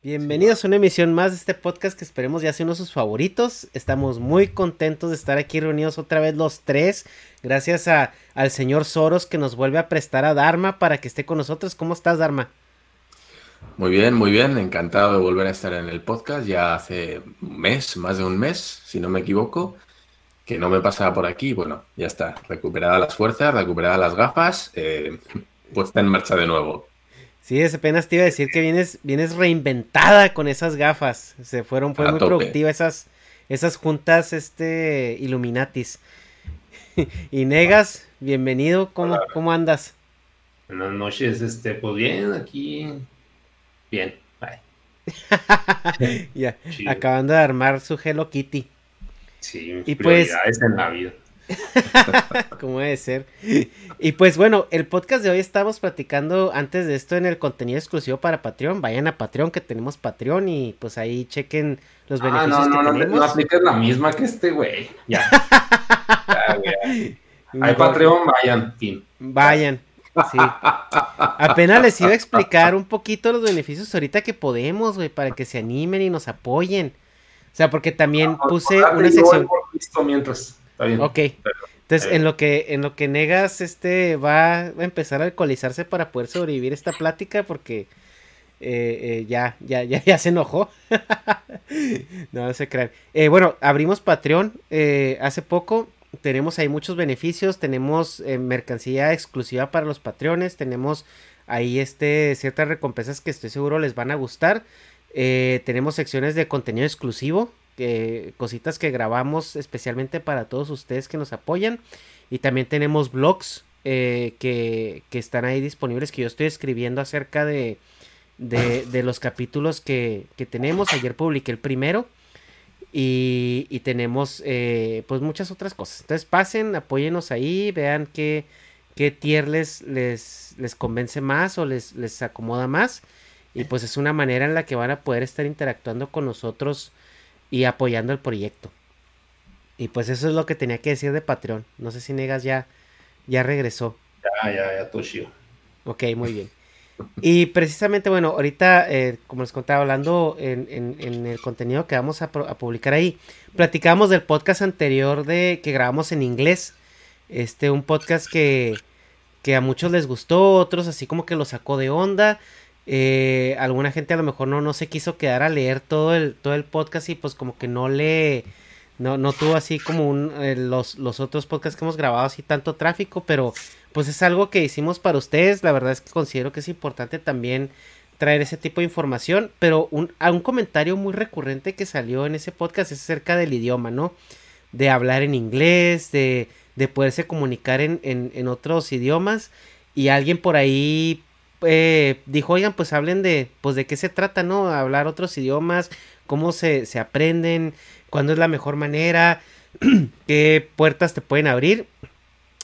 Bienvenidos a una emisión más de este podcast que esperemos ya sea uno de sus favoritos. Estamos muy contentos de estar aquí reunidos otra vez los tres. Gracias a, al señor Soros que nos vuelve a prestar a Dharma para que esté con nosotros. ¿Cómo estás, Dharma? Muy bien, muy bien. Encantado de volver a estar en el podcast. Ya hace un mes, más de un mes, si no me equivoco, que no me pasaba por aquí. Bueno, ya está. Recuperadas las fuerzas, recuperadas las gafas, eh, puesta en marcha de nuevo. Sí, apenas te iba a decir que vienes, vienes reinventada con esas gafas. Se fueron, fue A muy tope. productiva esas, esas juntas, este, Illuminatis. y Negas, bienvenido, ¿cómo, Hola. ¿cómo andas? Buenas noches, este, pues bien, aquí, bien, bye. ya, Chido. acabando de armar su Hello Kitty. Sí, mis Y pues- prioridades en la vida. como debe ser. Y pues bueno, el podcast de hoy estamos platicando antes de esto en el contenido exclusivo para Patreon. Vayan a Patreon, que tenemos Patreon y pues ahí chequen los Ah, beneficios no, no, que no, tenemos. no apliques la misma que este güey, ya. Ya. Hay Patreon, vayan, fin. Vayan. Sí. Apenas les iba a explicar un poquito los beneficios ahorita que podemos, güey, para que se animen y nos apoyen. O sea, porque también puse una sección. mientras, está bien. Ok. Entonces, Eh. en lo que, en lo que Negas este va a empezar a alcoholizarse para poder sobrevivir esta plática, porque eh, eh, ya, ya, ya, ya se enojó. no, no se crean. Eh, bueno, abrimos Patreon hace poco. Tenemos ahí muchos beneficios. Tenemos mercancía exclusiva para los Patreones. Tenemos ahí este ciertas recompensas que estoy seguro les van a gustar. Tenemos secciones de contenido exclusivo, cositas que grabamos especialmente para todos ustedes que nos apoyan. Y también tenemos blogs eh, que, que están ahí disponibles, que yo estoy escribiendo acerca de, de, de los capítulos que, que tenemos. Ayer publiqué el primero. Y, y tenemos eh, pues muchas otras cosas. Entonces pasen, apóyenos ahí, vean qué, qué tier les, les, les convence más o les, les acomoda más. Y pues es una manera en la que van a poder estar interactuando con nosotros y apoyando el proyecto. Y pues eso es lo que tenía que decir de Patreon. No sé si Negas ya, ya regresó. Ya, ya, ya, todo chido. Ok, muy bien. Y precisamente, bueno, ahorita, eh, como les contaba, hablando en, en- en el contenido que vamos a, pro- a publicar ahí, platicamos del podcast anterior de que grabamos en inglés. Este, un podcast que, que a muchos les gustó, otros así como que lo sacó de onda. Eh, alguna gente a lo mejor no, no se quiso quedar a leer todo el, todo el podcast y pues como que no le... No, no tuvo así como eh, los, los otros podcasts que hemos grabado así tanto tráfico, pero pues es algo que hicimos para ustedes. La verdad es que considero que es importante también traer ese tipo de información. Pero un, un comentario muy recurrente que salió en ese podcast es acerca del idioma, ¿no? De hablar en inglés, de, de poderse comunicar en, en otros idiomas. Y alguien por ahí eh, dijo, oigan, pues hablen de, pues de qué se trata, ¿no? Hablar otros idiomas, cómo se, se aprenden, cuándo es la mejor manera, qué puertas te pueden abrir.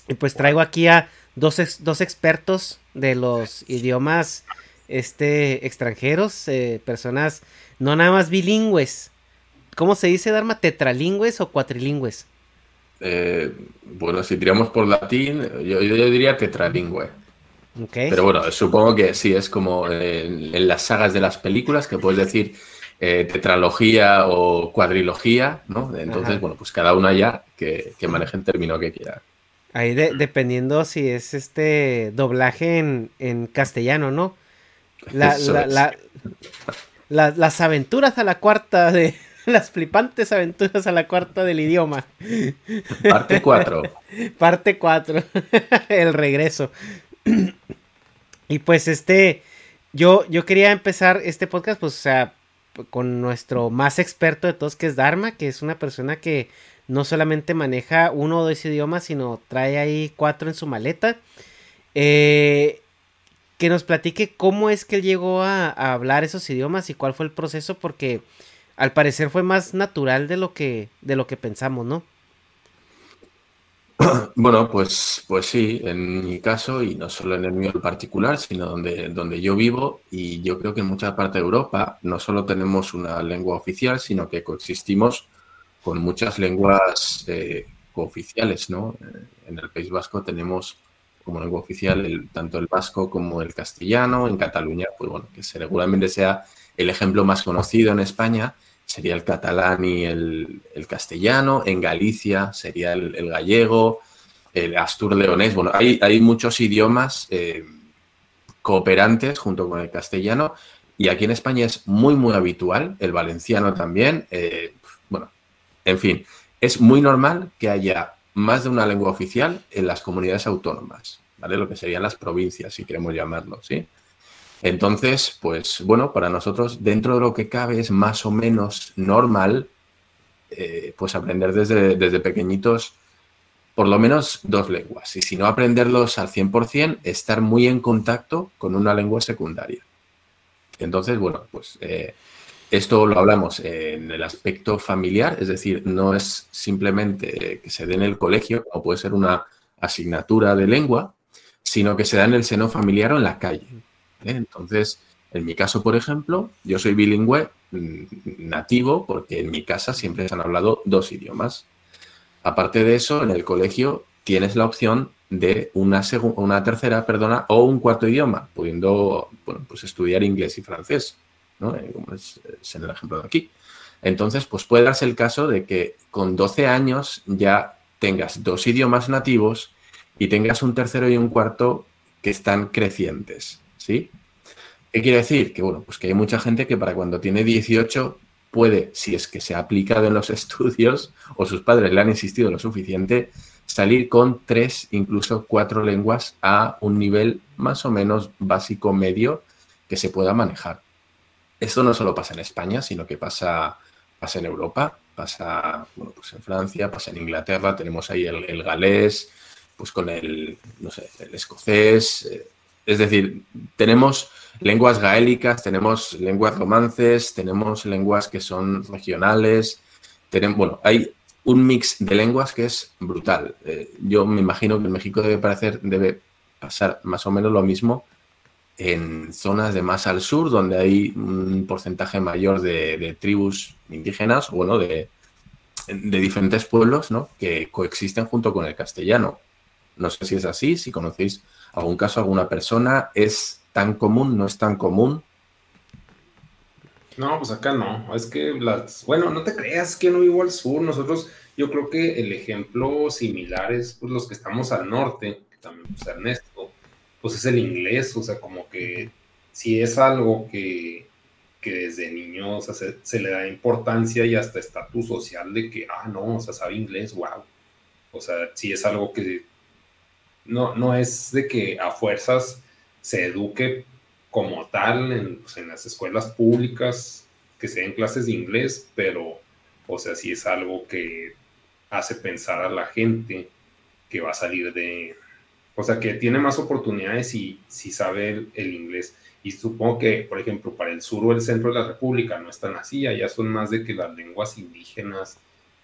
Y pues traigo aquí a dos, dos expertos de los idiomas este, extranjeros, eh, personas no nada más bilingües. ¿Cómo se dice, Dharma? ¿Tetralingües o cuatrilingües? Eh, bueno, si tiramos por latín, yo, yo diría tetralingüe. Pero bueno, supongo que sí, es como en, las sagas de las películas, que puedes decir eh, tetralogía o cuadrilogía, ¿no? Entonces, bueno, pues cada una ya que, que maneje el término que quiera. Ahí dependiendo si es este doblaje en, castellano, ¿no? las aventuras a la cuarta de... Las flipantes aventuras a la cuarta del idioma. Parte 4. Parte 4. El regreso. y pues este, yo, yo quería empezar este podcast, pues, o sea, con nuestro más experto de todos, que es Dharma, que es una persona que no solamente maneja uno o dos idiomas, sino trae ahí cuatro en su maleta. Eh, que nos platique cómo es que él llegó a, hablar esos idiomas y cuál fue el proceso, porque al parecer fue más natural de lo que, de lo que pensamos, ¿no? Bueno, pues, pues sí, en mi caso, y no solo en el mío en particular, sino donde, donde yo vivo, y yo creo que en mucha parte de Europa no solo tenemos una lengua oficial, sino que coexistimos con muchas lenguas eh, oficiales, ¿no? Eh, en el País Vasco tenemos como lengua oficial el, tanto el vasco como el castellano. En Cataluña, pues bueno, que seguramente sea el ejemplo más conocido en España, sería el catalán y el, castellano. En Galicia sería el, gallego, el astur-leonés. Bueno, hay, muchos idiomas eh, cooperantes junto con el castellano. Y aquí en España es muy, muy habitual, el valenciano también. bueno, en fin, es muy normal que haya más de una lengua oficial en las comunidades autónomas, ¿vale? Lo que serían las provincias, si queremos llamarlo, ¿sí? Entonces, pues bueno, para nosotros, dentro de lo que cabe, es más o menos normal, eh, pues aprender desde, desde pequeñitos por lo menos dos lenguas. Y si no aprenderlos al 100%, estar muy en contacto con una lengua secundaria. Entonces, bueno, pues eh, esto lo hablamos en el aspecto familiar, es decir, no es simplemente que se dé en el colegio, como puede ser una asignatura de lengua, sino que se da en el seno familiar o en la calle. Entonces, en mi caso, por ejemplo, yo soy bilingüe mm, nativo porque en mi casa siempre se han hablado dos idiomas. Aparte de eso, en el colegio tienes la opción de una, una tercera, perdona, o un cuarto idioma, pudiendo pues estudiar inglés y francés. Eh, como es, en el ejemplo de aquí. Entonces, pues puede darse el caso de que con 12 años ya tengas dos idiomas nativos y tengas un tercero y un cuarto que están crecientes, ¿sí? ¿Qué quiere decir? Que bueno, pues que hay mucha gente que para cuando tiene 18 puede, si es que se ha aplicado en los estudios o sus padres le han insistido lo suficiente, salir con tres, incluso cuatro lenguas a un nivel más o menos básico medio que se pueda manejar. Esto no solo pasa en España, sino que pasa, pasa en Europa, pasa bueno, pues en Francia, pasa en Inglaterra, tenemos ahí el, galés, pues con el, el escocés. Eh, es decir, tenemos lenguas gaélicas, tenemos lenguas romances, tenemos lenguas que son regionales. Bueno, hay un mix de lenguas que es brutal. Eh, yo me imagino que en México debe parecer, debe pasar más o menos lo mismo en zonas de más al sur, donde hay un porcentaje mayor de, tribus indígenas, bueno, de, de, diferentes pueblos, ¿no? Que coexisten junto con el castellano. No sé si es así, si conocéis algún caso, alguna persona, ¿es tan común, no es tan común? No, pues acá no. Es que las, bueno, no te creas que no vivo al sur. Nosotros, yo creo que el ejemplo similar es pues, los que estamos al norte, que también pues, Ernesto pues es el inglés, o sea, como que si es algo que, desde niño se, le da importancia y hasta estatus social de que, ah, no, o sea, sabe inglés, wow. O sea, si es algo que no, no es de que a fuerzas se eduque como tal en, pues, en las escuelas públicas, que se den clases de inglés, pero, o sea, si es algo que hace pensar a la gente que va a salir de, o sea, que tiene más oportunidades si, si sabe el, inglés. Y supongo que, por ejemplo, para el sur o el centro de la República no están así, allá son más de que las lenguas indígenas,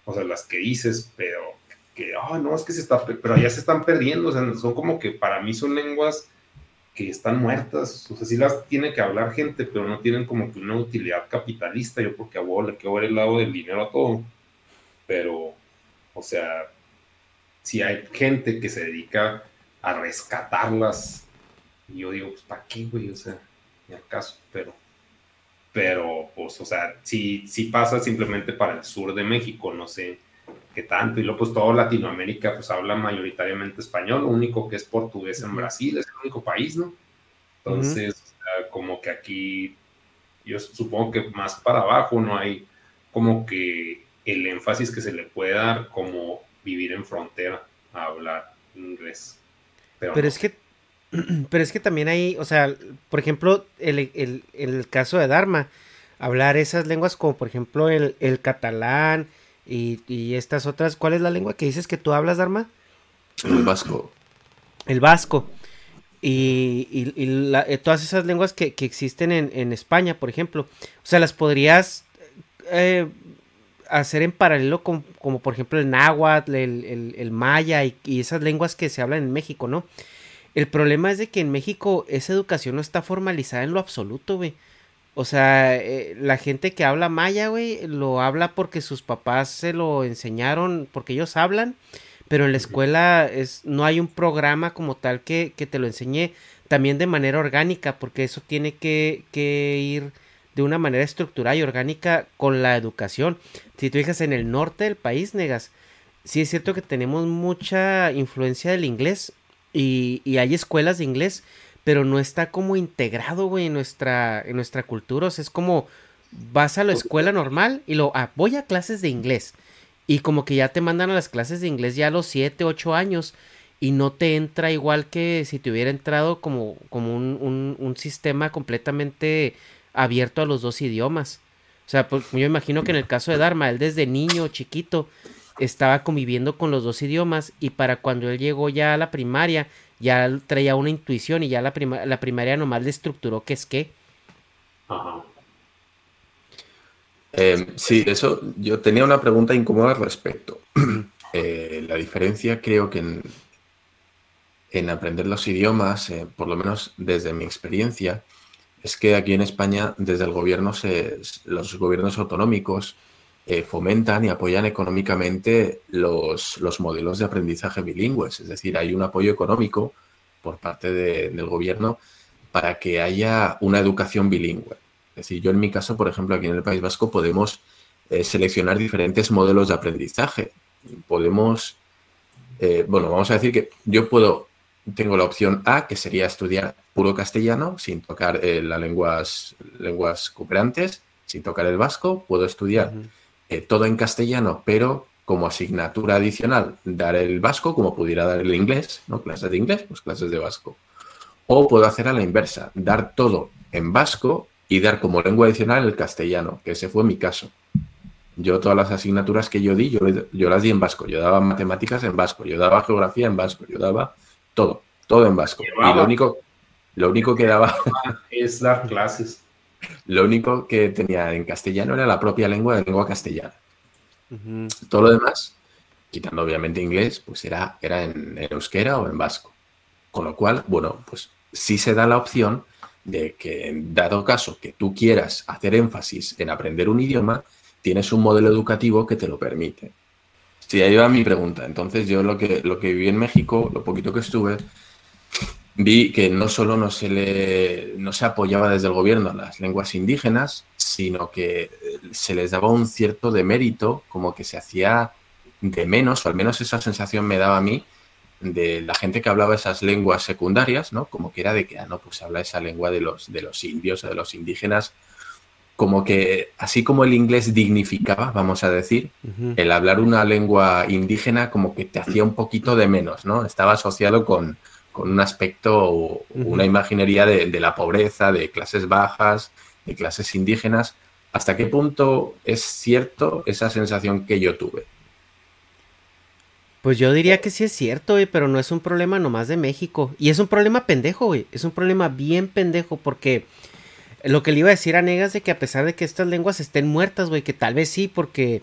o sea, las que dices, pero que, ah, no, es que se está, pero allá se están perdiendo, o sea, son como que para mí son lenguas que están muertas, o sea, sí las tiene que hablar gente, pero no tienen como que una utilidad capitalista, yo porque a vos le quiero el lado del dinero a todo, pero, o sea, si hay gente que se dedica a rescatarlas yo digo, pues, ¿para qué, güey? O sea, ni al caso, pero, pero, pues, o sea, si, si pasa simplemente para el sur de México, no sé qué tanto. Y luego, pues, todo Latinoamérica, pues, habla mayoritariamente español. Lo único que es portugués en Brasil, es el único país, ¿no? Entonces, como que aquí, yo supongo que más para abajo no hay como que el énfasis que se le puede dar como vivir en frontera a hablar inglés. Pero, es que pero es que también hay, o sea, por ejemplo, el, el, caso de Dharma, hablar esas lenguas como por ejemplo el, catalán y, estas otras, ¿cuál es la lengua que dices que tú hablas, Dharma? El vasco. El vasco. Y, y, eh, todas esas lenguas que, existen en, España, por ejemplo. O sea, las podrías eh, hacer en paralelo con, como por ejemplo el náhuatl, el, maya y, esas lenguas que se hablan en México, ¿no? El problema es de que en México esa educación no está formalizada en lo absoluto, güey. O sea, eh, la gente que habla maya, güey, lo habla porque sus papás se lo enseñaron, porque ellos hablan, pero en la escuela es, no hay un programa como tal que, que te lo enseñe también de manera orgánica, porque eso tiene que, que ir de una manera estructurada y orgánica con la educación. Si tú fijas en el norte del país, negas, sí es cierto que tenemos mucha influencia del inglés y, hay escuelas de inglés, pero no está como integrado, güey, en nuestra, en nuestra cultura. O sea, es como vas a la escuela normal y lo, ah, voy a clases de inglés. Y como que ya te mandan a las clases de inglés ya a los 7, 8 años y no te entra igual que si te hubiera entrado como, como un, un sistema completamente abierto a los dos idiomas. O sea, pues yo imagino que en el caso de Dharma, él desde niño, chiquito, estaba conviviendo con los dos idiomas y para cuando él llegó ya a la primaria, ya traía una intuición y ya la, la primaria nomás le estructuró qué es qué. Ajá. Eh, sí, eso, yo tenía una pregunta incómoda al respecto. Eh, la diferencia creo que en, en aprender los idiomas, eh, por lo menos desde mi experiencia, es que aquí en España, desde el gobierno, los gobiernos autonómicos eh, fomentan y apoyan económicamente los, los, modelos de aprendizaje bilingües. Es decir, hay un apoyo económico por parte del gobierno para que haya una educación bilingüe. Es decir, yo en mi caso, por ejemplo, aquí en el País Vasco podemos eh, seleccionar diferentes modelos de aprendizaje. Podemos, eh, bueno, vamos a decir que yo puedo tengo la opción A, que sería estudiar puro castellano, sin tocar las lenguas, lenguas cooperantes, sin tocar el vasco. Puedo estudiar eh, todo en castellano, pero como asignatura adicional dar el vasco, como pudiera dar el inglés, ¿no? Clases de inglés, pues clases de vasco. O puedo hacer a la inversa, dar todo en vasco y dar como lengua adicional el castellano, que ese fue mi caso. Yo todas las asignaturas que yo di, yo, yo las di en vasco. Yo daba matemáticas en vasco, yo daba geografía en vasco, yo daba todo, todo en vasco. Y lo único, lo único que daba... Es dar clases. Lo único que tenía en castellano era la propia lengua de lengua castellana. Todo lo demás, quitando obviamente inglés, pues era, era en, euskera o en vasco. Con lo cual, bueno, pues sí se da la opción de que, en dado caso que tú quieras hacer énfasis en aprender un idioma, tienes un modelo educativo que te lo permite. Sí, ahí va mi pregunta. Entonces, yo lo que, lo que viví en México, lo poquito que estuve, vi que no solo no se, le, no se apoyaba desde el gobierno a las lenguas indígenas, sino que se les daba un cierto demérito, como que se hacía de menos, o al menos esa sensación me daba a mí, de la gente que hablaba esas lenguas secundarias, ¿no? Como que era de que, ah, no, pues habla esa lengua de los, de los indios o de los indígenas, como que así como el inglés dignificaba, vamos a decir, el hablar una lengua indígena como que te hacía un poquito de menos, ¿no? Estaba asociado con, un aspecto, una imaginería de, la pobreza, de clases bajas, de clases indígenas. ¿Hasta qué punto es cierto esa sensación que yo tuve? Pues yo diría que sí es cierto, güey, pero no es un problema nomás de México. Y es un problema pendejo, güey. Es un problema bien pendejo porque lo que le iba a decir a Negas de que a pesar de que estas lenguas estén muertas, güey, que tal vez sí, porque,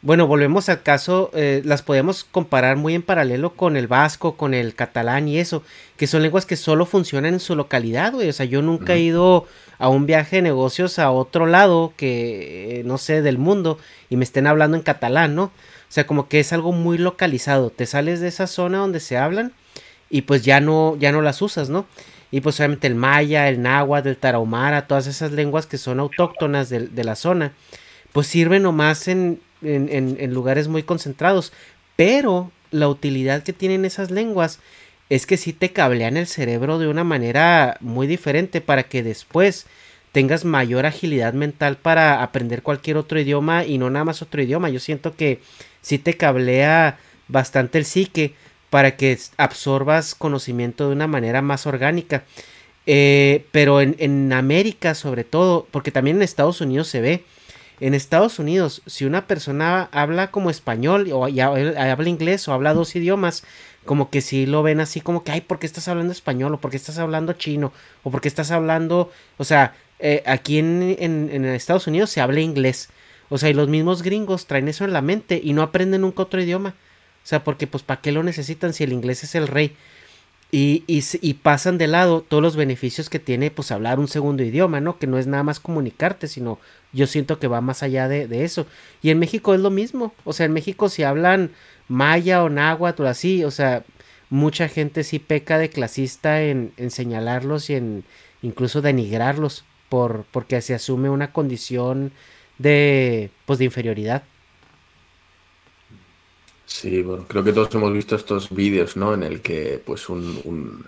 bueno, volvemos al caso, eh, las podemos comparar muy en paralelo con el vasco, con el catalán y eso, que son lenguas que solo funcionan en su localidad, güey. O sea, yo nunca he ido a un viaje de negocios a otro lado que, no sé, del mundo y me estén hablando en catalán, ¿no? O sea, como que es algo muy localizado. Te sales de esa zona donde se hablan y pues ya no, ya no las usas, ¿no? Y pues obviamente el maya, el náhuatl, el tarahumara, todas esas lenguas que son autóctonas de, de la zona, pues sirven nomás en, en, lugares muy concentrados. Pero la utilidad que tienen esas lenguas es que sí te cablean el cerebro de una manera muy diferente para que después tengas mayor agilidad mental para aprender cualquier otro idioma y no nada más otro idioma. Yo siento que sí te cablea bastante el psique para que absorbas conocimiento de una manera más orgánica. Eh, pero en, en, América sobre todo, porque también en Estados Unidos se ve, en Estados Unidos, si una persona habla como español o habla inglés o habla dos idiomas, como que si lo ven así como que, ay, ¿por qué estás hablando español? o ¿por qué estás hablando chino? o ¿por qué estás hablando, o sea, eh, aquí en, en, Estados Unidos se habla inglés. O sea, y los mismos gringos traen eso en la mente y no aprenden nunca otro idioma. O sea, porque pues ¿para qué lo necesitan si el inglés es el rey? Y, y, pasan de lado todos los beneficios que tiene pues hablar un segundo idioma, ¿no? Que no es nada más comunicarte, sino yo siento que va más allá de, de eso. Y en México es lo mismo. O sea, en México si hablan maya o náhuatl o así, o sea, mucha gente sí peca de clasista en, en señalarlos y en incluso denigrarlos por, porque se asume una condición de, pues, de inferioridad. Sí, bueno, creo que todos hemos visto estos vídeos, ¿no? En el que, pues, un,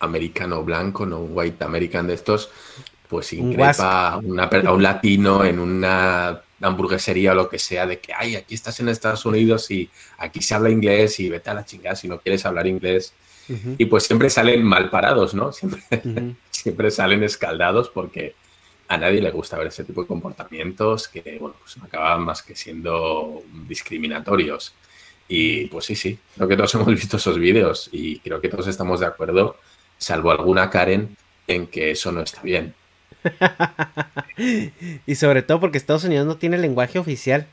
americano blanco, ¿no? Un white american de estos, pues increpa a, un latino en una hamburguesería o lo que sea, de que, ay, aquí estás en Estados Unidos y aquí se habla inglés y vete a la chingada si no quieres hablar inglés. Y pues siempre salen mal parados, ¿no? Siempre, siempre salen escaldados porque a nadie le gusta ver ese tipo de comportamientos que, bueno, pues acaban más que siendo discriminatorios. Y pues sí, sí, creo que todos hemos visto esos vídeos y creo que todos estamos de acuerdo, salvo alguna Karen, en que eso no está bien. y sobre todo porque Estados Unidos no tiene lenguaje oficial.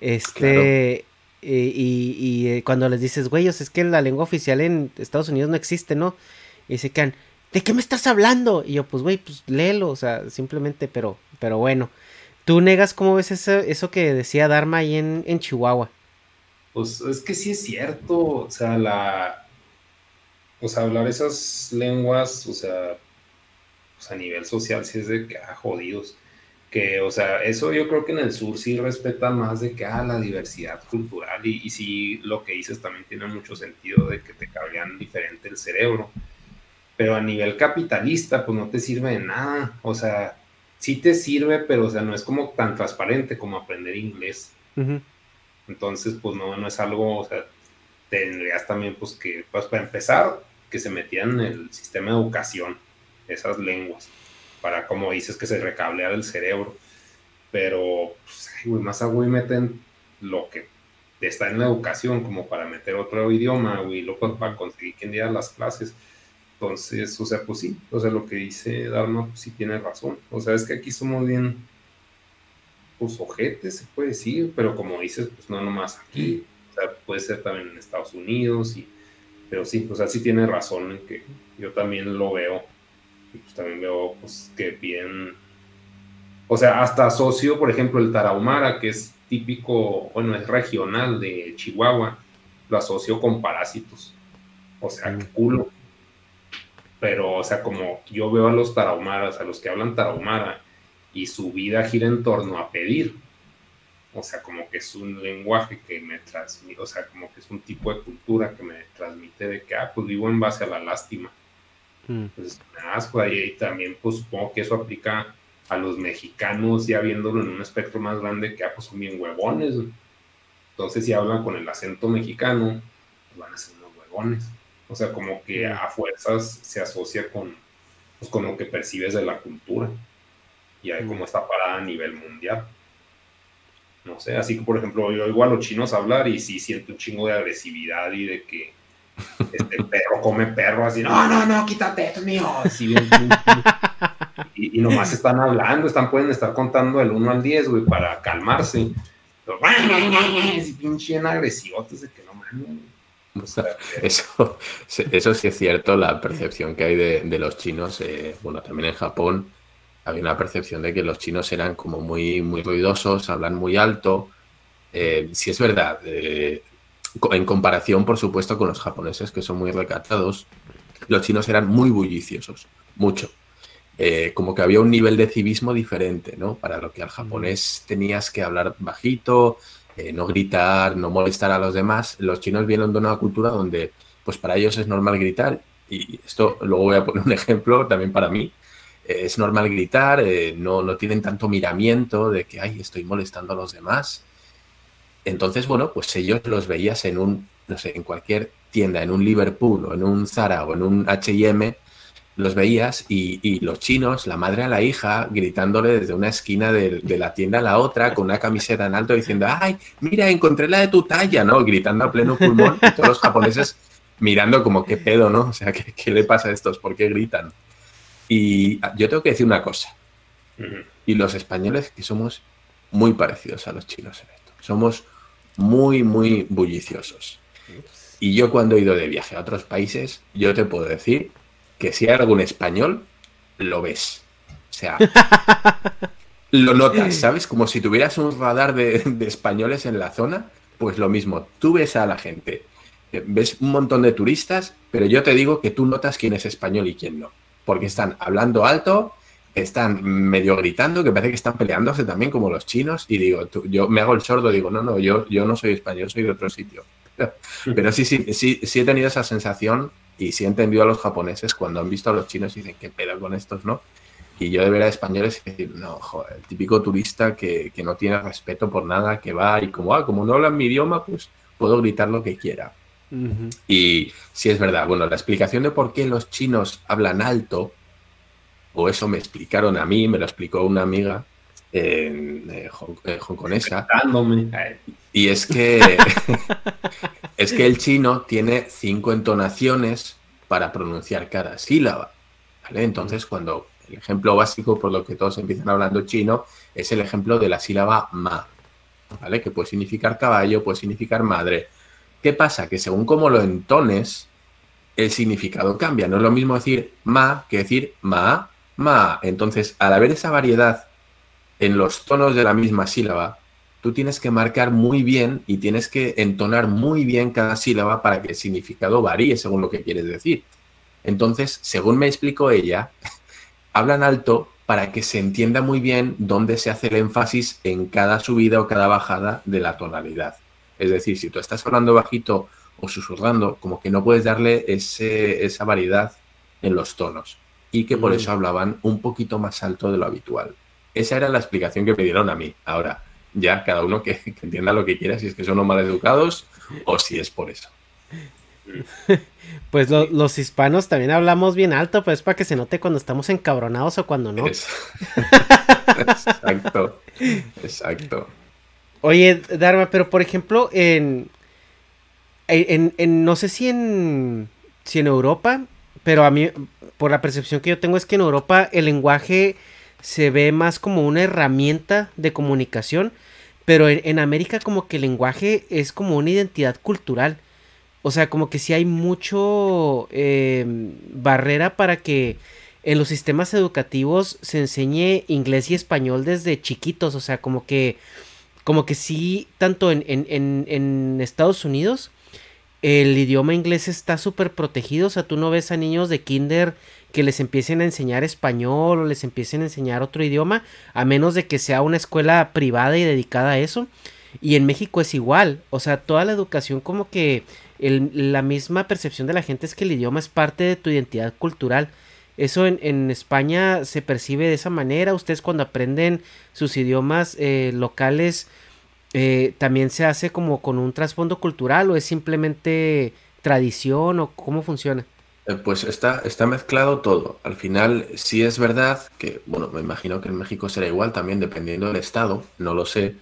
Este. Y, y, eh, cuando les dices, güey, es que la lengua oficial en Estados Unidos no existe, ¿no? Y se quedan, ¿de qué me estás hablando? Y yo, pues, güey, pues léelo, o sea, simplemente, pero, pero bueno. ¿Tú negas cómo ves eso, eso que decía Dharma ahí en, en Chihuahua? Pues es que sí es cierto, o sea, la. O sea, hablar esas lenguas, o sea, pues a nivel social sí es de que, ah, jodidos. Que, o sea, eso yo creo que en el sur sí respeta más de que, ah, la diversidad cultural y, sí lo que dices también tiene mucho sentido de que te cabrían diferente el cerebro pero a nivel capitalista, pues no te sirve de nada. O sea, sí te sirve, pero o sea, no es como tan transparente como aprender inglés. Entonces, pues no, no es algo, o sea, tendrías también, pues que, pues para empezar, que se metían en el sistema de educación, esas lenguas, para, como dices, que se recableara el cerebro. Pero, pues, güey, más a güey meten lo que está en la educación, como para meter otro idioma, güey, lo pues, para conseguir que en día las clases entonces, o sea, pues sí, o sea, lo que dice Dharma, pues sí tiene razón. O sea, es que aquí somos bien, pues ojetes, se puede decir, pero como dices, pues no nomás aquí, o sea, puede ser también en Estados Unidos, y, pero sí, o sea, sí tiene razón en que yo también lo veo, y pues también veo, pues, que bien, o sea, hasta asocio, por ejemplo, el tarahumara, que es típico, bueno, es regional de Chihuahua, lo asocio con parásitos. O sea, qué culo pero, o sea, como yo veo a los tarahumaras, a los que hablan tarahumara, y su vida gira en torno a pedir, o sea, como que es un lenguaje que me transmite, o sea, como que es un tipo de cultura que me transmite de que, ah, pues vivo en base a la lástima. Mm. Pues asco ahí también, pues supongo que eso aplica a los mexicanos, ya viéndolo en un espectro más grande, que, ah, pues son bien huevones. Entonces, si hablan con el acento mexicano, pues van a ser unos huevones. O sea, como que a fuerzas se asocia con, pues, con lo que percibes de la cultura. Y hay como esta parada a nivel mundial. No sé, así que por ejemplo, yo oigo a los chinos hablar y sí siento un chingo de agresividad y de que este perro come perro así, no, no, no, quítate, es mío. y, y, nomás están hablando, están, pueden estar contando del 1 al 10, güey, para calmarse. Pero, y pinche agresivotes de que no mames. Eso, eso sí es cierto, la percepción que hay de, los chinos, eh, bueno, también en Japón había una percepción de que los chinos eran como muy, muy ruidosos, hablan muy alto. Eh, sí es verdad, eh, en comparación, por supuesto, con los japoneses, que son muy recatados, los chinos eran muy bulliciosos, mucho. Eh, como que había un nivel de civismo diferente, ¿no? Para lo que al japonés tenías que hablar bajito, eh, no gritar, no molestar a los demás. Los chinos vienen de una cultura donde, pues para ellos es normal gritar. Y esto luego voy a poner un ejemplo también para mí. Eh, es normal gritar, no, no tienen tanto miramiento de que, ay, estoy molestando a los demás. Entonces, bueno, pues ellos los veías en un, no sé, en cualquier tienda, en un Liverpool o en un Zara o en un HM, los veías y, los chinos, la madre a la hija, gritándole desde una esquina de, la tienda a la otra con una camiseta en alto diciendo, ay, mira, encontré la de tu talla, ¿no? Gritando a pleno pulmón y todos los japoneses mirando como, ¿qué pedo, no? O sea, ¿qué, qué le pasa a estos? ¿Por qué gritan? Y yo tengo que decir una cosa. Y los españoles que somos muy parecidos a los chinos en esto. Somos muy, muy bulliciosos. Y yo cuando he ido de viaje a otros países, yo te puedo decir que si hay algún español, lo ves. O sea, lo notas, ¿sabes? Como si tuvieras un radar de, españoles en la zona, pues lo mismo. Tú ves a la gente, ves un montón de turistas, pero yo te digo que tú notas quién es español y quién no. Porque están hablando alto, están medio gritando, que parece que están peleándose también como los chinos, y digo, yo me hago el sordo, digo, no, no, yo, yo no soy español, soy de otro sitio. Pero sí, sí, sí, sí he tenido esa sensación y sí he entendido a los japoneses cuando han visto a los chinos y dicen, ¿qué pedo con estos, no? Y yo de ver a españoles y decir, no, joder, el típico turista que, que, no tiene respeto por nada, que va y como, ah, como no hablan mi idioma, pues puedo gritar lo que quiera. Y sí es verdad, bueno, la explicación de por qué los chinos hablan alto, o eso me explicaron a mí, me lo explicó una amiga eh, hongkonesa. Y es que es que el chino tiene cinco entonaciones para pronunciar cada sílaba. Entonces, cuando el ejemplo básico por lo que todos empiezan hablando chino es el ejemplo de la sílaba ma, ¿vale? Que puede significar caballo, puede significar madre. ¿Qué pasa? Que según cómo lo entones, el significado cambia. No es lo mismo decir ma que decir ma, ma. Entonces, al haber esa variedad en los tonos de la misma sílaba, tú tienes que marcar muy bien y tienes que entonar muy bien cada sílaba para que el significado varíe según lo que quieres decir. Entonces, según me explicó ella, hablan alto para que se entienda muy bien dónde se hace el énfasis en cada subida o cada bajada de la tonalidad. Es decir, si tú estás hablando bajito o susurrando, como que no puedes darle esa variedad en los tonos y que por mm. eso hablaban un poquito más alto de lo habitual. Esa era la explicación que me dieron a mí. Ahora, ya cada uno que, entienda lo que quiera, si es que son mal educados o si es por eso. Pues los hispanos también hablamos bien alto, pues para que se note cuando estamos encabronados o cuando no. exacto, exacto. Oye, Dharma, pero por ejemplo, en, en, no sé si en, si en Europa, pero a mí, por la percepción que yo tengo es que en Europa el lenguaje se ve más como una herramienta de comunicación pero en, América como que el lenguaje es como una identidad cultural. O sea, como que sí hay mucho em, barrera para que en los sistemas educativos se enseñe inglés y español desde chiquitos. O sea, como que, como que sí, tanto en, en, en Estados Unidos, el idioma inglés está súper protegido. O sea, tú no ves a niños de kinder que les empiecen a enseñar español o les empiecen a enseñar otro idioma, a menos de que sea una escuela privada y dedicada a eso. Y en México es igual, o sea, toda la educación como que la misma percepción de la gente es que el idioma es parte de tu identidad cultural. Eso en, España se percibe de esa manera. Ustedes cuando aprenden sus idiomas eh, locales eh, también se hace como con un trasfondo cultural o es simplemente tradición o cómo funciona. Eh, pues está, está mezclado todo. Al final, sí es verdad que, bueno, me imagino que en México será igual también, dependiendo del estado, no lo sé.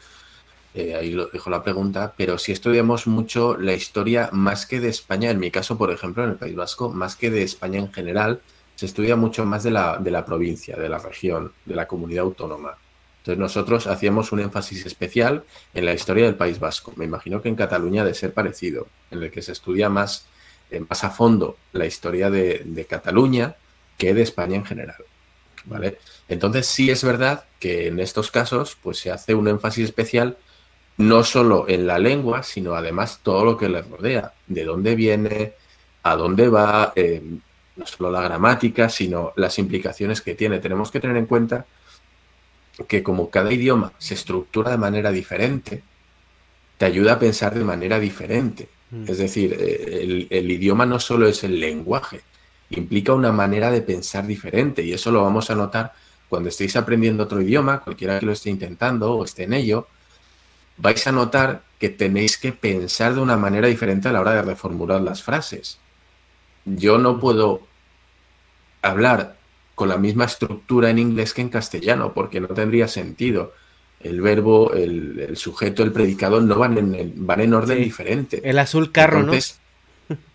Ahí lo dejo la pregunta, pero si estudiamos mucho la historia más que de España, en mi caso, por ejemplo, en el País Vasco, más que de España en general, se estudia mucho más de la, de la provincia, de la región, de la comunidad autónoma. Entonces nosotros hacíamos un énfasis especial en la historia del País Vasco. Me imagino que en Cataluña de ser parecido, en el que se estudia más eh, más a fondo la historia de, Cataluña que de España en general. ¿vale? Entonces sí es verdad que en estos casos pues se hace un énfasis especial no solo en la lengua, sino además todo lo que le rodea, de dónde viene, a dónde va, eh, no solo la gramática, sino las implicaciones que tiene. Tenemos que tener en cuenta que como cada idioma se estructura de manera diferente, te ayuda a pensar de manera diferente. Mm. Es decir, eh, el, idioma no solo es el lenguaje, implica una manera de pensar diferente y eso lo vamos a notar cuando estéis aprendiendo otro idioma, cualquiera que lo esté intentando o esté en ello, vais a notar que tenéis que pensar de una manera diferente a la hora de reformular las frases. Yo no puedo hablar con la misma estructura en inglés que en castellano, porque no tendría sentido. El verbo, el, sujeto, el predicado no van en, van en orden diferente. El azul carro, ¿no?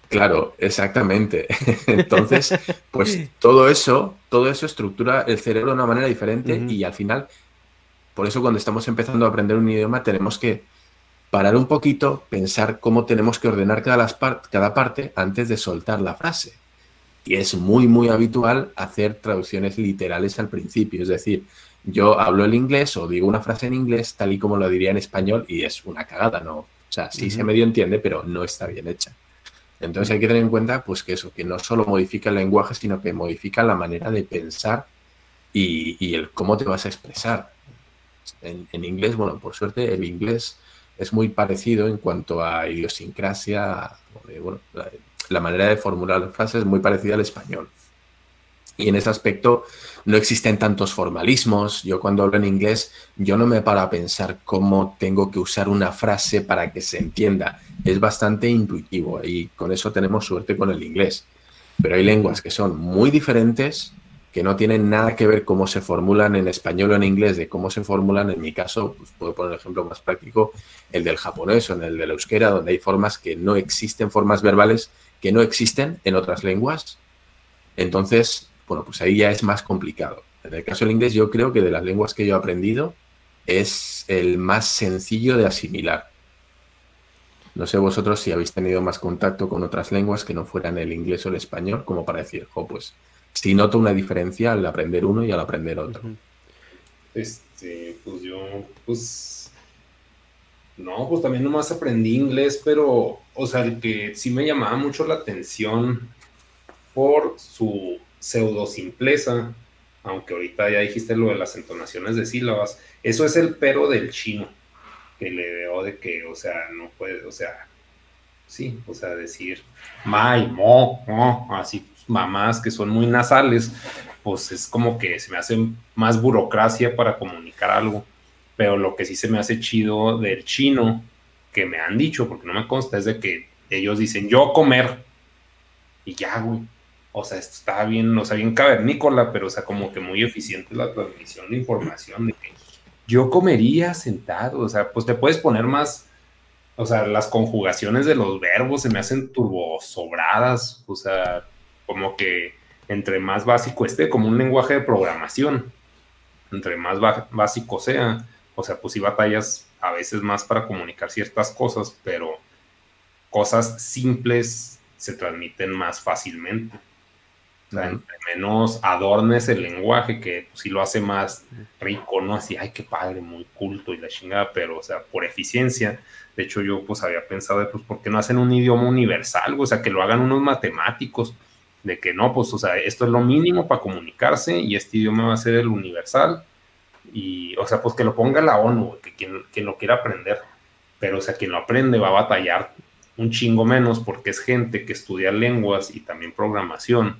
Claro, exactamente. Entonces, pues todo eso, todo eso estructura el cerebro de una manera diferente y al final, por eso cuando estamos empezando a aprender un idioma tenemos que parar un poquito, pensar cómo tenemos que ordenar cada, cada parte antes de soltar la frase. Y es muy, muy habitual hacer traducciones literales al principio. Es decir, yo hablo el inglés o digo una frase en inglés tal y como lo diría en español y es una cagada, ¿no? O sea, sí se medio entiende, pero no está bien hecha. Entonces hay que tener en cuenta, pues que eso, que no solo modifica el lenguaje, sino que modifica la manera de pensar y, el cómo te vas a expresar. En, en, inglés, bueno, por suerte el inglés es muy parecido en cuanto a idiosincrasia, bueno, la manera de formular las frases es muy parecida al español. Y en ese aspecto no existen tantos formalismos. Yo cuando hablo en inglés, yo no me paro a pensar cómo tengo que usar una frase para que se entienda. Es bastante intuitivo y con eso tenemos suerte con el inglés. Pero hay lenguas que son muy diferentes, que no tienen nada que ver cómo se formulan en español o en inglés, de cómo se formulan, en mi caso, pues puedo poner el ejemplo más práctico, el del japonés o en el del euskera, donde hay formas que no existen, formas verbales que no existen en otras lenguas. Entonces, bueno, pues ahí ya es más complicado. En el caso del inglés, yo creo que de las lenguas que yo he aprendido es el más sencillo de asimilar. No sé vosotros si habéis tenido más contacto con otras lenguas que no fueran el inglés o el español, como para decir, jo, pues si noto una diferencia al aprender uno y al aprender otro. Este, pues yo, pues, no, pues también nomás aprendí inglés, pero, o sea, el que sí me llamaba mucho la atención por su pseudo simpleza, aunque ahorita ya dijiste lo de las entonaciones de sílabas, eso es el pero del chino, que le veo de que, o sea, no puede, o sea, sí, o sea, decir mai, mo, mo, así mamás que son muy nasales, pues es como que se me hace más burocracia para comunicar algo. Pero lo que sí se me hace chido del chino, que me han dicho, porque no me consta, es de que ellos dicen yo comer. Y ya, güey o sea, está bien, o sea, bien cavernícola, pero o sea, como que muy eficiente la transmisión de información de que yo comería sentado, o sea, pues te puedes poner más, o sea, las conjugaciones de los verbos se me hacen turbo sobradas, o sea, como que entre más básico esté, como un lenguaje de programación, entre más básico sea, o sea, pues sí batallas a veces más para comunicar ciertas cosas, pero cosas simples se transmiten más fácilmente. O sea, entre menos adornes el lenguaje, que pues, sí lo hace más rico, ¿no? Así, ay, qué padre, muy culto y la chingada, pero, o sea, por eficiencia. De hecho, yo pues había pensado, pues, ¿por qué no hacen un idioma universal? O sea, que lo hagan unos matemáticos, de que no, pues, o sea, esto es lo mínimo para comunicarse y este idioma va a ser el universal. Y, o sea, pues que lo ponga la ONU, que quien, quien lo quiera aprender. Pero, o sea, quien lo aprende va a batallar un chingo menos porque es gente que estudia lenguas y también programación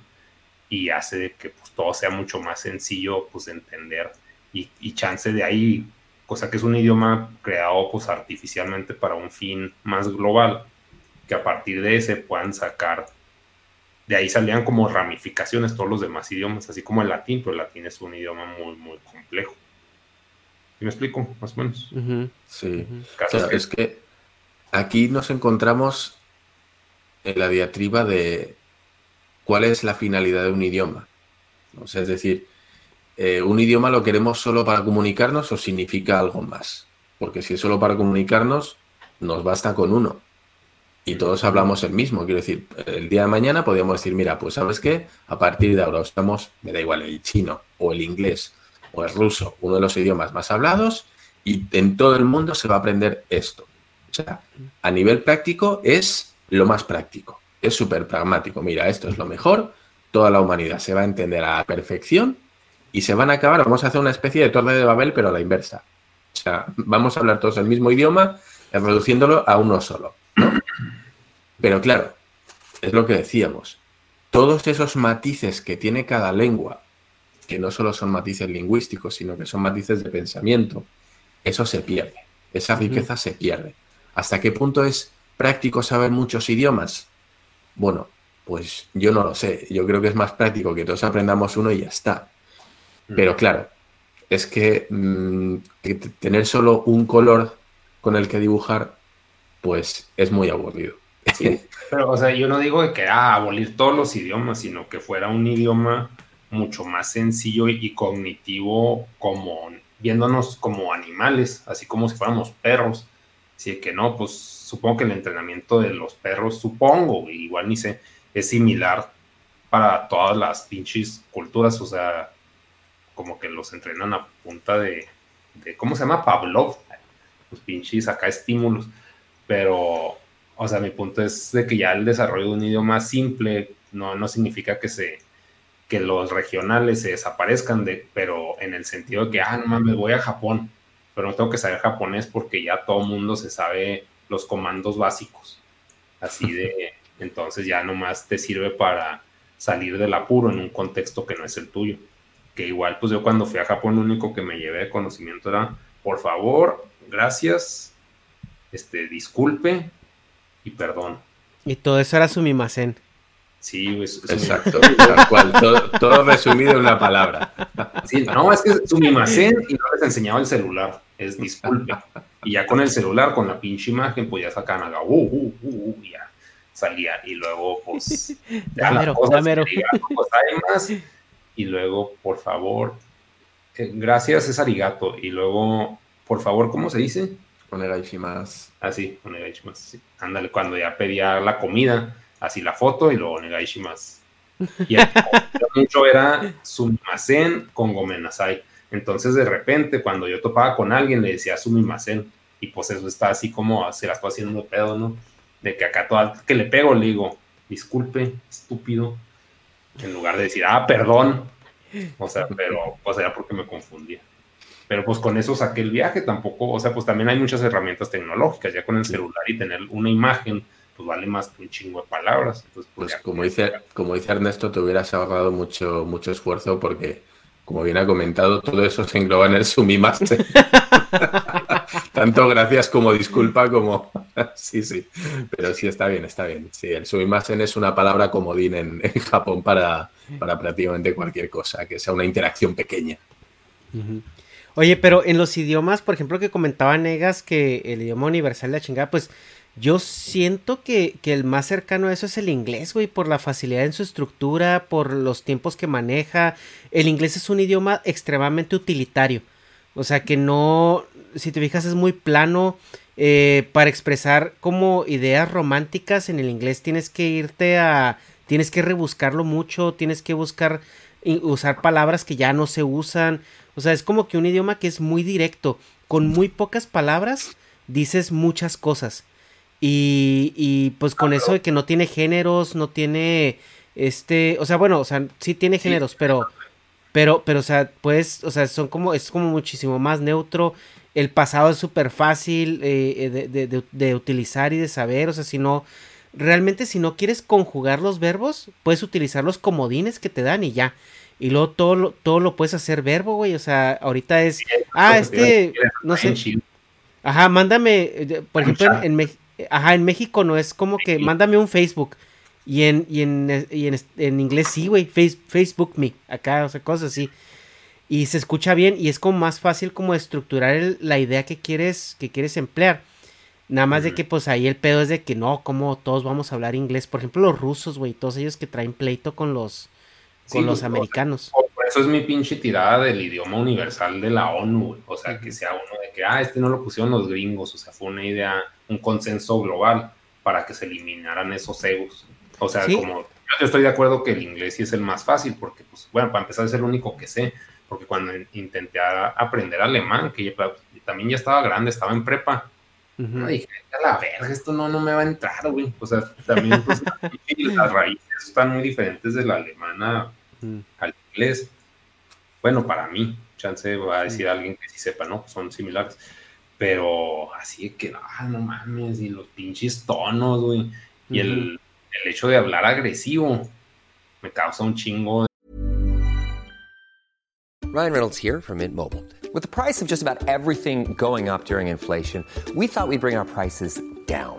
y hace que pues, todo sea mucho más sencillo pues, de entender y, y, chance de ahí, cosa que es un idioma creado pues, artificialmente para un fin más global, que a partir de ese puedan sacar, de ahí salían como ramificaciones todos los demás idiomas, así como el latín, pero el latín es un idioma muy, muy complejo. ¿Me explico? Más o menos. Sí. es que aquí nos encontramos en la diatriba de cuál es la finalidad de un idioma. O sea, es decir, eh, ¿un idioma lo queremos solo para comunicarnos o significa algo más? Porque si es solo para comunicarnos, nos basta con uno. Y todos hablamos el mismo. Quiero decir, el día de mañana podríamos decir, mira, pues sabes qué, a partir de ahora estamos, me da igual, el chino o el inglés o el ruso, uno de los idiomas más hablados, y en todo el mundo se va a aprender esto. O sea, a nivel práctico es lo más práctico es súper pragmático. Mira, esto es lo mejor, toda la humanidad se va a entender a la perfección y se van a acabar, vamos a hacer una especie de torre de Babel, pero a la inversa. O sea, vamos a hablar todos el mismo idioma, reduciéndolo a uno solo. Pero claro, es lo que decíamos. Todos esos matices que tiene cada lengua, que no solo son matices lingüísticos, sino que son matices de pensamiento, eso se pierde. Esa riqueza se pierde. ¿Hasta qué punto es práctico saber muchos idiomas? Bueno, pues yo no lo sé. Yo creo que es más práctico que todos aprendamos uno y ya está. Pero claro, es que, mm, tener solo un color con el que dibujar, pues es muy aburrido. Sí, pero o sea, yo no digo que ah, abolir todos los idiomas, sino que fuera un idioma mucho más sencillo y cognitivo como viéndonos como animales, así como si fuéramos perros. Así que no, pues supongo que el entrenamiento de los perros, supongo, igual ni sé, es similar para todas las pinches culturas, o sea, como que los entrenan a punta de, ¿cómo se llama? Pavlov, los pinches acá estímulos, pero, o sea, mi punto es de que ya el desarrollo de un idioma simple no, no significa que se que los regionales se desaparezcan, de, pero en el sentido de que, ah, no mames, voy a Japón, pero no tengo que saber japonés porque ya todo mundo se sabe los comandos básicos. Así de, entonces ya nomás te sirve para salir del apuro en un contexto que no es el tuyo que igual pues yo cuando fui a Japón lo único que me llevé de conocimiento era, por favor, gracias, este, disculpe y perdón. Y todo eso era sumimasen. Sí, pues, exacto, tal cual, todo, resumido en una palabra. Sí, no, es que sumimasen y no les enseñaba el celular, es disculpe. Y ya con el celular, con la pinche imagen, pues ya sacan a uh, uh, uh, uh, ya salía. Y luego, pues, ya las cosas, pues, más y luego, por favor, eh, gracias es arigato, y luego, por favor, ¿cómo se dice? Onegaishimasu. Ah, sí, onegaishimasu. Sí. Ándale, cuando ya pedía la comida, así la foto y luego onegaishimasu. Y el mucho era sumimasen con gomenasai. Entonces, de repente, cuando yo topaba con alguien, le decía sumimasen. Y pues eso está así como se la estoy haciendo pedo, ¿no? De que acá todo que le pego, le digo, disculpe, estúpido, en lugar de decir, ah, perdón. O sea, pero pues era porque me confundía. Pero pues con eso saqué el viaje tampoco, o sea, pues también hay muchas herramientas tecnológicas, ya con el celular y tener una imagen, pues vale más que un chingo de palabras. Entonces, pues, pues como, dice, como dice Ernesto, te hubieras ahorrado mucho, mucho esfuerzo porque, como bien ha comentado, todo eso se engloba en el Sumimaster. Tanto gracias como disculpa como... sí, sí, pero sí está bien, está bien. Sí, el sumimasen es una palabra comodín en, en Japón para, para prácticamente cualquier cosa, que sea una interacción pequeña. Oye, pero en los idiomas, por ejemplo, que comentaba Negas que el idioma universal de la chingada, pues yo siento que, que, el más cercano a eso es el inglés, güey, por la facilidad en su estructura, por los tiempos que maneja. El inglés es un idioma extremadamente utilitario. O sea que no, si te fijas, es muy plano. Eh, para expresar como ideas románticas en el inglés tienes que irte a... Tienes que rebuscarlo mucho, tienes que buscar usar palabras que ya no se usan. O sea, es como que un idioma que es muy directo. Con muy pocas palabras dices muchas cosas. Y, y pues con eso de que no tiene géneros, no tiene este, o sea, bueno, o sea, sí tiene géneros, pero pero, pero, o sea, pues, o sea, son como, es como muchísimo más neutro. El pasado es súper fácil eh, de, de, utilizar y de saber. O sea, si no, realmente si no quieres conjugar los verbos, puedes utilizar los comodines que te dan y ya. Y luego todo lo, todo lo puedes hacer verbo, güey. O sea, ahorita es, ah, este, no sé. Ajá, mándame, eh, por ejemplo, en, ajá, en México no es como que mándame un Facebook. Y en, y en, y en, inglés sí, güey. Facebook me. Acá, o sea, cosas así. Y se escucha bien y es como más fácil como estructurar la idea que quieres, que quieres emplear. Nada más de que pues ahí el pedo es de que no, como todos vamos a hablar inglés. Por ejemplo, los rusos, güey, todos ellos que traen pleito con los, con los americanos. por eso es mi pinche tirada del idioma universal de la ONU, O sea, que sea uno de que, ah, este no lo pusieron los gringos. O sea, fue una idea, un consenso global para que se eliminaran esos egos. O sea, como yo estoy de acuerdo que el inglés sí es el más fácil, porque, pues, bueno, para empezar es el único que sé, porque cuando intenté aprender alemán, que también ya estaba grande, estaba en prepa, Ay, a la verga, esto no, no me va a entrar, güey. O sea, también pues, las raíces están muy diferentes de la alemana al inglés. Bueno, para mí, chance va a decir alguien que sí sepa, ¿no? Son similares. Pero así que, ah, no mames, y los pinches tonos, güey. Y el, el hecho de hablar agresivo me causa un chingo de Ryan Reynolds here from Mint Mobile. With the price of just about everything going up during inflation, we thought we'd bring our prices down.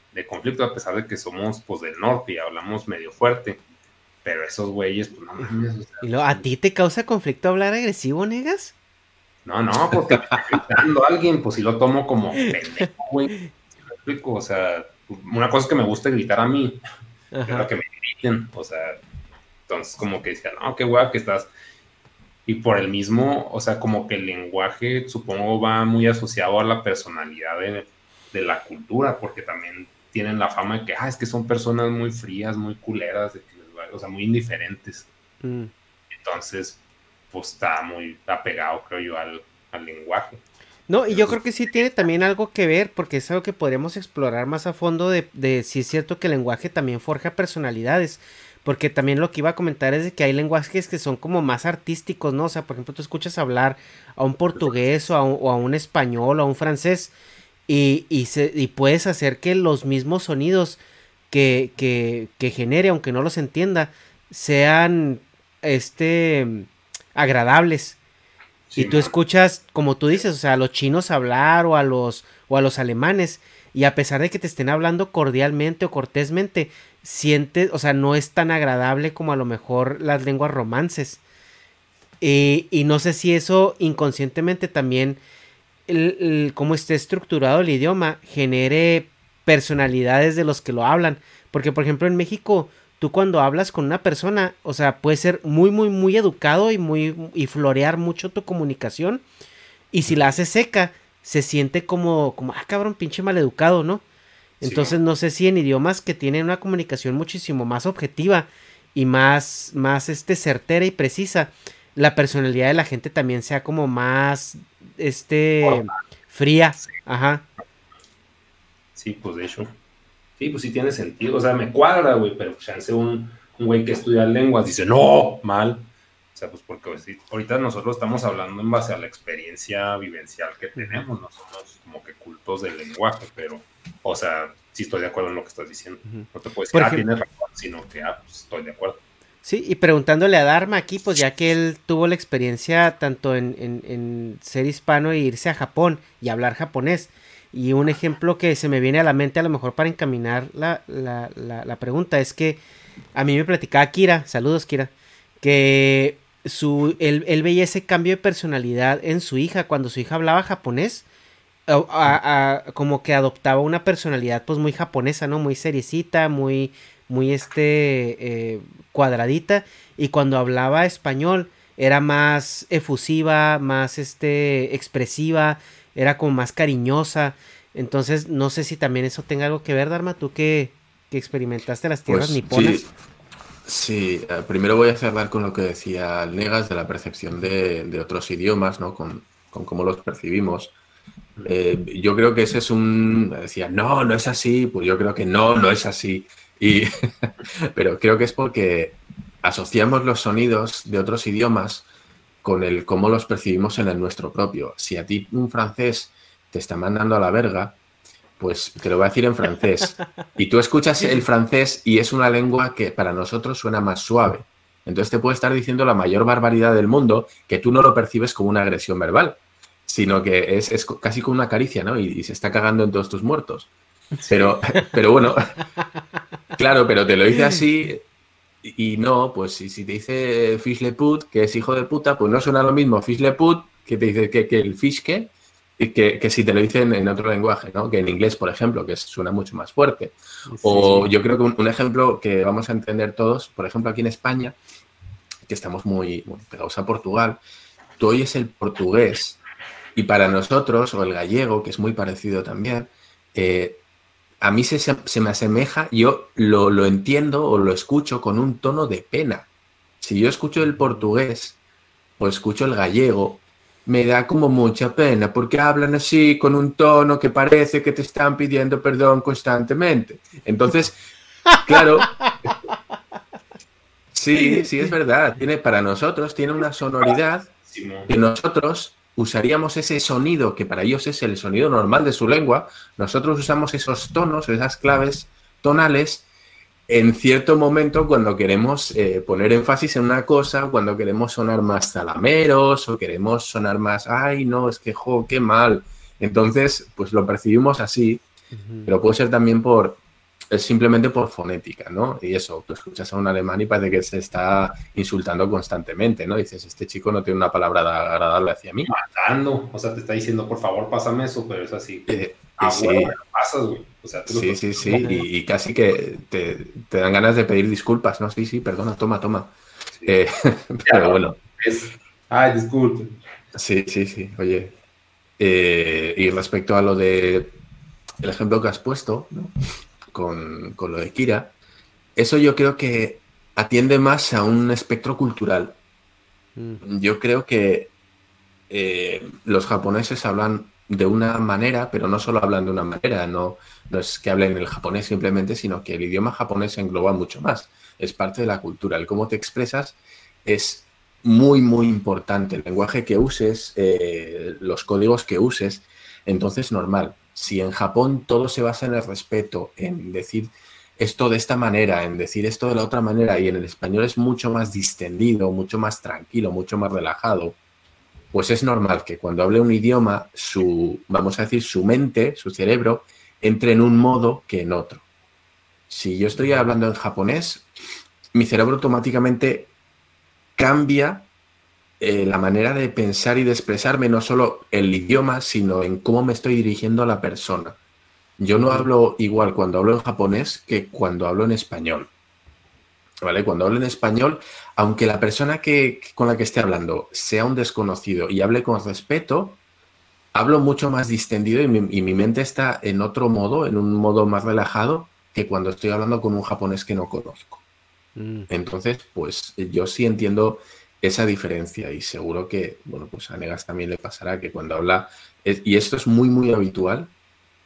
de conflicto, a pesar de que somos pues del norte y hablamos medio fuerte. Pero esos güeyes, pues no mames. o sea, ¿Y lo, a ti te causa conflicto hablar agresivo, negas? No, no, porque gritando alguien, pues si lo tomo como pendejo, güey. ¿Sí me explico? O sea, una cosa es que me gusta gritar a mí, pero que me griten, o sea, entonces como que decía, no, qué guay que estás. Y por el mismo, o sea, como que el lenguaje, supongo, va muy asociado a la personalidad de, de la cultura, porque también tienen la fama de que, ah, es que son personas muy frías, muy culeras, de que les va- o sea, muy indiferentes. Mm. Entonces, pues está muy apegado, creo yo, al, al lenguaje. No, y yo creo que sí tiene también algo que ver, porque es algo que podríamos explorar más a fondo de, de si es cierto que el lenguaje también forja personalidades. Porque también lo que iba a comentar es de que hay lenguajes que son como más artísticos, ¿no? O sea, por ejemplo, tú escuchas hablar a un portugués o a un, o a un español o a un francés y, y, se, y puedes hacer que los mismos sonidos que, que, que genere, aunque no los entienda, sean este agradables. y tú escuchas, como tú dices, o sea, a los chinos hablar o a los, o a los alemanes, y a pesar de que te estén hablando cordialmente o cortésmente, sientes, o sea, no es tan agradable como a lo mejor las lenguas romances. Y, y no sé si eso inconscientemente también, el, el- cómo esté estructurado el idioma, genere personalidades de los que lo hablan. Porque, por ejemplo, en México, tú cuando hablas con una persona, o sea, puedes ser muy, muy, muy educado y muy, y florear mucho tu comunicación. Y si la haces seca, se siente como, como, ah, cabrón, pinche maleducado, ¿no? Sí. Entonces, no sé si en idiomas que tienen una comunicación muchísimo más objetiva y más, más, este, certera y precisa, la personalidad de la gente también sea como más, este, fría. Ajá. Sí, pues de hecho. Sí, pues sí tiene sentido. O sea, me cuadra, güey, pero chance un, un güey que estudia lenguas dice, no, mal. O sea, pues porque pues, ahorita nosotros estamos hablando en base a la experiencia vivencial que tenemos, no somos como que cultos del lenguaje, pero, o sea, sí estoy de acuerdo en lo que estás diciendo. No te puedes decir, ah, tienes razón, sino que, ah, pues estoy de acuerdo. Sí, y preguntándole a Dharma aquí, pues ya que él tuvo la experiencia tanto en, en- en ser hispano e irse a Japón y hablar japonés. Y un ejemplo que se me viene a la mente a lo mejor para encaminar la, la, la, la pregunta es que a mí me platicaba Kira, saludos Kira, que su, él, él veía ese cambio de personalidad en su hija cuando su hija hablaba japonés. a- a- a- como que adoptaba una personalidad pues muy japonesa, ¿no? Muy seriecita, muy, muy este eh, cuadradita y cuando hablaba español era más efusiva, más este expresiva, era como más cariñosa. Entonces, no sé si también eso tenga algo que ver, Dharma, tú que, que experimentaste las tierras Pues, niponas. sí, sí, eh, primero voy a cerrar con lo que decía Negas de la percepción de, de otros idiomas, ¿no? Con, con cómo los percibimos. Eh, yo creo que ese es un... Decía, no, no es así, pues yo creo que no, no es así. Y, pero creo que es porque asociamos los sonidos de otros idiomas con el cómo los percibimos en el nuestro propio. Si a ti un francés te está mandando a la verga, Pues te lo voy a decir en francés. Y tú escuchas el francés y es una lengua que para nosotros suena más suave. Entonces te puede estar diciendo la mayor barbaridad del mundo que tú no lo percibes como una agresión verbal, sino que es, casi como una caricia, ¿no? Y, se está cagando en todos tus muertos. Pero, pero bueno, claro, pero te lo dice así y no, pues si, si te dice fish le put, que es hijo de puta, pues no suena lo mismo fish le put que te dice que, que el fish que que, si te lo dicen en otro lenguaje, ¿no? que en inglés, por ejemplo, que suena mucho más fuerte. o yo creo que un, ejemplo que vamos a entender todos, por ejemplo, aquí en España, que estamos muy, pegados a Portugal, tú oyes el portugués y para nosotros, o el gallego, que es muy parecido también, eh, a mí se, se, me asemeja, yo lo, lo entiendo o lo escucho con un tono de pena. Si yo escucho el portugués o escucho el gallego, me da como mucha pena porque hablan así con un tono que parece que te están pidiendo perdón constantemente. Entonces, claro, sí, sí es verdad, tiene para nosotros tiene una sonoridad que nosotros usaríamos ese sonido que para ellos es el sonido normal de su lengua, nosotros usamos esos tonos, esas claves tonales en cierto momento cuando queremos eh, poner énfasis en una cosa, cuando queremos sonar más zalameros o queremos sonar más, ay, no, es que, jo, qué mal. Entonces, pues lo percibimos así, pero puede ser también por, es simplemente por fonética, ¿no? Y eso, tú escuchas a un alemán y parece que se está insultando constantemente, ¿no? Dices, este chico no tiene una palabra agradable hacia mí. Matando, o sea, te está diciendo, por favor, pásame eso, pero es así. Eh, sí. pasas, güey. sí, sí, sí, y, casi que te, dan ganas de pedir disculpas, ¿no? Sí, sí, perdona, toma, toma. Eh, pero bueno. Ay, disculpe. Sí, sí, sí, oye. Eh, y respecto a lo de el ejemplo que has puesto, ¿no? Con, lo de Kira, eso yo creo que atiende más a un espectro cultural. Mm. Yo creo que eh, los japoneses hablan de una manera, pero no solo hablan de una manera, no, no es que hablen el japonés simplemente, sino que el idioma japonés engloba mucho más, es parte de la cultura, el cómo te expresas es muy, muy importante, el lenguaje que uses, eh, los códigos que uses, entonces normal, si en Japón todo se basa en el respeto, en decir esto de esta manera, en decir esto de la otra manera, y en el español es mucho más distendido, mucho más tranquilo, mucho más relajado, pues es normal que cuando hable un idioma, su, vamos a decir, su mente, su cerebro, entre en un modo que en otro. Si yo estoy hablando en japonés, mi cerebro automáticamente cambia eh, la manera de pensar y de expresarme, no solo el idioma, sino en cómo me estoy dirigiendo a la persona. Yo no hablo igual cuando hablo en japonés que cuando hablo en español. ¿Vale? Cuando hablo en español, aunque la persona que, con la que esté hablando sea un desconocido y hable con respeto, hablo mucho más distendido y mi, mente está en otro modo, en un modo más relajado que cuando estoy hablando con un japonés que no conozco. Mm. Entonces, pues yo sí entiendo esa diferencia y seguro que, bueno, pues a Negas también le pasará que cuando habla, y esto es muy, muy habitual,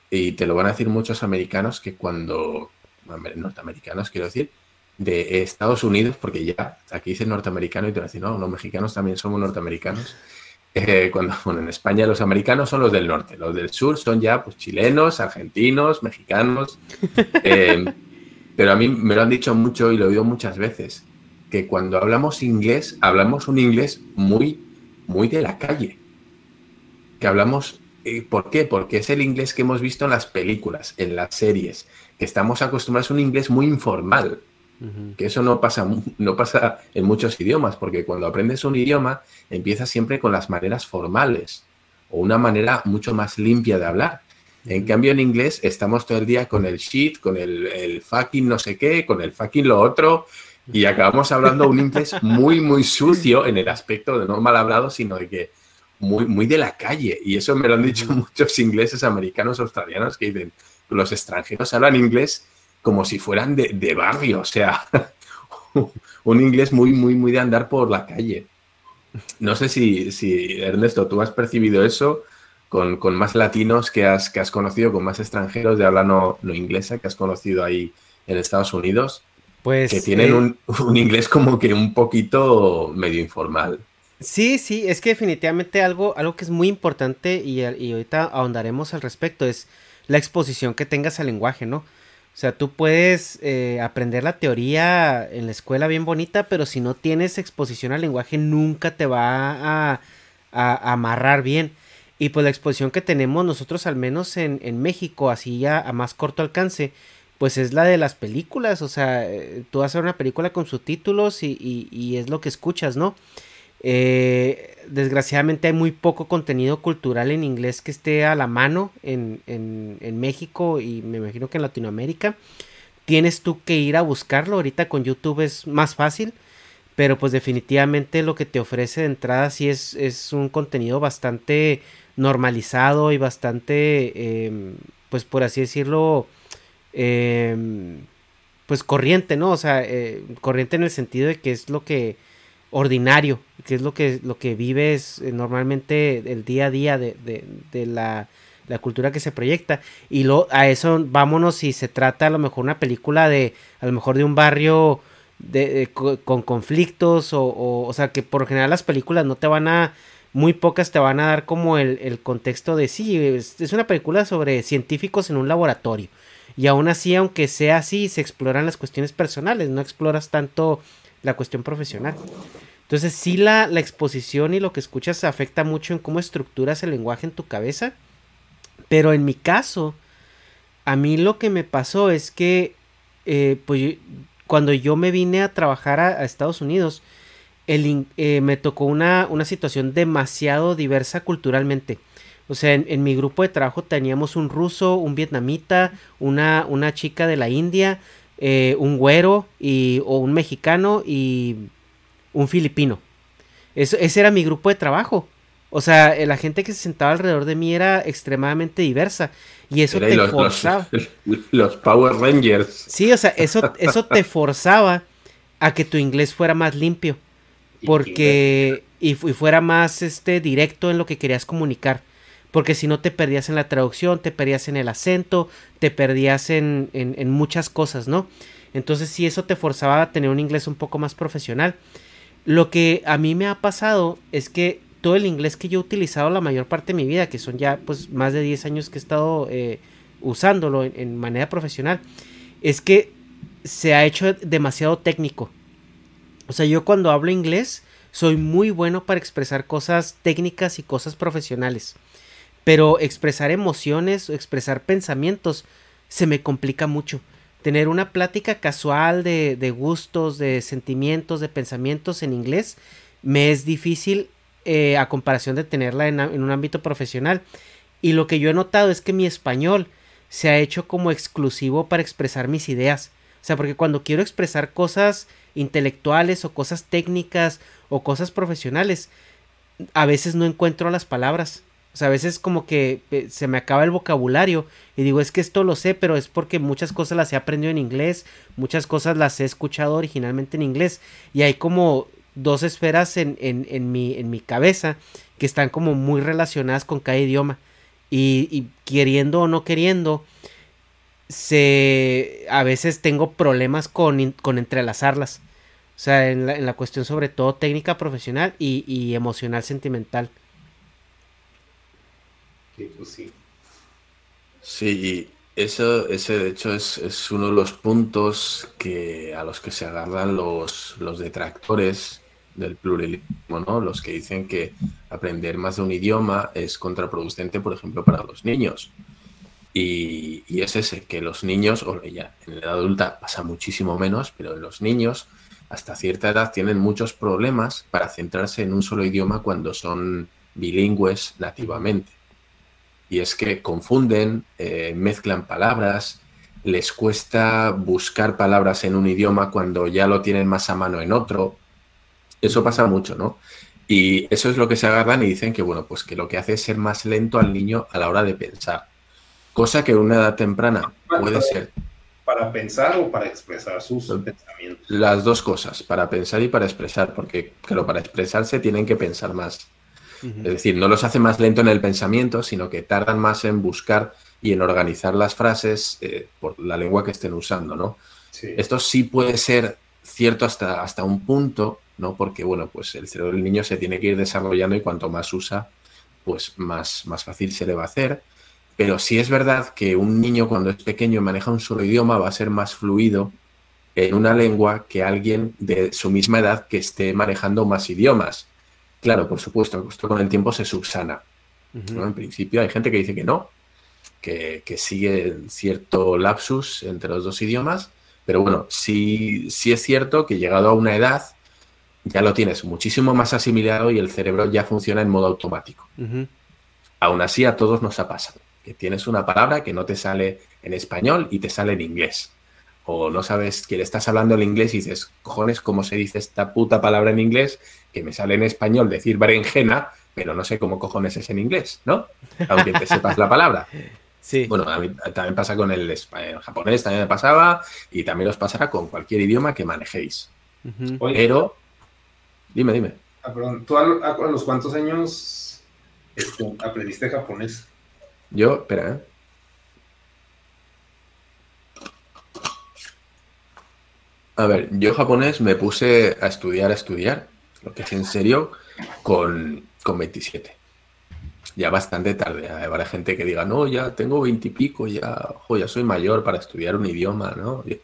y te lo van a decir muchos americanos que cuando, norteamericanos quiero decir, de Estados Unidos, porque ya aquí dice norteamericano y te van a decir, no, los mexicanos también somos norteamericanos. Eh, cuando, bueno, en España los americanos son los del norte, los del sur son ya pues chilenos, argentinos, mexicanos. Eh, pero a mí me lo han dicho mucho y lo he oído muchas veces que cuando hablamos inglés, hablamos un inglés muy, muy de la calle. Que hablamos, eh, ¿por qué? Porque es el inglés que hemos visto en las películas, en las series, que estamos acostumbrados a un inglés muy informal. Que eso no pasa, no pasa en muchos idiomas, porque cuando aprendes un idioma, empiezas siempre con las maneras formales o una manera mucho más limpia de hablar. En cambio, en inglés estamos todo el día con el shit, con el, el, fucking no sé qué, con el fucking lo otro, y acabamos hablando un inglés muy, muy sucio en el aspecto de no mal hablado, sino de que muy, muy de la calle. Y eso me lo han dicho muchos ingleses, americanos, australianos, que dicen, los extranjeros hablan inglés como si fueran de, barrio, o sea, un inglés muy, muy, muy de andar por la calle. No sé si, si Ernesto, tú has percibido eso con, más latinos que has, que has conocido, con más extranjeros de habla no, no inglesa que has conocido ahí en Estados Unidos. Pues, que tienen eh, un, inglés como que un poquito medio informal. Sí, sí, es que definitivamente algo, algo que es muy importante y, y ahorita ahondaremos al respecto es la exposición que tengas al lenguaje, ¿no? O sea, tú puedes eh, aprender la teoría en la escuela bien bonita, pero si no tienes exposición al lenguaje, nunca te va a, amarrar bien. Y pues la exposición que tenemos nosotros, al menos en, México, así ya a más corto alcance, pues es la de las películas. O sea, eh, tú vas a ver una película con subtítulos y, y es lo que escuchas, ¿no? Eh, desgraciadamente hay muy poco contenido cultural en inglés que esté a la mano en, en, México y me imagino que en Latinoamérica. Tienes tú que ir a buscarlo. Ahorita con YouTube es más fácil. Pero pues definitivamente lo que te ofrece de entrada sí es, es un contenido bastante normalizado y bastante, em, pues por así decirlo, em, pues corriente, ¿no? O sea, eh, corriente en el sentido de que es lo que ordinario, que es lo que, lo que vives eh, normalmente el día a día de, de, la, la, cultura que se proyecta. Y lo, a eso vámonos si se trata a lo mejor una película de, a lo mejor de un barrio de, con conflictos o, o, sea, que por general las películas no te van a, muy pocas te van a dar como el, el contexto de, sí, es una película sobre científicos en un laboratorio. Y aún así, aunque sea así, se exploran las cuestiones personales, no exploras tanto la cuestión profesional. Entonces sí la, la exposición y lo que escuchas afecta mucho en cómo estructuras el lenguaje en tu cabeza. Pero en mi caso, a mí lo que me pasó es que eh, pues, cuando yo me vine a trabajar a, Estados Unidos, el, eh, me tocó una, una, situación demasiado diversa culturalmente. O sea, en, mi grupo de trabajo teníamos un ruso, un vietnamita, una, una chica de la India, eh, un güero y, o un mexicano y un filipino. Eso, ese era mi grupo de trabajo. O sea, la gente que se sentaba alrededor de mí era extremadamente diversa. Y eso te forzaba. Los, Power Rangers. Sí, o sea, eso, eso te forzaba a que tu inglés fuera más limpio. Porque. Y, fuera más este directo en lo que querías comunicar. Porque si no te perdías en la traducción, te perdías en el acento, te perdías en, en muchas cosas, ¿no? Entonces, sí, eso te forzaba a tener un inglés un poco más profesional. Lo que a mí me ha pasado es que todo el inglés que yo he utilizado la mayor parte de mi vida, que son ya pues más de 10 años que he estado eh, usándolo en, manera profesional, es que se ha hecho demasiado técnico. O sea, yo cuando hablo inglés soy muy bueno para expresar cosas técnicas y cosas profesionales. Pero expresar emociones expresar pensamientos se me complica mucho tener una plática casual de, de, gustos, de sentimientos, de pensamientos en inglés, me es difícil eh, a comparación de tenerla en, en, un ámbito profesional. Y lo que yo he notado es que mi español se ha hecho como exclusivo para expresar mis ideas. O sea, porque cuando quiero expresar cosas intelectuales o cosas técnicas o cosas profesionales, a veces no encuentro las palabras. O sea, a veces como que eh, se me acaba el vocabulario y digo, es que esto lo sé, pero es porque muchas cosas las he aprendido en inglés, muchas cosas las he escuchado originalmente en inglés y hay como dos esferas en, en, en, mi, en mi cabeza que están como muy relacionadas con cada idioma y, y queriendo o no queriendo, se, a veces tengo problemas con, con entrelazarlas. O sea, en la, en la cuestión sobre todo técnica profesional y, y emocional sentimental. Pues sí. Sí, eso, ese de hecho es, uno de los puntos que, a los que se agarran los, los detractores del pluralismo, ¿no? Los que dicen que aprender más de un idioma es contraproducente, por ejemplo, para los niños. Y, y, es ese, que los niños, o ya en la edad adulta pasa muchísimo menos, pero los niños hasta cierta edad tienen muchos problemas para centrarse en un solo idioma cuando son bilingües nativamente y es que confunden, eh, mezclan palabras, les cuesta buscar palabras en un idioma cuando ya lo tienen más a mano en otro. Eso pasa mucho, ¿no? Y eso es lo que se agarran y dicen que, bueno, pues que lo que hace es ser más lento al niño a la hora de pensar. Cosa que en una edad temprana puede ser. ¿Para pensar o para expresar sus pensamientos? Las dos cosas, para pensar y para expresar, porque, claro, para expresarse tienen que pensar más. Es decir, no los hace más lento en el pensamiento, sino que tardan más en buscar y en organizar las frases eh, por la lengua que estén usando, ¿no? Esto sí puede ser cierto hasta, hasta un punto, ¿no? Porque, bueno, pues el cerebro del niño se tiene que ir desarrollando y cuanto más usa, pues más, más fácil se le va a hacer. pero sí es verdad que un niño cuando es pequeño y maneja un solo idioma va a ser más fluido en una lengua que alguien de su misma edad que esté manejando más idiomas. Claro, por supuesto, esto con el tiempo se subsana. ¿no? En principio hay gente que dice que no, que, que, sigue cierto lapsus entre los dos idiomas, pero bueno, sí, sí es cierto que llegado a una edad ya lo tienes muchísimo más asimilado y el cerebro ya funciona en modo automático. Uh -huh. Aún así a todos nos ha pasado, que tienes una palabra que no te sale en español y te sale en inglés o no sabes que le estás hablando en inglés y dices, cojones, ¿cómo se dice esta puta palabra en inglés? Que me sale en español decir berenjena, pero no sé cómo cojones es en inglés, ¿no? Aunque te sepas la palabra. Sí. Bueno, a mí también pasa con el, el, japonés, también me pasaba, y también os pasará con cualquier idioma que manejéis. Uh -huh. Oye, Pero, dime, dime. ah, perdón, ¿tú a, a- a los cuántos años este, aprendiste japonés? Yo, espera, ¿eh? A ver, yo japonés me puse a estudiar, a estudiar, lo que es en serio, con, con 27. Ya bastante tarde. Habrá gente que diga, no, ya tengo 20 y pico, ya, ojo, ya soy mayor para estudiar un idioma, ¿no? Yo,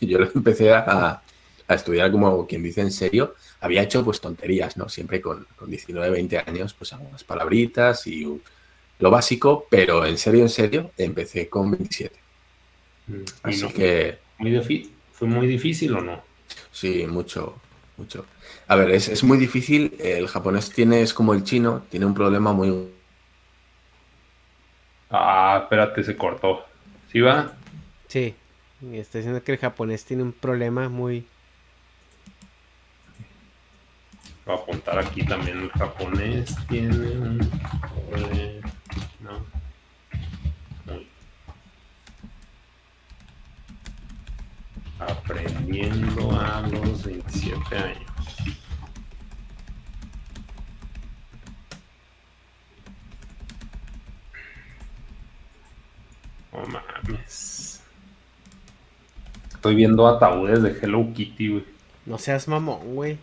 yo lo empecé a, a estudiar como quien dice en serio. Había hecho pues tonterías, ¿no? Siempre con, con 19, 20 años, pues algunas palabritas y un- lo básico, pero en serio, en serio, empecé con 27. Y Así no, que muy ¿Fue muy difícil o no? Sí, mucho, mucho. A ver, es, es muy difícil. El japonés tiene, es como el chino, tiene un problema muy... Ah, espérate, se cortó. ¿Sí va? Sí. Y está diciendo que el japonés tiene un problema muy. Voy a apuntar aquí también el japonés tiene un problema. Muy. Aprendiendo a los 27 años. No mames. Estoy viendo ataúdes de Hello Kitty, güey. No seas mamón, güey.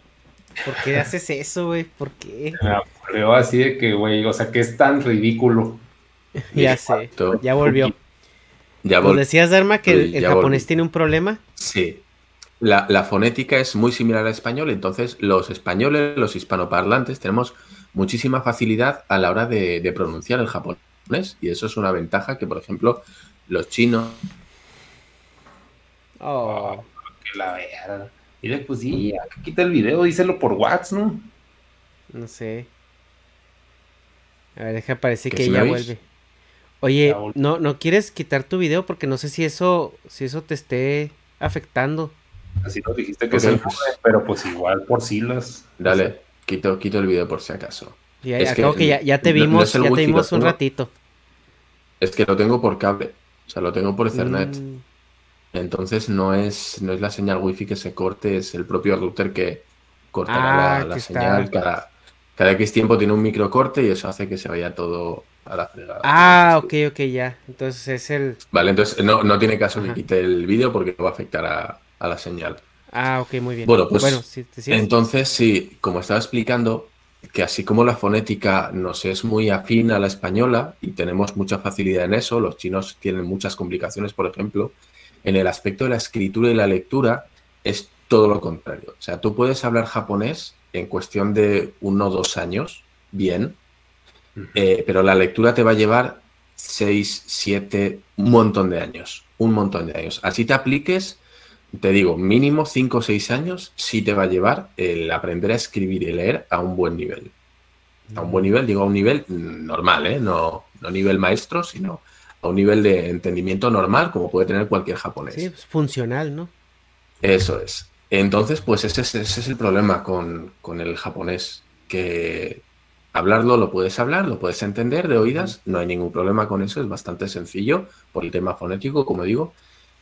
¿Por qué haces eso, güey? ¿Por qué? Me apruebo así de que, güey, o sea, que es tan ridículo. Ya sé. Ya volvió. Ya ¿Nos vol- decías, Dharma, que el, japonés tiene un problema? Sí. La, la fonética es muy similar al español, entonces los españoles, los hispanoparlantes, tenemos muchísima facilidad a la hora de, de pronunciar el japonés y eso es una ventaja que, por ejemplo, los chinos Oh. Que la verga. Mira, pues sí, quita el video, díselo por WhatsApp, ¿no? No sé. A ver, deja, parece ¿Que que ya vuelve. Oye, no, no quieres quitar tu video porque no sé si eso, si eso te esté afectando. Así nos dijiste que Ok, es el nombre, pero pues igual por siglas. Dale, quito, quito el vídeo por si acaso. Ya, Es ya, que ya, ya te no- no vimos, ya te lo vimos un tengo- ratito. Es que lo tengo por cable, o sea, lo tengo por Ethernet. Mm, Entonces no es, no es la señal wifi que se corte, es el propio router que cortará Ah, la, la que señal. Cada, cada X tiempo tiene un microcorte y eso hace que se vaya todo a la fregada. Ah, ok, ok, ya. Entonces es el... Vale, entonces no, no tiene caso Ajá. que quite el vídeo porque va a afectar a, a la señal. Ah, ok, muy bien. Bueno, pues, sí. Entonces, sí, como estaba explicando, que así como la fonética nos es muy afín a la española y tenemos mucha facilidad en eso, los chinos tienen muchas complicaciones, por ejemplo, en el aspecto de la escritura y la lectura es todo lo contrario. O sea, tú puedes hablar japonés en cuestión de uno o dos años, bien, eh, pero la lectura te va a llevar seis, siete, un montón de años, un montón de años. Así te apliques, te digo, mínimo cinco o seis años, sí te va a llevar el aprender a escribir y leer a un buen nivel. A un buen nivel, digo a un nivel mm, normal, ¿eh? no, no nivel maestro, sino a un nivel de entendimiento normal como puede tener cualquier japonés. Sí, pues, funcional, ¿no? Eso es. Entonces, pues ese es, ese es el problema con, con el japonés, que hablarlo lo puedes hablar, lo puedes entender de oídas, no hay ningún problema con eso, es bastante sencillo por el tema fonético, como digo,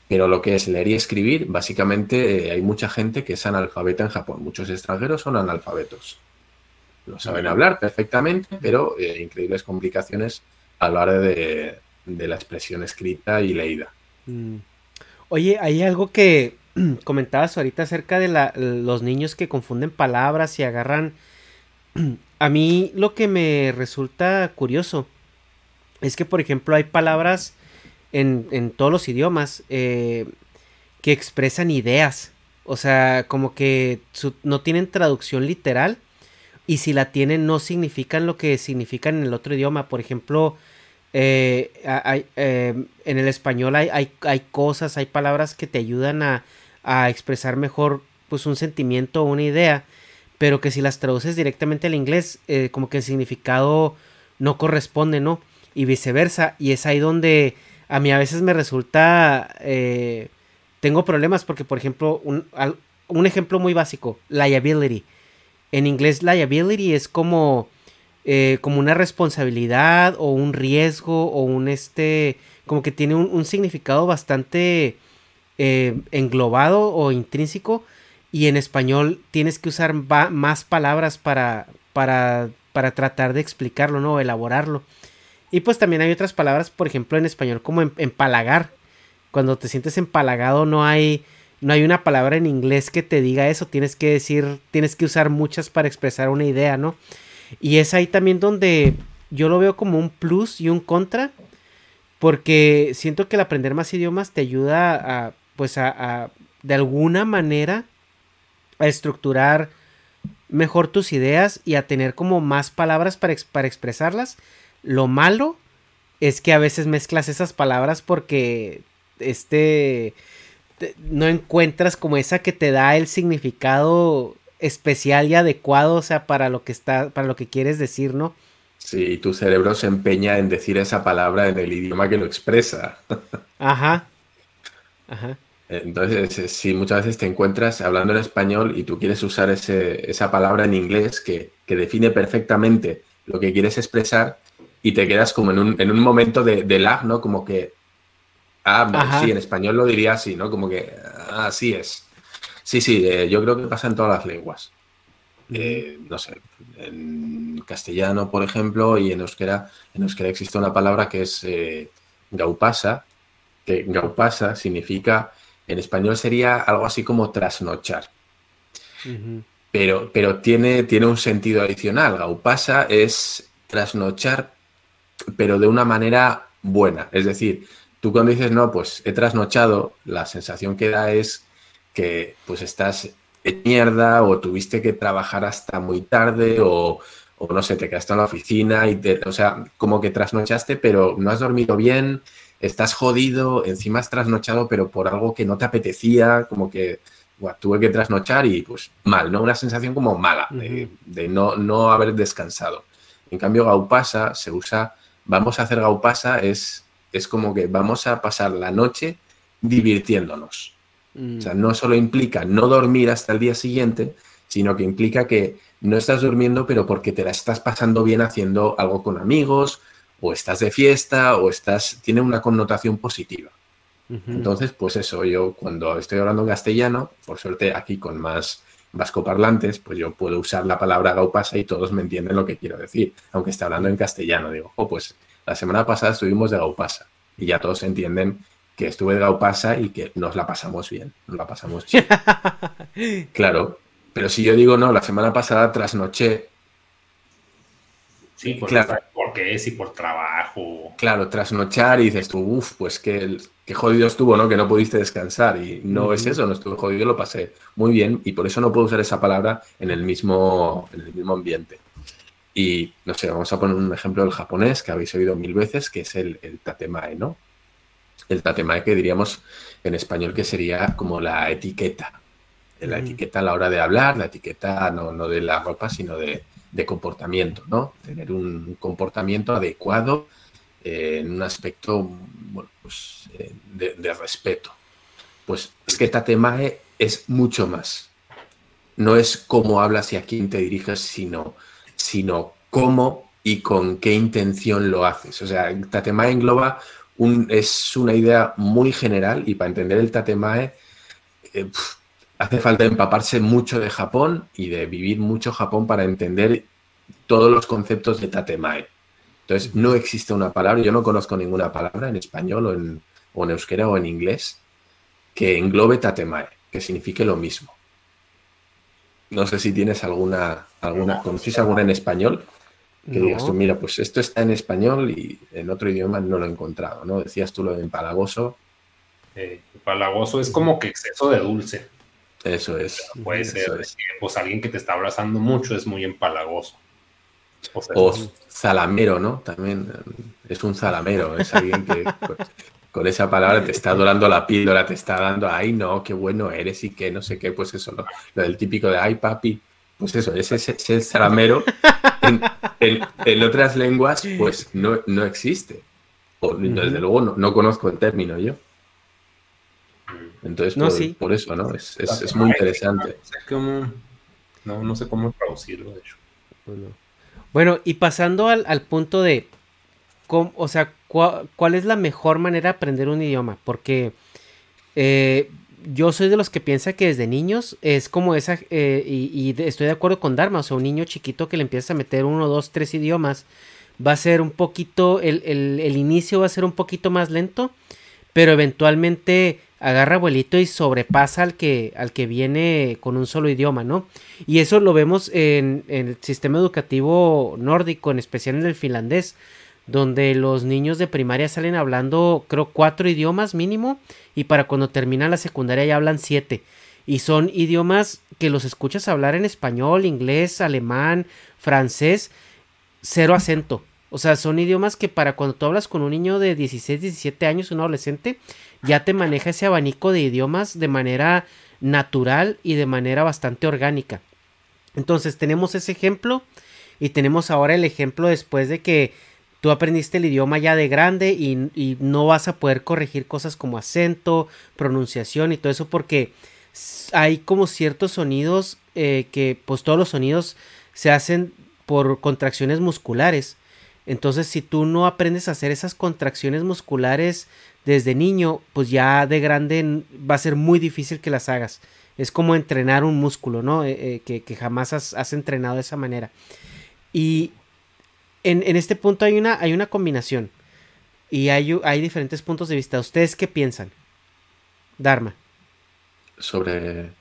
pero lo que es leer y escribir, básicamente eh, hay mucha gente que es analfabeta en Japón, muchos extranjeros son analfabetos. Lo saben hablar perfectamente, pero eh, increíbles complicaciones a la hora de, de la expresión escrita y leída. Mm. Oye, hay algo que comentabas ahorita acerca de la- los niños que confunden palabras y agarran... A mí lo que me resulta curioso es que, por ejemplo, hay palabras en, en todos los idiomas eh, que expresan ideas. O sea, como que no tienen traducción literal. Y si la tienen, no significan lo que significan en el otro idioma. Por ejemplo, eh, eh, en el español hay, hay, cosas, hay palabras que te ayudan a, a, expresar mejor pues un sentimiento o una idea. Pero que si las traduces directamente al inglés, eh, como que el significado no corresponde, ¿no? Y viceversa. Y es ahí donde a mí a veces me resulta tengo problemas porque, por ejemplo, un, un ejemplo muy básico, liability. En inglés, liability es como, eh, como una responsabilidad o un riesgo o un este, como que tiene un, significado bastante eh, englobado o intrínseco. Y en español tienes que usar más palabras para, para, para tratar de explicarlo, ¿no? elaborarlo. Y pues también hay otras palabras, por ejemplo, en español como em, empalagar cuando te sientes empalagado no hay no hay una palabra en inglés que te diga eso, tienes que decir, tienes que usar muchas para expresar una idea, ¿no? Y es ahí también donde yo lo veo como un plus y un contra, porque siento que el aprender más idiomas te ayuda a, pues a de alguna manera, a estructurar mejor tus ideas y a tener como más palabras para, para expresarlas. Lo malo es que a veces mezclas esas palabras porque este no encuentras como esa que te da el significado especial y adecuado, o sea, para lo que está, para lo que quieres decir, ¿no? Sí, tu cerebro se empeña en decir esa palabra en el idioma que lo expresa. Ajá. Ajá. Entonces, si muchas veces te encuentras hablando en español y tú quieres usar esa palabra en inglés que, define perfectamente lo que quieres expresar y te quedas como en un, momento de, de lag, ¿no? Como que Ah, sí, en español lo diría así, ¿no? Como que así es. Sí, sí, eh, yo creo que pasa en todas las lenguas. Eh, no sé, en castellano, por ejemplo, y en euskera, en euskera existe una palabra que es eh, gaupasa, que gaupasa significa, en español sería algo así como trasnochar. pero, pero tiene, tiene un sentido adicional. Gaupasa es trasnochar, pero de una manera buena. Es decir, Tú cuando dices, no, pues he trasnochado, la sensación que da es que pues estás en mierda o tuviste que trabajar hasta muy tarde o, no sé, te quedaste en la oficina y te, o sea, como que trasnochaste pero no has dormido bien, estás jodido, encima has trasnochado pero por algo que no te apetecía, como que tuve que trasnochar y pues mal, ¿no? Una sensación como mala de, no, no haber descansado. En cambio, Gaupasa se usa, vamos a hacer Gaupasa es es como que vamos a pasar la noche divirtiéndonos. O sea, no solo implica no dormir hasta el día siguiente, sino que implica que no estás durmiendo, pero porque te la estás pasando bien haciendo algo con amigos, o estás de fiesta, o estás. tiene una connotación positiva. Entonces, pues eso, yo cuando estoy hablando castellano, por suerte aquí con más vascoparlantes, pues yo puedo usar la palabra gaupasa y todos me entienden lo que quiero decir, aunque esté hablando en castellano. Digo, oh, pues la semana pasada estuvimos de Gaupasa y ya todos entienden que estuve de Gaupasa y que nos la pasamos bien, nos la pasamos bien. claro, pero si yo digo no, la semana pasada trasnoché. Sí, por claro. porque es y por trabajo. Claro, trasnochar y dices tú, uff, pues qué, jodido estuvo, ¿no? Que no pudiste descansar. Y no es eso, no estuve jodido, lo pasé muy bien y por eso no puedo usar esa palabra en el mismo, en el mismo ambiente. Y no sé, vamos a poner un ejemplo del japonés que habéis oído mil veces, que es el, el tatemae, ¿no? El tatemae que diríamos en español que sería como la etiqueta. La etiqueta a la hora de hablar, la etiqueta no, no de la ropa, sino de, de comportamiento, ¿no? Tener un comportamiento adecuado eh, en un aspecto bueno, pues, eh, de, respeto. Pues es que tatemae es mucho más. No es cómo hablas y a quién te diriges, sino sino cómo y con qué intención lo haces. O sea, Tatemae engloba un, es una idea muy general y para entender el Tatemae eh, hace falta empaparse mucho de Japón y de vivir mucho Japón para entender todos los conceptos de Tatemae. Entonces, no existe una palabra, yo no conozco ninguna palabra en español o en, o en euskera o en inglés que englobe Tatemae, que signifique lo mismo. No sé si tienes alguna, alguna, ¿conocéis alguna en español? Que digas tú, mira, pues esto está en español y en otro idioma no lo he encontrado, ¿no? Decías tú lo de empalagoso. Eh, empalagoso es como que exceso de dulce. Eso es. Puede eso ser, es. pues alguien que te está abrazando mucho es muy empalagoso. O sea, O zalamero, ¿no? También eh, es un zalamero, es alguien que con esa palabra te está dorando la píldora, te está dando, ay, no, qué bueno eres y que no sé qué, pues eso, ¿no? Lo del típico de, ay, papi, pues eso, ese, ese, en, en- en otras lenguas, pues no, no existe. O, Desde luego no, no conozco el término yo. Entonces, No, por, sí. por eso, ¿no? Es, es, es muy interesante. No sé cómo, no, no sé cómo traducirlo, de hecho. Bueno, Bueno, y pasando al, al punto de, cómo- o sea, cua- ¿cuál es la mejor manera de aprender un idioma? Porque eh, yo soy de los que piensa que desde niños es como esa, eh, y, y de- estoy de acuerdo con Dharma, o sea, un niño chiquito que le empieza a meter uno, dos, tres idiomas, va a ser un poquito, el, el- el inicio va a ser un poquito más lento, pero eventualmente agarra vuelito y sobrepasa al que, al que viene con un solo idioma, ¿no? Y eso lo vemos en, en el sistema educativo nórdico, en especial en el finlandés, donde los niños de primaria salen hablando, creo, cuatro idiomas mínimo, y para cuando terminan la secundaria ya hablan siete. Y son idiomas que los escuchas hablar en español, inglés, alemán, francés, cero acento. O sea, son idiomas que para cuando tú hablas con un niño de 16, 17 años, un adolescente, ya te maneja ese abanico de idiomas de manera natural y de manera bastante orgánica. Entonces tenemos ese ejemplo y tenemos ahora el ejemplo después de que tú aprendiste el idioma ya de grande y, no vas a poder corregir cosas como acento, pronunciación y todo eso porque hay como ciertos sonidos eh, que pues todos los sonidos se hacen por contracciones musculares. Entonces, si tú no aprendes a hacer esas contracciones musculares desde niño, pues ya de grande va a ser muy difícil que las hagas. Es como entrenar un músculo, ¿no? Eh, eh, que, que jamás has, has entrenado de esa manera. Y en, en este punto hay una, hay una combinación. Y hay, hay diferentes puntos de vista. ¿Ustedes qué piensan? Dharma. Sobre.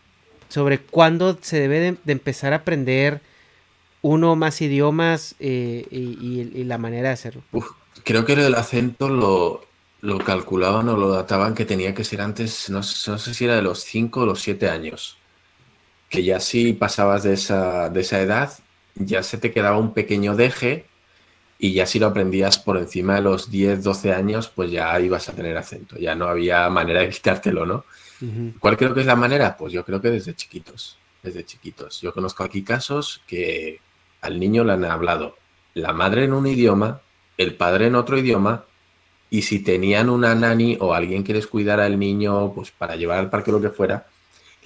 Sobre cuándo se debe de, de empezar a aprender uno o más idiomas eh, y, y- y la manera de hacerlo. Uf, creo que el acento lo, lo calculaban o lo databan que tenía que ser antes, no, sé- no sé si era de los 5 o los 7 años. Que ya si pasabas de esa, de esa edad, ya se te quedaba un pequeño deje y ya si lo aprendías por encima de los 10, 12 años, pues ya ibas a tener acento. Ya no había manera de quitártelo, ¿no? ¿Cuál creo que es la manera? Pues yo creo que desde chiquitos, desde chiquitos. Yo conozco aquí casos que al niño le han hablado la madre en un idioma, el padre en otro idioma, y si tenían una nani o alguien que les cuidara al niño, pues para llevar al parque o lo que fuera,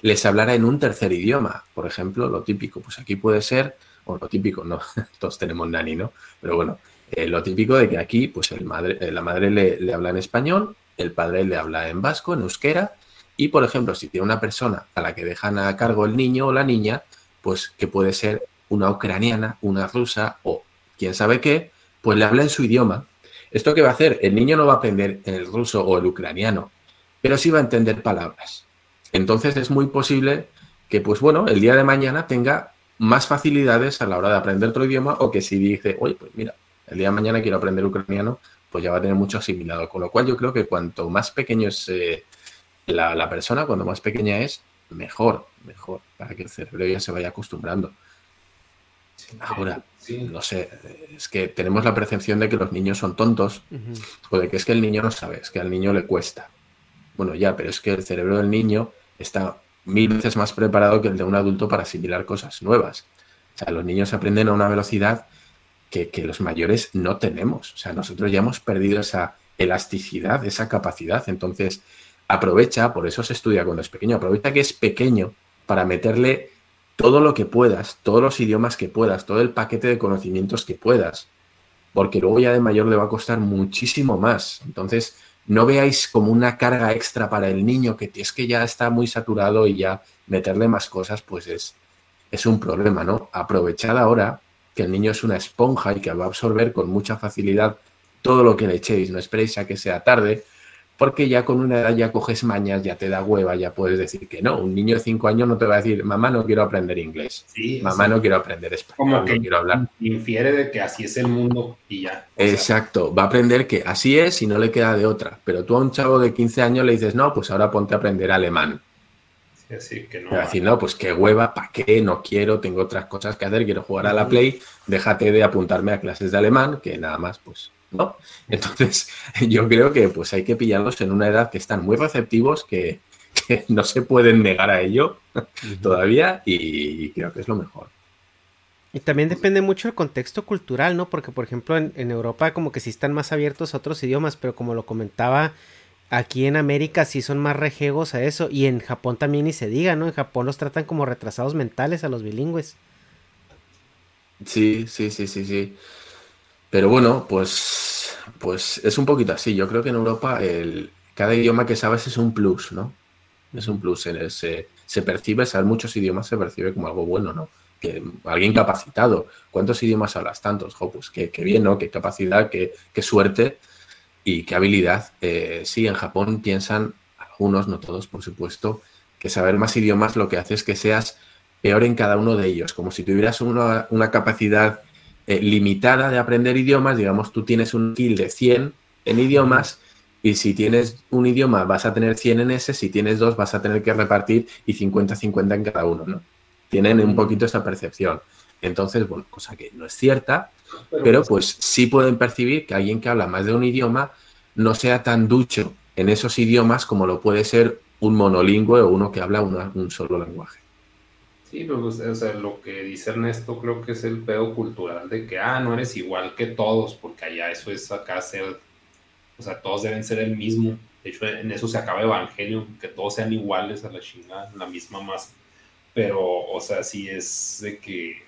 les hablara en un tercer idioma. Por ejemplo, lo típico, pues aquí puede ser, o lo típico, no, todos tenemos nani, ¿no? Pero bueno, eh, lo típico de que aquí, pues el madre, eh, la madre le, le habla en español, el padre le habla en vasco, en euskera, y por ejemplo, si tiene una persona a la que dejan a cargo el niño o la niña, pues que puede ser una ucraniana, una rusa o quién sabe qué, pues le habla en su idioma. ¿Esto qué va a hacer? El niño no va a aprender el ruso o el ucraniano, pero sí va a entender palabras. Entonces es muy posible que, pues bueno, el día de mañana tenga más facilidades a la hora de aprender otro idioma o que si dice, oye, pues mira, el día de mañana quiero aprender ucraniano, pues ya va a tener mucho asimilado. Con lo cual yo creo que cuanto más pequeño es eh, la, la persona, cuando más pequeña es, mejor, mejor, para que el cerebro ya se vaya acostumbrando. Ahora, Sí. no sé, es que tenemos la percepción de que los niños son tontos o de que es que el niño no sabe, es que al niño le cuesta. Bueno, ya, pero es que el cerebro del niño está mil veces más preparado que el de un adulto para asimilar cosas nuevas. O sea, los niños aprenden a una velocidad que, que los mayores no tenemos. O sea, nosotros ya hemos perdido esa elasticidad, esa capacidad. Entonces, aprovecha, por eso se estudia cuando es pequeño, aprovecha que es pequeño para meterle todo lo que puedas, todos los idiomas que puedas, todo el paquete de conocimientos que puedas, porque luego ya de mayor le va a costar muchísimo más. Entonces, no veáis como una carga extra para el niño que es que ya está muy saturado y ya meterle más cosas, pues es, es un problema, ¿no? Aprovechad ahora que el niño es una esponja y que va a absorber con mucha facilidad todo lo que le echéis. No esperéis a que sea tarde, porque ya con una edad ya coges mañas, ya te da hueva, ya puedes decir que no. Un niño de cinco años no te va a decir, mamá, no quiero aprender inglés. Sí, mamá, no quiero aprender español, como que no quiero hablar. infiere de que así es el mundo y ya. O sea, Exacto, va a aprender que así es y no le queda de otra. Pero tú a un chavo de 15 años le dices, no, pues ahora ponte a aprender alemán. sí, que no. Te va a decir, no, pues qué hueva, ¿para qué? No quiero, tengo otras cosas que hacer, quiero jugar a la Play, déjate de apuntarme a clases de alemán, que nada más, pues, ¿no? Entonces, yo creo que pues hay que pillarlos en una edad que están muy receptivos, que, que no se pueden negar a ello todavía y creo que es lo mejor. Y también depende mucho del contexto cultural, ¿no? Porque, por ejemplo, en, en Europa como que sí están más abiertos a otros idiomas, pero como lo comentaba, aquí en América sí son más rejegos a eso. Y en Japón también ni se diga, ¿no? En Japón los tratan como retrasados mentales a los bilingües. Sí, sí, sí, sí, sí. Pero bueno, pues, pues es un poquito así. Yo creo que en Europa el, cada idioma que sabes es un plus, ¿no? Es un plus. en el- se, percibe, saber muchos idiomas se percibe como algo bueno, ¿no? Que alguien capacitado. ¿Cuántos idiomas hablas? Tantos. Jo, pues qué, qué bien, ¿no? Qué capacidad, qué, qué suerte y qué habilidad. Eh, sí, en Japón piensan, algunos, no todos, por supuesto, que saber más idiomas lo que hace es que seas peor en cada uno de ellos, como si tuvieras una, una capacidad eh, limitada de aprender idiomas, digamos, tú tienes un skill de 100 en idiomas y si tienes un idioma vas a tener 100 en ese, si tienes dos vas a tener que repartir y 50-50 en cada uno, ¿no? Tienen un poquito esa percepción. Entonces, bueno, cosa que no es cierta, pero pues sí pueden percibir que alguien que habla más de un idioma no sea tan ducho en esos idiomas como lo puede ser un monolingüe o uno que habla una- un solo lenguaje. Sí, pues, o sea, lo que dice Ernesto creo que es el pedo cultural de que, ah, no eres igual que todos, porque allá eso es acá ser, o sea, todos deben ser el mismo. De hecho, en eso se acaba Evangelion, que todos sean iguales a la chingada, la misma masa. Pero, o sea, sí es de que,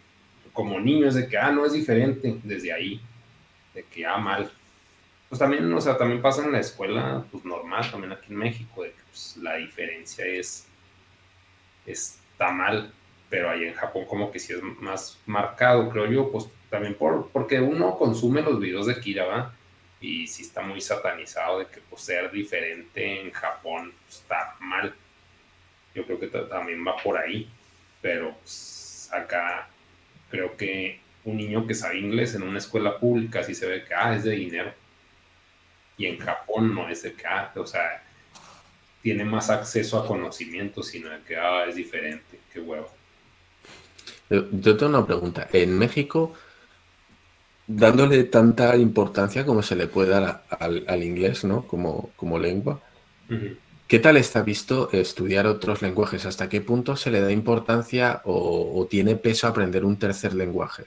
como niño, es de que, ah, no es diferente, desde ahí, de que, ah, mal. Pues también, o sea, también pasa en la escuela, pues normal, también aquí en México, de que pues, la diferencia es, está mal pero ahí en Japón como que sí es más marcado, creo yo, pues también por, porque uno consume los videos de Kira, ¿va? Y sí está muy satanizado de que pues, ser diferente en Japón está mal. Yo creo que ta- también va por ahí, pero pues, acá creo que un niño que sabe inglés en una escuela pública sí se ve que, ah, es de dinero. Y en Japón no es de que, ah, o sea, tiene más acceso a conocimiento, sino de que, ah, es diferente, qué huevo. Yo yo tengo una pregunta. En México, dándole tanta importancia como se le puede dar a- al, al inglés, ¿no? Como, como lengua. ¿qué tal está visto estudiar otros lenguajes? ¿Hasta qué punto se le da importancia o, o tiene peso aprender un tercer lenguaje?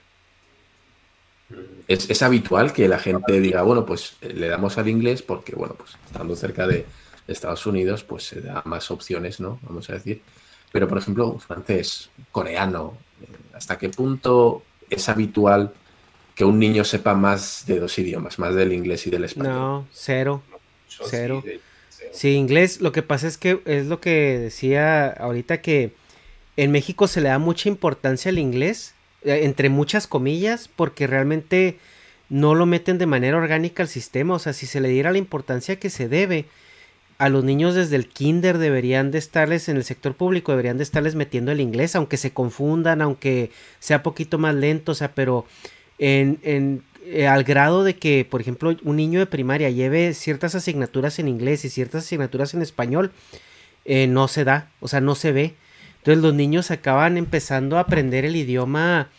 ¿Es, es habitual que la gente diga, bueno, pues eh, le damos al inglés porque, bueno, pues estando cerca de Estados Unidos, pues se da más opciones, ¿no? Vamos a decir. Pero, por ejemplo, francés, coreano, eh, ¿hasta qué punto es habitual que un niño sepa más de dos idiomas, más del inglés y del español? No, cero. Yo sí, Cero. de- cero. Sí, inglés, lo que pasa es que es lo que decía ahorita que en México se le da mucha importancia al inglés, eh, entre muchas comillas, porque realmente no lo meten de manera orgánica al sistema, o sea, si se le diera la importancia que se debe, a los niños desde el kinder deberían de estarles en el sector público, deberían de estarles metiendo el inglés, aunque se confundan, aunque sea poquito más lento, o sea, pero en, en, eh, al grado de que, por ejemplo, un niño de primaria lleve ciertas asignaturas en inglés y ciertas asignaturas en español, eh, no se da, o sea, no se ve. Entonces los niños acaban empezando a aprender el idioma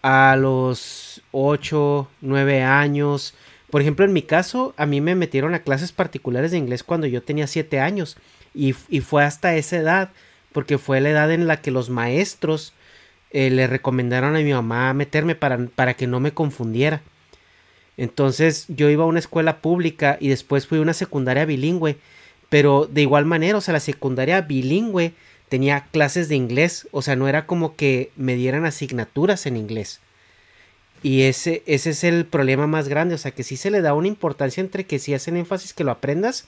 a los 8, 9 años. Por ejemplo, en mi caso, a mí me metieron a clases particulares de inglés cuando yo tenía 7 años. Y, fue hasta esa edad, porque fue la edad en la que los maestros eh, le recomendaron a mi mamá meterme para, para que no me confundiera. Entonces yo iba a una escuela pública y después fui a una secundaria bilingüe. Pero de igual manera, o sea, la secundaria bilingüe tenía clases de inglés. O sea, no era como que me dieran asignaturas en inglés. Y ese, ese es el problema más grande. O sea, que sí se le da una importancia entre que sí hacen énfasis que lo aprendas,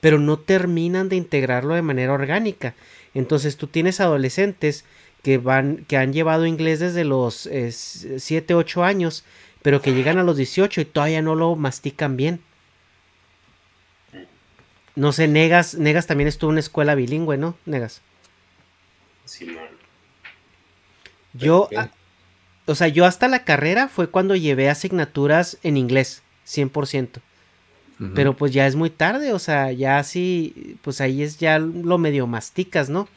pero no terminan de integrarlo de manera orgánica. Entonces tú tienes adolescentes que van, que han llevado inglés desde los 7, 8 años, pero que llegan a los 18 y todavía no lo mastican bien. no sé, Negas, Negas también estuvo en una escuela bilingüe, ¿no? Negas. Simón. Yo, Ok. a- o sea, yo hasta la carrera fue cuando llevé asignaturas en inglés, 100%. Ujú. Pero pues ya es muy tarde, o sea, ya sí, pues ahí es ya lo medio masticas, ¿no?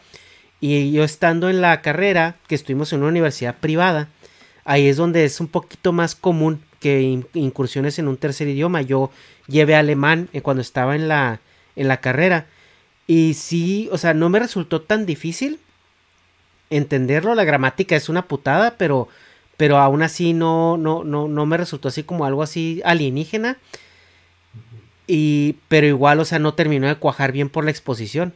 Y yo estando en la carrera, que estuvimos en una universidad privada, ahí es donde es un poquito más común que in- incursiones en un tercer idioma. Yo llevé alemán eh, cuando estaba en la, en la carrera. Y sí, o sea, no me resultó tan difícil entenderlo. La gramática es una putada, pero, pero aún así no, no, no, no me resultó así como algo así alienígena. Y, pero igual, o sea, no terminó de cuajar bien por la exposición.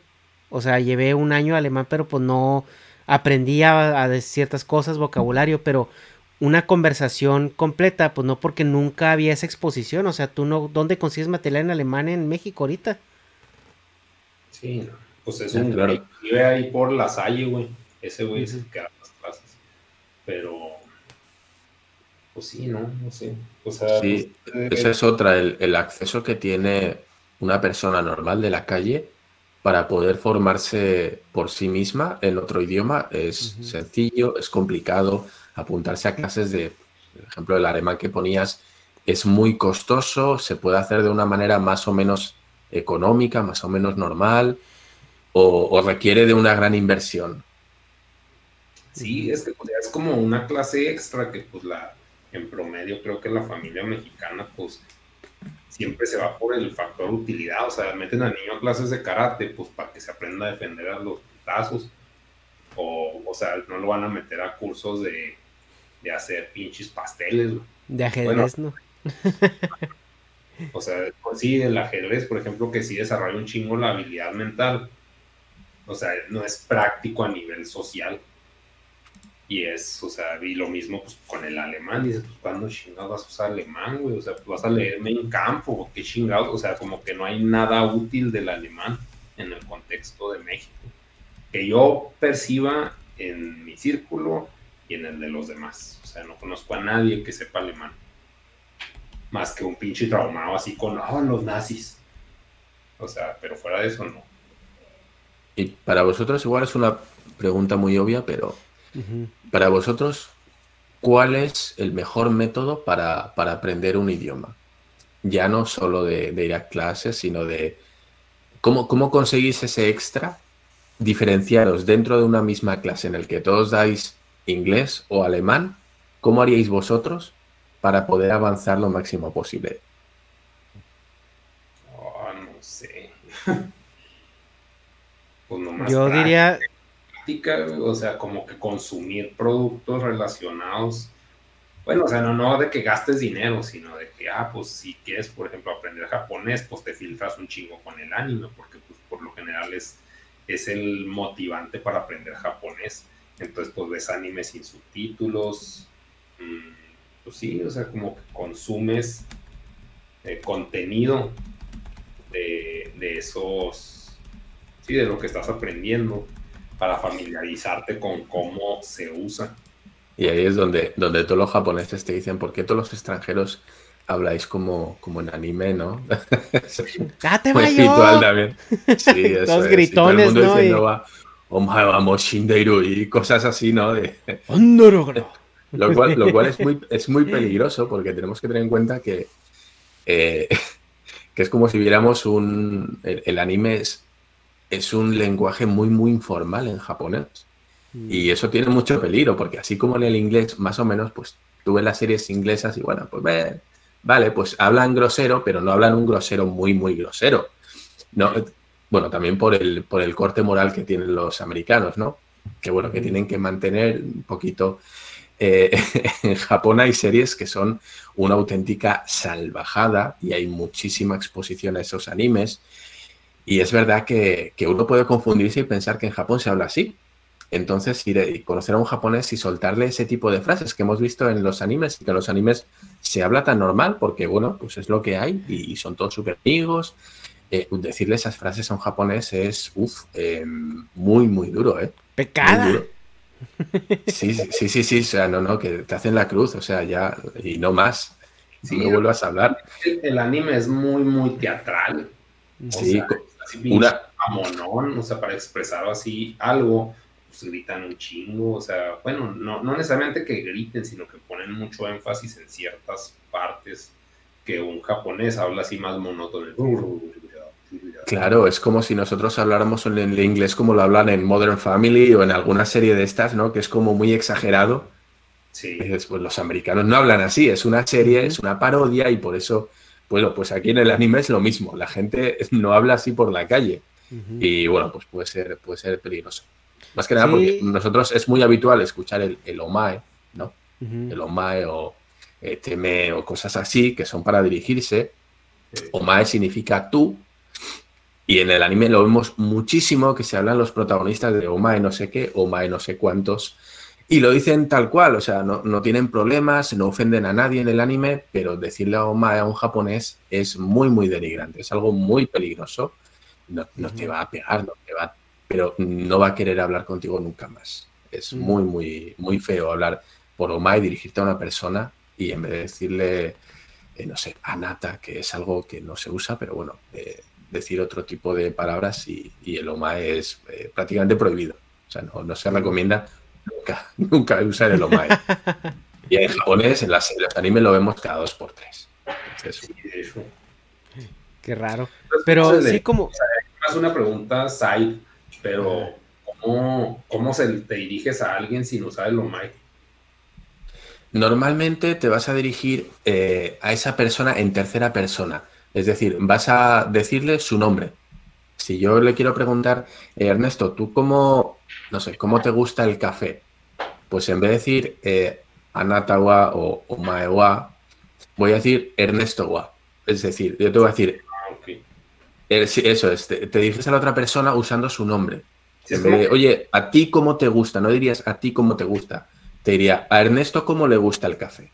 O sea, llevé un año alemán, pero pues no aprendí a, ciertas cosas, vocabulario, pero una conversación completa, pues no porque nunca había esa exposición. O sea, tú no, ¿dónde consigues material en alemán en México ahorita? Sí, no. Pues es Sí, un claro. Vive ahí por la Salle, güey. Ese güey es el que da las clases. Pero. Pues sí, ¿no? No sé. O sea. Sí, pues, eh, esa es otra, el, el acceso que tiene una persona normal de la calle para poder formarse por sí misma en otro idioma es sencillo, es complicado. Apuntarse a clases de, por ejemplo, el alemán que ponías es muy costoso, se puede hacer de una manera más o menos económica, más o menos normal, o, o requiere de una gran inversión. Sí, es que pues, es como una clase extra que pues la en promedio creo que la familia mexicana pues siempre se va por el factor utilidad, o sea, meten al niño a clases de karate pues para que se aprenda a defender a los putazos o, o sea, no lo van a meter a cursos de, de hacer pinches pasteles, güey. De ajedrez, ¿no? O sea, pues sí, el ajedrez, por ejemplo, que sí desarrolla un chingo la habilidad mental. O sea, no es práctico a nivel social. Y es, o sea, y lo mismo pues con el alemán. Dices, pues, ¿cuándo chingados vas a usar alemán, güey? O sea, pues vas a leerme en campo, qué chingados. O sea, como que no hay nada útil del alemán en el contexto de México. Que yo perciba en mi círculo y en el de los demás. O sea, no conozco a nadie que sepa alemán más que un pinche traumado así con "Ah, los nazis. O sea, pero fuera de eso no. Y para vosotros igual es una pregunta muy obvia, pero Para vosotros, ¿cuál es el mejor método para, para aprender un idioma? Ya no solo de, de ir a clases, sino de cómo, cómo conseguís ese extra, diferenciaros dentro de una misma clase en el que todos dais inglés o alemán, ¿cómo haríais vosotros para poder avanzar lo máximo posible? Oh, no sé. pues Yo diría, o sea, como que consumir productos relacionados. Bueno, o sea, no, no de que gastes dinero, sino de que, ah, pues si quieres, por ejemplo, aprender japonés, pues te filtras un chingo con el anime, porque pues por lo general es, es el motivante para aprender japonés. Entonces, pues ves anime sin subtítulos. Mm, pues sí, o sea, como que consumes eh, contenido de, de esos, sí, de lo que estás aprendiendo para familiarizarte con cómo se usa. Y ahí es donde, donde todos los japoneses te dicen, ¿por qué todos los extranjeros habláis como, como en anime, no? ¡Date Muy habitual también. Sí, eso Todos es. Y gritones, todo el mundo ¿no? diciendo, Y- va, "Omae vamos Shindeiru", y cosas así, ¿no? De- lo cual, lo cual es, muy, es muy peligroso porque tenemos que tener en cuenta que, eh, que es como si viéramos un... El, el anime es, es un lenguaje muy, muy informal en japonés. Y eso tiene mucho peligro, porque así como en el inglés, más o menos, pues tú ves las series inglesas y bueno, pues ve, vale, pues hablan grosero, pero no hablan un grosero muy, muy grosero. No, eh, bueno, también por el, por el corte moral que tienen los americanos, ¿no? Que bueno, que tienen que mantener un poquito. eh, en Japón hay series que son una auténtica salvajada y hay muchísima exposición a esos animes. Y es verdad que, que uno puede confundirse y pensar que en Japón se habla así. Entonces, ir a- conocer a un japonés y soltarle ese tipo de frases que hemos visto en los animes y que en los animes se habla tan normal porque, bueno, pues es lo que hay y, y son todos súper amigos. Eh, decirle esas frases a un japonés es, uff, muy, muy duro, ¿eh? Muy ¡Pecada! duro. Sí, sí, sí, sí, sí, o sea, no, no, que te hacen la cruz, o sea, ya, y no más. Sí, no vuelvas a hablar. El, el anime es muy, muy teatral. O Sí, sea, una o sea, para expresar así algo, pues gritan un chingo, o sea, bueno, no, no necesariamente que griten, sino que ponen mucho énfasis en ciertas partes que un japonés habla así más monótono. Claro, es como si nosotros habláramos en el inglés como lo hablan en Modern Family o en alguna serie de estas, ¿no? Que es como muy exagerado. Sí. pues los americanos no hablan así, es una serie, es una parodia y por eso, bueno, pues aquí en el anime es lo mismo, la gente no habla así por la calle y bueno, pues puede ser, puede ser peligroso. Más que nada porque nosotros es muy habitual escuchar el, el omae, ¿no? El omae o eh, teme o cosas así que son para dirigirse. Omae significa tú, y en el anime lo vemos muchísimo que se hablan los protagonistas de Omae no sé qué, Omae no sé cuántos. Y lo dicen tal cual, o sea, no, tienen problemas, no ofenden a nadie en el anime, pero decirle a Omae a un japonés es muy, muy denigrante, es algo muy peligroso. No, te va a pegar, no te va, pero no va a querer hablar contigo nunca más. Es muy, muy, muy feo hablar por Omae, dirigirte a una persona y en vez de decirle, eh, no sé, anata, que es algo que no se usa, pero bueno, eh, decir otro tipo de palabras y, el omae es eh, prácticamente prohibido. O sea, no, se recomienda nunca, nunca usar el omae. y en japonés, en, las, los animes lo vemos cada dos por tres. Qué raro. Pero sí como... es una pregunta side, pero ¿cómo, ¿cómo se te diriges a alguien sin usar el omae? Normalmente te vas a dirigir eh, a esa persona en tercera persona. Es decir, vas a decirle su nombre. Si yo le quiero preguntar, eh, Ernesto, ¿tú cómo, no sé, cómo te gusta el café? Pues en vez de decir eh, Anatawa o, Maewa, voy a decir Ernesto Wa. Es decir, yo te voy a decir, eh, eso es, te, dices a la otra persona usando su nombre. Oye, ¿a ti cómo te gusta? No dirías a ti cómo te gusta. Te diría, a Ernesto cómo le gusta el café.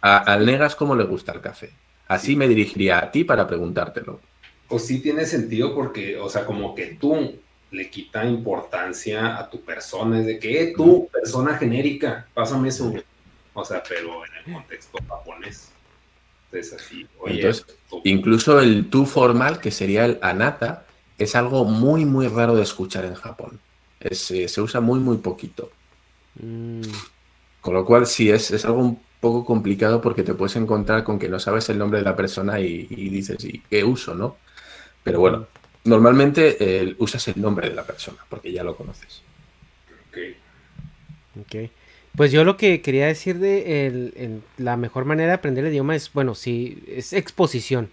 A, al Negas cómo le gusta el café. Así me dirigiría a ti para preguntártelo. Pues sí tiene sentido porque, o sea, como que tú le quita importancia a tu persona, es de que eh, tú, persona genérica, pásame eso. O sea, pero en el contexto japonés. Es así. Oye, incluso el tú formal, que sería el anata, es algo muy, muy raro de escuchar en Japón. Eh, se usa muy, muy poquito. Mm. Con lo cual, sí, es, es algo poco complicado porque te puedes encontrar con que no sabes el nombre de la persona y, dices, ¿y qué uso, no? Pero bueno, normalmente usas el nombre de la persona porque ya lo conoces. Ok. Pues yo lo que quería decir de la mejor manera de aprender el idioma es, bueno, sí, es exposición.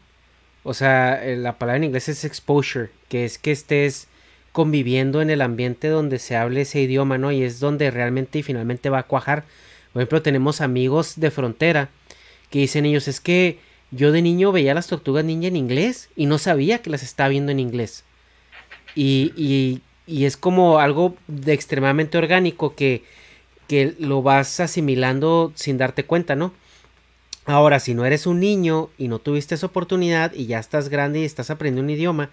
O sea, la palabra en inglés es exposure, que es que estés conviviendo en el ambiente donde se hable ese idioma, ¿no? Y es donde realmente y finalmente va a cuajar. Por ejemplo, tenemos amigos de frontera que dicen ellos, es que yo de niño veía las tortugas ninja en inglés y no sabía que las estaba viendo en inglés. Y, y, y es como algo de extremadamente orgánico que, que lo vas asimilando sin darte cuenta, ¿no? Ahora, si no eres un niño y no tuviste esa oportunidad y ya estás grande y estás aprendiendo un idioma,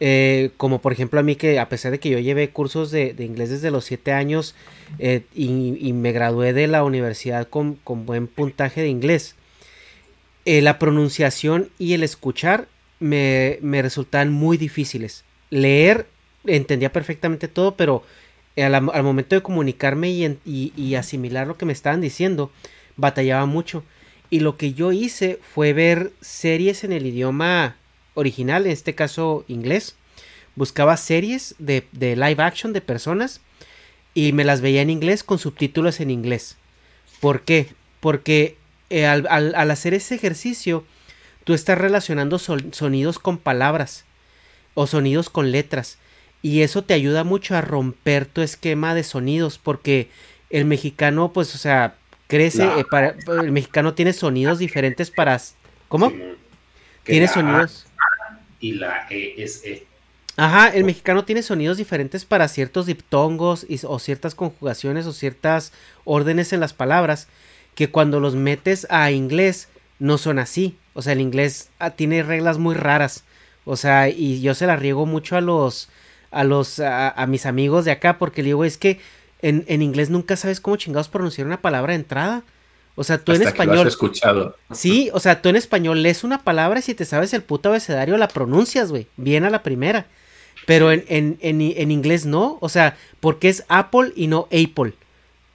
eh, como por ejemplo a mí que a pesar de que yo llevé cursos de, inglés desde los 7 años eh, y, me gradué de la universidad con, buen puntaje de inglés, eh, la pronunciación y el escuchar me, me, resultaban muy difíciles. Leer entendía perfectamente todo, pero al, momento de comunicarme y, y asimilar lo que me estaban diciendo, batallaba mucho. Y lo que yo hice fue ver series en el idioma original, en este caso inglés. Buscaba series de, live action de personas y me las veía en inglés con subtítulos en inglés. ¿Por qué? Porque eh, al, hacer ese ejercicio, tú estás relacionando sonidos con palabras o sonidos con letras. Y eso te ayuda mucho a romper tu esquema de sonidos porque el mexicano, pues, o sea, crece, eh, para, el mexicano tiene sonidos diferentes para... ¿Cómo? tiene sonidos y la E es E. Ajá, el mexicano tiene sonidos diferentes para ciertos diptongos o ciertas conjugaciones o ciertas órdenes en las palabras que cuando los metes a inglés no son así. O sea, el inglés ah, tiene reglas muy raras. O sea, y yo se la riego mucho a los a los a, mis amigos de acá porque le digo es que en, en, inglés nunca sabes cómo chingados pronunciar una palabra de entrada. O sea, tú en Hasta que lo español. has escuchado. Sí, o sea, tú en español lees una palabra y si te sabes el puto abecedario la pronuncias, güey. Bien a la primera. Pero en, en, en, en inglés no. O sea, porque es Apple y no Apple.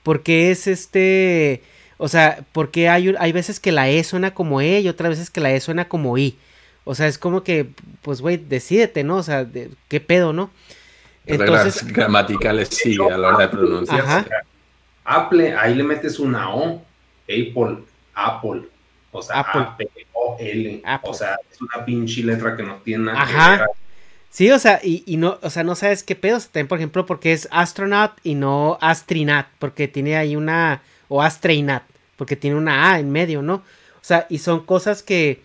Porque es este. O sea, porque hay, hay veces que la E suena como E y otras veces que la E suena como I. O sea, es como que, pues, güey, decídete, ¿no? O sea, de- ¿qué pedo, no? Reglas gramaticales sí a la hora de pronunciar. Ajá. Apple, ahí le metes una O. Apple, Apple. O sea, Apple. A-P-O-L. Apple. O sea, es una pinche letra que no tiene nada que Ajá. ver. Sí, o sea, y, y no, o sea, no sabes qué pedo. O sea, también, por ejemplo, porque es astronaut y no astrinat, porque tiene ahí una, o astrainat, porque tiene una A en medio, ¿no? O sea, y son cosas que,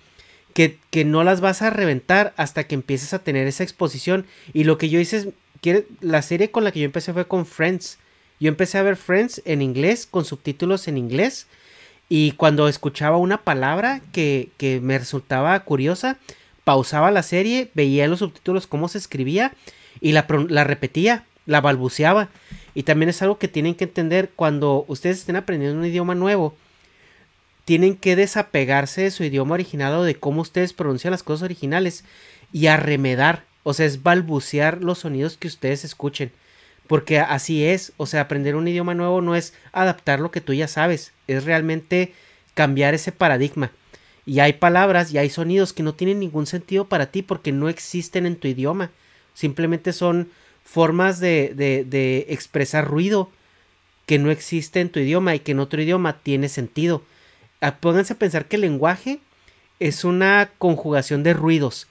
que, que no las vas a reventar hasta que empieces a tener esa exposición. Y lo que yo hice es, quiere- la serie con la que yo empecé fue con Friends. Yo empecé a ver Friends en inglés, con subtítulos en inglés. Y cuando escuchaba una palabra que, que me resultaba curiosa, pausaba la serie, veía los subtítulos cómo se escribía y la, la repetía, la balbuceaba. Y también es algo que tienen que entender cuando ustedes estén aprendiendo un idioma nuevo. Tienen que desapegarse de su idioma original o de cómo ustedes pronuncian las cosas originales y arremedar. O sea, es balbucear los sonidos que ustedes escuchen. Porque así es. O sea, aprender un idioma nuevo no es adaptar lo que tú ya sabes. Es realmente cambiar ese paradigma. Y hay palabras y hay sonidos que no tienen ningún sentido para ti porque no existen en tu idioma. Simplemente son formas de, de, de expresar ruido que no existe en tu idioma y que en otro idioma tiene sentido. Ah, Pónganse a pensar que el lenguaje es una conjugación de ruidos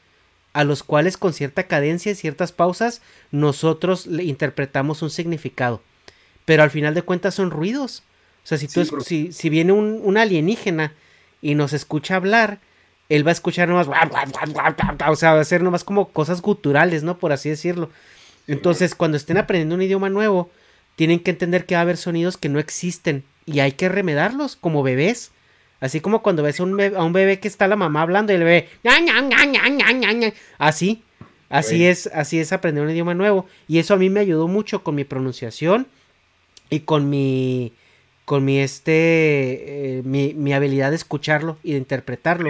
a los cuales con cierta cadencia y ciertas pausas nosotros le interpretamos un significado. Pero al final de cuentas son ruidos. O sea, si, tú Sí, es- si, si viene un, un alienígena y nos escucha hablar, él va a escuchar nomás, o sea, va a ser nomás como cosas guturales, ¿no? Por así decirlo. Entonces, cuando estén aprendiendo un idioma nuevo, tienen que entender que va a haber sonidos que no existen y hay que remedarlos como bebés. Así como cuando ves a un bebé, a un bebé que está la mamá hablando y el bebé, así, así es, así es aprender un idioma nuevo. Y eso a mí me ayudó mucho con mi pronunciación y con mi, con mi este, eh, mi, mi habilidad de escucharlo y de interpretarlo.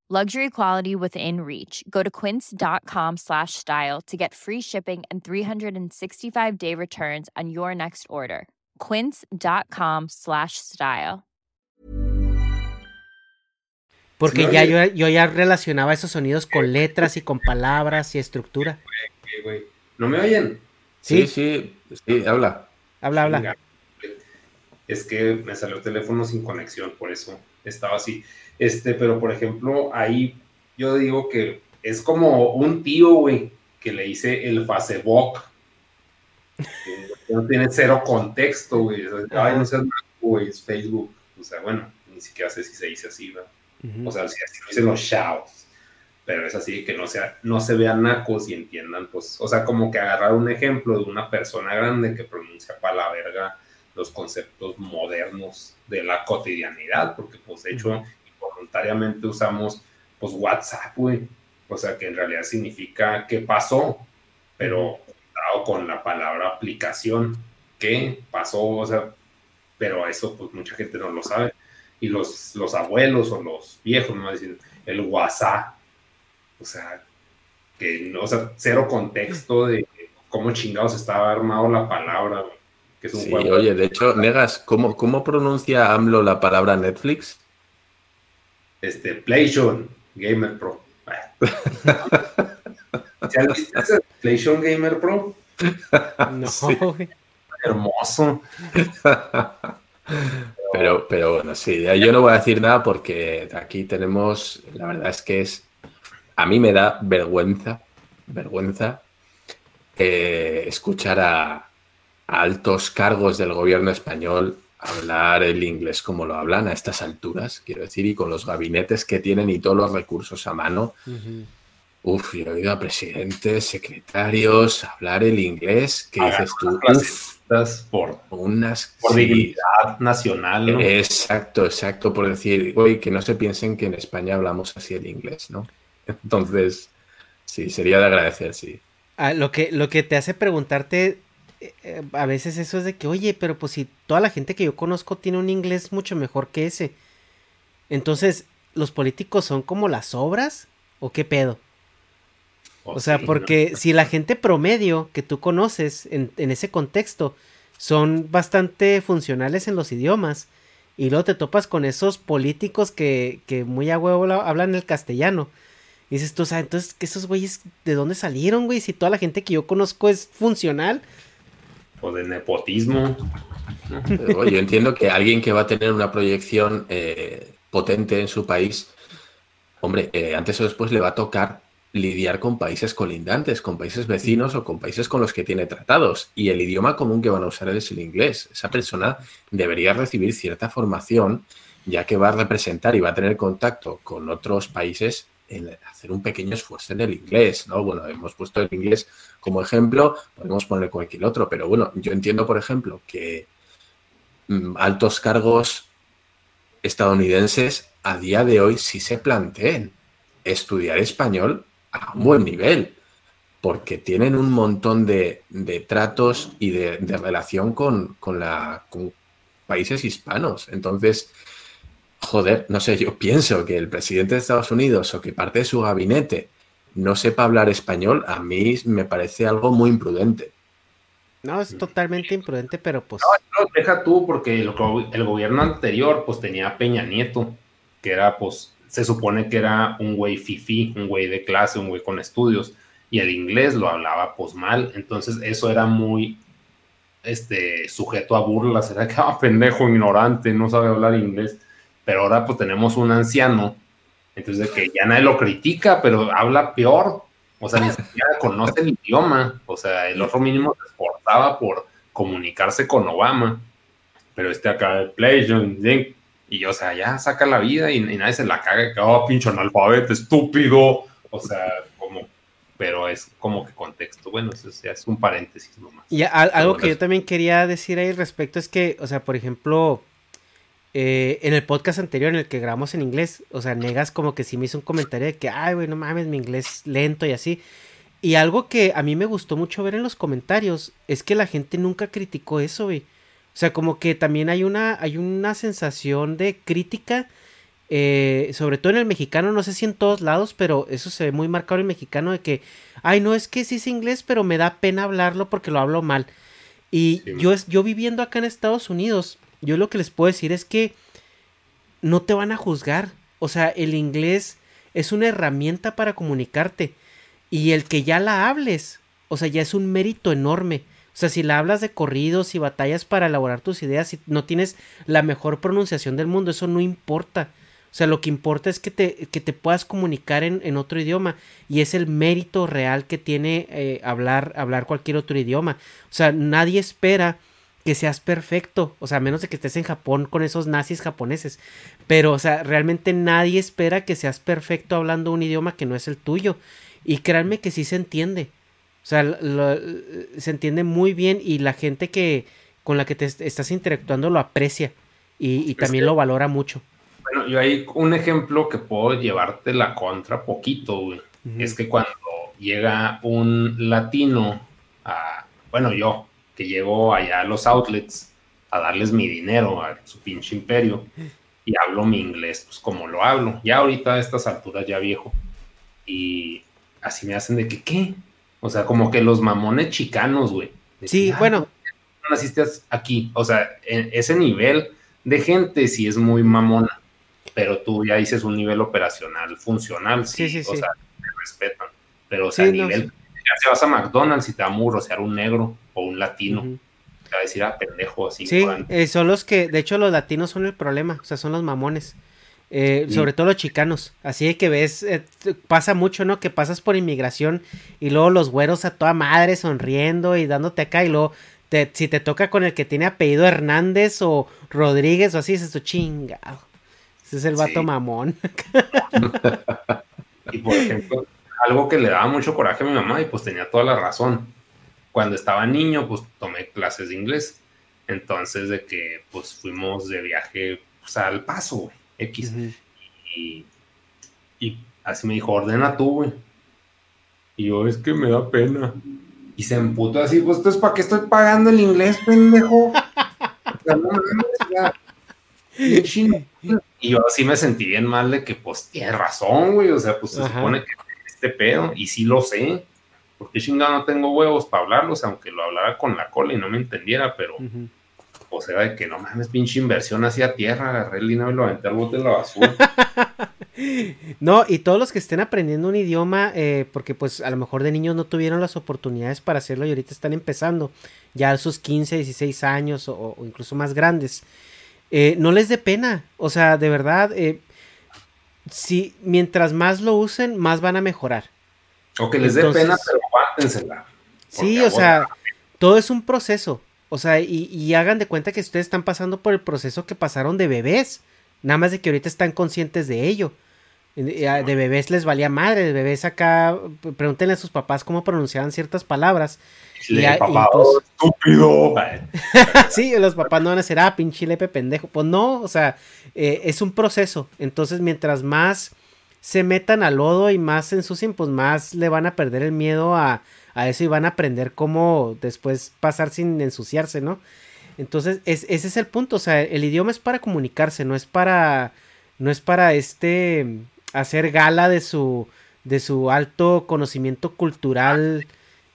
Luxury quality within reach. Go to quince.com slash style to get free shipping and 365 day returns on your next order. Quince.com slash style. Porque Sí, ya yo, yo ya relacionaba esos sonidos con letras y con palabras y estructura. ¿No me oyen? Sí, sí, sí, habla. Habla, habla. Venga. Es que me salió el teléfono sin conexión, por eso estaba así. Este, pero por ejemplo, ahí yo digo que es como un tío, güey, que le hice el Facebook. que No tiene cero contexto, güey. Ay, no seas güey, es Facebook. O sea, bueno, ni siquiera sé si se dice así, ¿verdad? O sea, si así lo dicen los chavos. Pero es así que no, sea, no se vean nacos y entiendan, pues, o sea, como que agarrar un ejemplo de una persona grande que pronuncia para la verga los conceptos modernos de la cotidianidad, porque pues de hecho, involuntariamente usamos pues WhatsApp, güey. O sea, que en realidad significa qué pasó, pero con la palabra aplicación, qué pasó, o sea, pero eso pues mucha gente no lo sabe. Y los, los abuelos o los viejos no dicen el WhatsApp. O sea, que no, o sea, cero contexto de cómo chingados estaba armado la palabra, Que es un sí, oye, de hecho, Negas, ¿cómo, ¿cómo pronuncia AMLO la palabra Netflix? Este, PlayStation Gamer Pro. ¿Ya viste ese PlayStation Gamer Pro? No, Hermoso. Pero, pero bueno, sí, yo no voy a decir nada porque aquí tenemos, la verdad es que es, a mí me da vergüenza, vergüenza eh, escuchar a, altos cargos del gobierno español hablar el inglés como lo hablan a estas alturas, quiero decir, y con los gabinetes que tienen y todos los recursos a mano. Uf, yo he oído a presidentes, secretarios hablar el inglés, ¿qué dices tú? Uf, por, unas por dignidad nacional. ¿no? Exacto, exacto, por decir, oye, que no se piensen que en España hablamos así el inglés, ¿no? Entonces, sí, sería de agradecer, sí. Ah, lo, que, lo que te hace preguntarte eh, a veces eso es de que, oye, pero pues si toda la gente que yo conozco tiene un inglés mucho mejor que ese. Entonces, ¿los políticos son como las obras? ¿O qué pedo? O, sea, porque si la gente promedio que tú conoces en, ese contexto son bastante funcionales en los idiomas, y luego te topas con esos políticos que, que muy a huevo hablan el castellano. Y dices tú, o sea, entonces, ¿esos güeyes de dónde salieron, güey? Si toda la gente que yo conozco es funcional. O de nepotismo. yo entiendo que alguien que va a tener una proyección eh, potente en su país, hombre, eh, antes o después le va a tocar lidiar con países colindantes, con países vecinos o con países con los que tiene tratados. Y el idioma común que van a usar es el inglés. Esa persona debería recibir cierta formación, ya que va a representar y va a tener contacto con otros países en hacer un pequeño esfuerzo en el inglés, ¿no? Bueno, hemos puesto el inglés como ejemplo, podemos poner cualquier otro, pero bueno, yo entiendo, por ejemplo, que mm, altos cargos estadounidenses a día de hoy sí se planteen estudiar español a un buen nivel, porque tienen un montón de, tratos y de, relación con, la, con países hispanos. Entonces, joder, no sé, yo pienso que el presidente de Estados Unidos o que parte de su gabinete no sepa hablar español, a mí me parece algo muy imprudente. No, es totalmente imprudente, pero pues... No, deja tú, porque el, el, gobierno anterior pues tenía Peña Nieto, que era pues se supone que era un güey fifi, un güey de clase, un güey con estudios, y el inglés lo hablaba pues mal, entonces eso era muy este, sujeto a burlas, era que ah, pendejo, ignorante, no sabe hablar inglés, pero ahora pues tenemos un anciano, entonces de que ya nadie lo critica, pero habla peor, o sea, ni siquiera conoce el idioma, o sea, el otro mínimo se esforzaba por comunicarse con Obama, pero este acá, el PlayStation, y, o sea, ya saca la vida y, nadie se la caga, que, oh, pinche analfabeto, estúpido. O sea, como, pero es como que contexto. Bueno, eso ya es un paréntesis nomás. Y algo que yo también quería decir ahí respecto es que, o sea, por ejemplo, eh, en el podcast anterior en el que grabamos en inglés, o sea, Negas como que sí me hizo un comentario de que, ay, güey, no mames, mi inglés lento y así. Y algo que a mí me gustó mucho ver en los comentarios es que la gente nunca criticó eso, güey. O sea, como que también hay una, hay una sensación de crítica, eh, sobre todo en el mexicano, no sé si en todos lados, pero eso se ve muy marcado en el mexicano de que, ay, no, es que sí es inglés, pero me da pena hablarlo porque lo hablo mal. Y yo, yo viviendo acá en Estados Unidos, yo lo que les puedo decir es que no te van a juzgar. O sea, el inglés es una herramienta para comunicarte. Y el que ya la hables, o sea, ya es un mérito enorme. O sea, si la hablas de corridos y batallas para elaborar tus ideas y no tienes la mejor pronunciación del mundo, eso no importa. O sea, lo que importa es que te, que te puedas comunicar en, otro idioma y es el mérito real que tiene eh, hablar, hablar cualquier otro idioma. O sea, nadie espera que seas perfecto, o sea, a menos de que estés en Japón con esos nazis japoneses. Pero, o sea, realmente nadie espera que seas perfecto hablando un idioma que no es el tuyo. Y créanme que sí se entiende. O sea, se entiende muy bien y la gente que con la que te estás interactuando lo aprecia y, también lo valora mucho. Bueno, yo hay un ejemplo que puedo llevarte la contra poquito, güey. Es que cuando llega un latino a, bueno, yo, que llego allá a los outlets a darles mi dinero a su pinche imperio y hablo mi inglés, pues como lo hablo. Ya ahorita a estas alturas ya viejo. Y así me hacen de que, ¿qué? O sea, como que los mamones chicanos, güey. Sí, bueno. No naciste aquí. O sea, en ese nivel de gente sí es muy mamona. Pero tú ya dices un nivel operacional, funcional, sí, sí, sí o sea, te respetan. Pero, o sea, a nivel, ya se vas a McDonald's y te va a murrosear un negro o un latino. Te va a decir, ah, pendejo, así. Sí, eh, son los que, de hecho, los latinos son el problema, o sea, son los mamones. Eh, sobre todo los chicanos. Así que ves, eh, pasa mucho, ¿no? Que pasas por inmigración y luego los güeros a toda madre sonriendo y dándote acá y luego te, si te toca con el que tiene apellido Hernández o Rodríguez o así, es esto chingado. Ese es el vato mamón. y por ejemplo, algo que le daba mucho coraje a mi mamá y pues tenía toda la razón. Cuando estaba niño, pues tomé clases de inglés. Entonces, de que pues fuimos de viaje pues, al paso, güey X. y, así me dijo, ordena tú, güey. Y yo, es que me da pena. Y se emputó así, pues, entonces, ¿para qué estoy pagando el inglés, pendejo? y yo así me sentí bien mal de que, pues, tiene razón, güey. O sea, pues se supone que este pedo, y sí lo sé. Porque chingado no tengo huevos para hablarlos, aunque lo hablara con la cola y no me entendiera, pero o sea, de que no mames, pinche inversión hacia tierra, agarré el dinero y lo aventé al bote de la basura. no, y todos los que estén aprendiendo un idioma, eh, porque pues a lo mejor de niños no tuvieron las oportunidades para hacerlo y ahorita están empezando, ya a sus 15, 16 años o, incluso más grandes, eh, no les dé pena, o sea, de verdad, eh, si mientras más lo usen, más van a mejorar. O que les dé pena, pero aguántensela. Sí, o sea, todo es un proceso. O sea, y, hagan de cuenta que ustedes están pasando por el proceso que pasaron de bebés. Nada más de que ahorita están conscientes de ello. De bebés les valía madre, de bebés acá, pregúntenle a sus papás cómo pronunciaban ciertas palabras. y, papá, oh, estúpido. sí, los papás no van a decir, ah, pinche lepe pendejo. Pues no, o sea, eh, es un proceso. Entonces, mientras más se metan al lodo y más se ensucien, pues más le van a perder el miedo a, a eso y van a aprender cómo después pasar sin ensuciarse, ¿no? Entonces, ese es el punto, o sea, el idioma es para comunicarse, no es para, no es para este, hacer gala de su, de su alto conocimiento cultural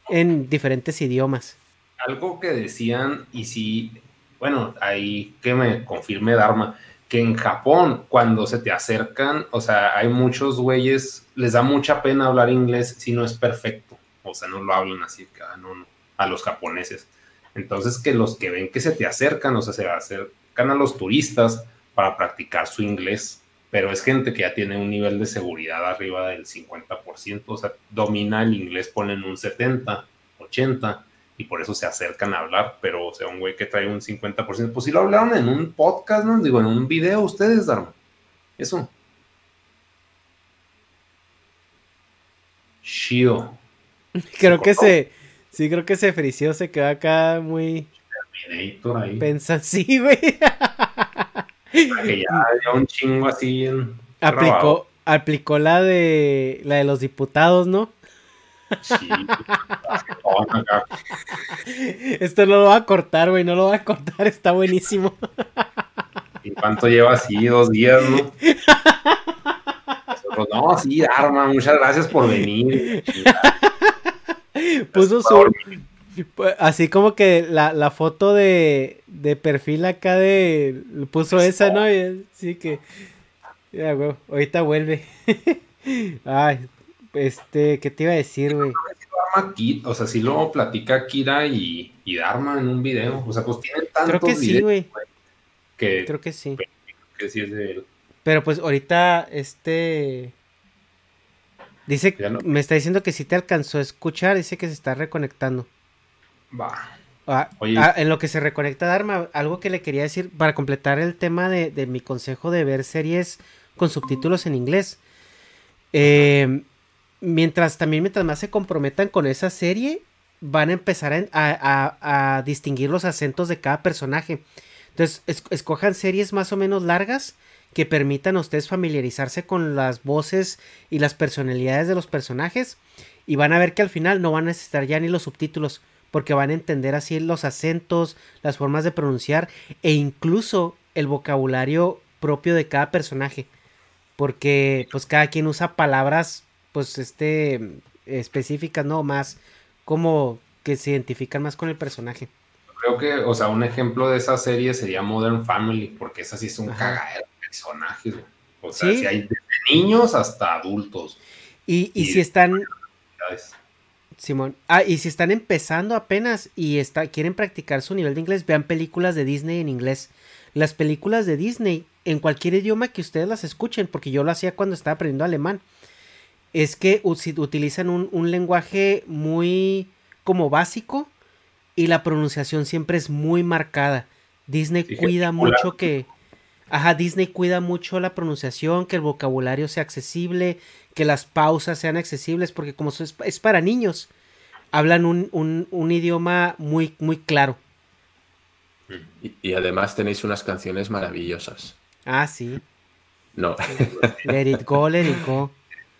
en diferentes idiomas. Algo que decían, y sí, bueno, ahí que me confirme Dharma, que en Japón, cuando se te acercan, o sea, hay muchos güeyes, les da mucha pena hablar inglés si no es perfecto o sea, no lo hablan así, ah, a los japoneses. Entonces, que los que ven que se te acercan, o sea, se acercan a los turistas para practicar su inglés, pero es gente que ya tiene un nivel de seguridad arriba del 50%, o sea, domina el inglés, ponen un 70, 80, y por eso se acercan a hablar, pero, o sea, un güey que trae un 50%, pues sí lo hablaron en un podcast, ¿no? Digo, en un video ustedes, Dharma. Eso. Shio. creo que se. Sí, creo que se frició, se quedó acá muy. Pensa, sí, güey. que ya, un chingo así. aplicó, aplicó la de la de los diputados, ¿no? Sí. Esto no lo va a cortar, güey, no lo va a cortar, está buenísimo. ¿Y cuánto lleva así? Dos días, ¿no? no, sí, Arma, muchas gracias por venir. Puso su. Así como que la, la foto de, de, perfil acá de. Puso esa, ¿no? Así que. Ya, güey. Ahorita vuelve. Ay, este, ¿qué te iba a decir, güey? O sea, si lo platica Kira y, y Dharma en un video. O sea, pues tienen tantos Creo que sí, güey. Que, Creo que sí. Que sí es de él. Pero pues ahorita, este. Dice, me está diciendo que si te alcanzó a escuchar, dice que se está reconectando. Va. Ah, ah, en lo que se reconecta Dharma, algo que le quería decir para completar el tema de, mi consejo de ver series con subtítulos en inglés. Em, mientras también mientras más se comprometan con esa serie, van a empezar a, distinguir los acentos de cada personaje. Entonces, escojan series más o menos largas que permitan a ustedes familiarizarse con las voces y las personalidades de los personajes y van a ver que al final no van a necesitar ya ni los subtítulos porque van a entender así los acentos, las formas de pronunciar e incluso el vocabulario propio de cada personaje porque pues cada quien usa palabras pues este específicas, ¿no? Más como que se identifican más con el personaje. Creo que, o sea, un ejemplo de esa serie sería Modern Family, porque esa sí es un cagadero de personajes, O sea, si hay desde niños hasta adultos. Y, y, si están... Simón. Ah, y si están empezando apenas y está, quieren practicar su nivel de inglés, vean películas de Disney en inglés. Las películas de Disney, en cualquier idioma que ustedes las escuchen, porque yo lo hacía cuando estaba aprendiendo alemán, es que utilizan un, un lenguaje muy como básico y la pronunciación siempre es muy marcada. Disney cuida mucho que... Ajá, Disney cuida mucho la pronunciación, que el vocabulario sea accesible, que las pausas sean accesibles, porque como es, es para niños, hablan un, un, un, idioma muy, muy claro. Y, y, además tenéis unas canciones maravillosas. Ah, sí. No. Let it go, let it go.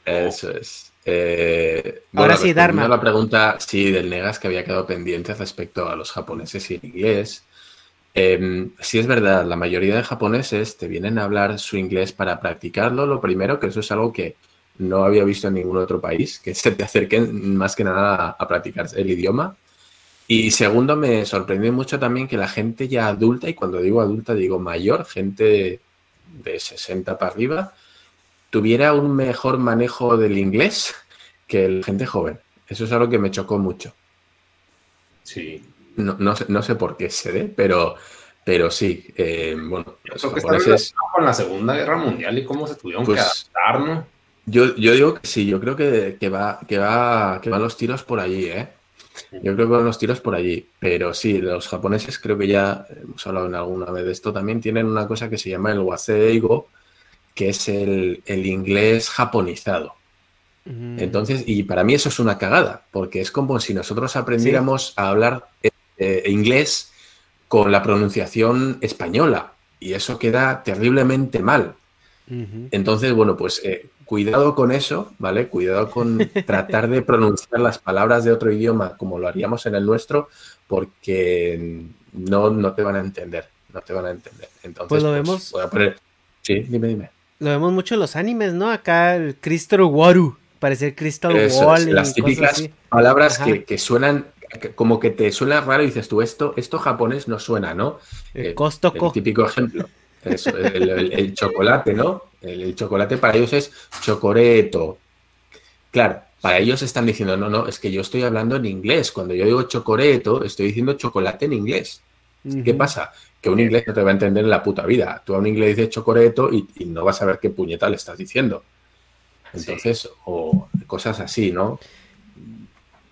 Eso es. Eh, Ahora sí, Dharma. La pregunta, sí, del Negas que había quedado pendiente respecto a los japoneses y el inglés. Eh, sí es verdad, la mayoría de japoneses te vienen a hablar su inglés para practicarlo. Lo primero, que eso es algo que no había visto en ningún otro país, que se te acerquen más que nada a, a practicar el idioma. Y segundo, me sorprendió mucho también que la gente ya adulta, y cuando digo adulta digo mayor, gente de 60 para arriba, tuviera un mejor manejo del inglés que la gente joven. Eso es algo que me chocó mucho. Sí. No, no, sé, no sé por qué se ve, pero, pero sí. Eh, bueno, los japoneses... con la Segunda Guerra Mundial y cómo se tuvieron pues, que adaptar, ¿no? Yo, yo digo que sí, yo creo que, que, va, que, va, que van los tiros por allí, ¿eh? Yo creo que van los tiros por allí, pero sí, los japoneses creo que ya hemos hablado en alguna vez de esto, también tienen una cosa que se llama el waseigo, que es el, el inglés japonizado. Mm. Entonces, y para mí eso es una cagada, porque es como si nosotros aprendiéramos sí. a hablar eh, inglés con la pronunciación española, y eso queda terriblemente mal. Uh -huh. Entonces, bueno, pues eh, cuidado con eso, ¿vale? Cuidado con tratar de pronunciar las palabras de otro idioma como lo haríamos en el nuestro, porque no, no te van a entender, no te van a entender. Entonces, pues lo vemos. Voy a poner... Sí, dime, dime. Lo vemos mucho en los animes, ¿no? Acá el Crystal Waru, parece Crystal Eso, Wall. Las típicas palabras que, que, suenan como que te suena raro y dices tú, esto, esto japonés no suena, ¿no? El, eh, el típico ejemplo. Eso, el, el, el, chocolate, ¿no? El, chocolate para ellos es chocoreto. Claro, para ellos están diciendo, no, no, es que yo estoy hablando en inglés. Cuando yo digo chocoreto, estoy diciendo chocolate en inglés. Uh -huh. ¿Qué pasa? Que un inglés no te va a entender en la puta vida. Tú a un inglés dices chocoreto y, y no vas a ver qué puñeta le estás diciendo. Entonces, sí. o cosas así, ¿no?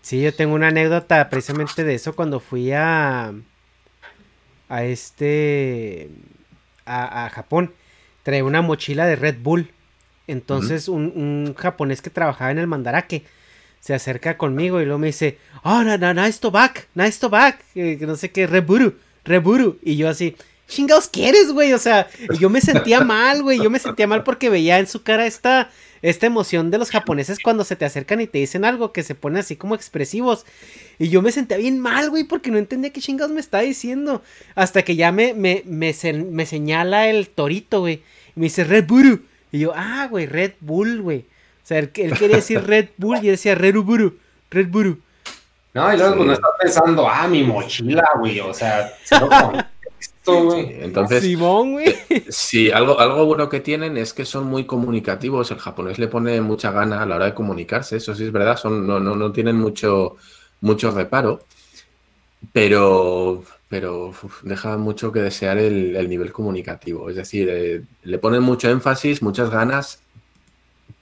Sí, yo tengo una anécdota precisamente de eso cuando fui a. a este. a, a Japón. Trae una mochila de Red Bull. Entonces, uh -huh. un, un, japonés que trabajaba en el Mandarake se acerca conmigo y luego me dice: Oh, no, no, nice to back, nice to back. Eh, no sé qué, Reburu, Reburu. Y yo así, chingados quieres, güey. O sea, yo me sentía mal, güey. Yo me sentía mal porque veía en su cara esta esta emoción de los japoneses cuando se te acercan y te dicen algo que se ponen así como expresivos. Y yo me sentía bien mal, güey, porque no entendía qué chingados me estaba diciendo. Hasta que ya me, me, me, me señala el torito, güey. Y me dice Red Bull. Y yo, ah, güey, Red Bull, güey. O sea, él, él, quería decir Red Bull y decía Red Buru, Red Buru. No, y luego sí. cuando estás pensando, ah, mi mochila, güey. O sea, entonces, Simón, güey. Sí, algo, algo bueno que tienen es que son muy comunicativos. El japonés le pone mucha gana a la hora de comunicarse. Eso sí es verdad. Son, no, no, no tienen mucho, mucho reparo. Pero, pero uf, deja mucho que desear el, el nivel comunicativo. Es decir, eh, le ponen mucho énfasis, muchas ganas.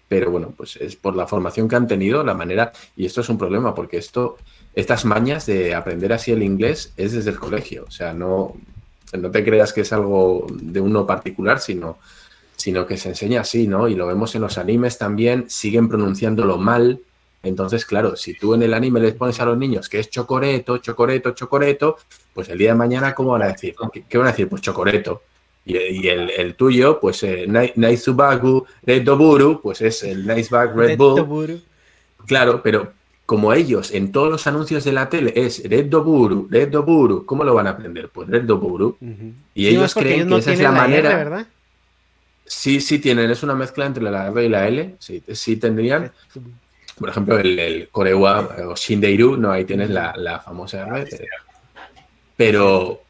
Pero bueno, pues es por la formación que han tenido, la manera. Y esto es un problema, porque esto, estas mañas de aprender así el inglés es desde el colegio. O sea, no, no te creas que es algo de uno particular, sino, sino que se enseña así, ¿no? Y lo vemos en los animes también, siguen pronunciándolo mal. Entonces, claro, si tú en el anime les pones a los niños que es chocoreto, chocoreto, chocoreto, pues el día de mañana, ¿cómo van a decir? ¿Qué, qué van a decir? Pues chocoreto. Y, y el, el tuyo, pues eh, Nai- Naizubagu Red Doburu, pues es el Nicebag Red Bull. Claro, pero como ellos en todos los anuncios de la tele es Red Doburu, Red Doburu, ¿cómo lo van a aprender? Pues Red Doburu. Y Sí, ellos creen ellos que esa es la R, manera. ¿verdad? Sí, sí tienen, es una mezcla entre la R y la L, sí, sí tendrían. Por ejemplo, el, el Korewa o Shindeiru, no, ahí tienes la, la famosa R. eh, Pero,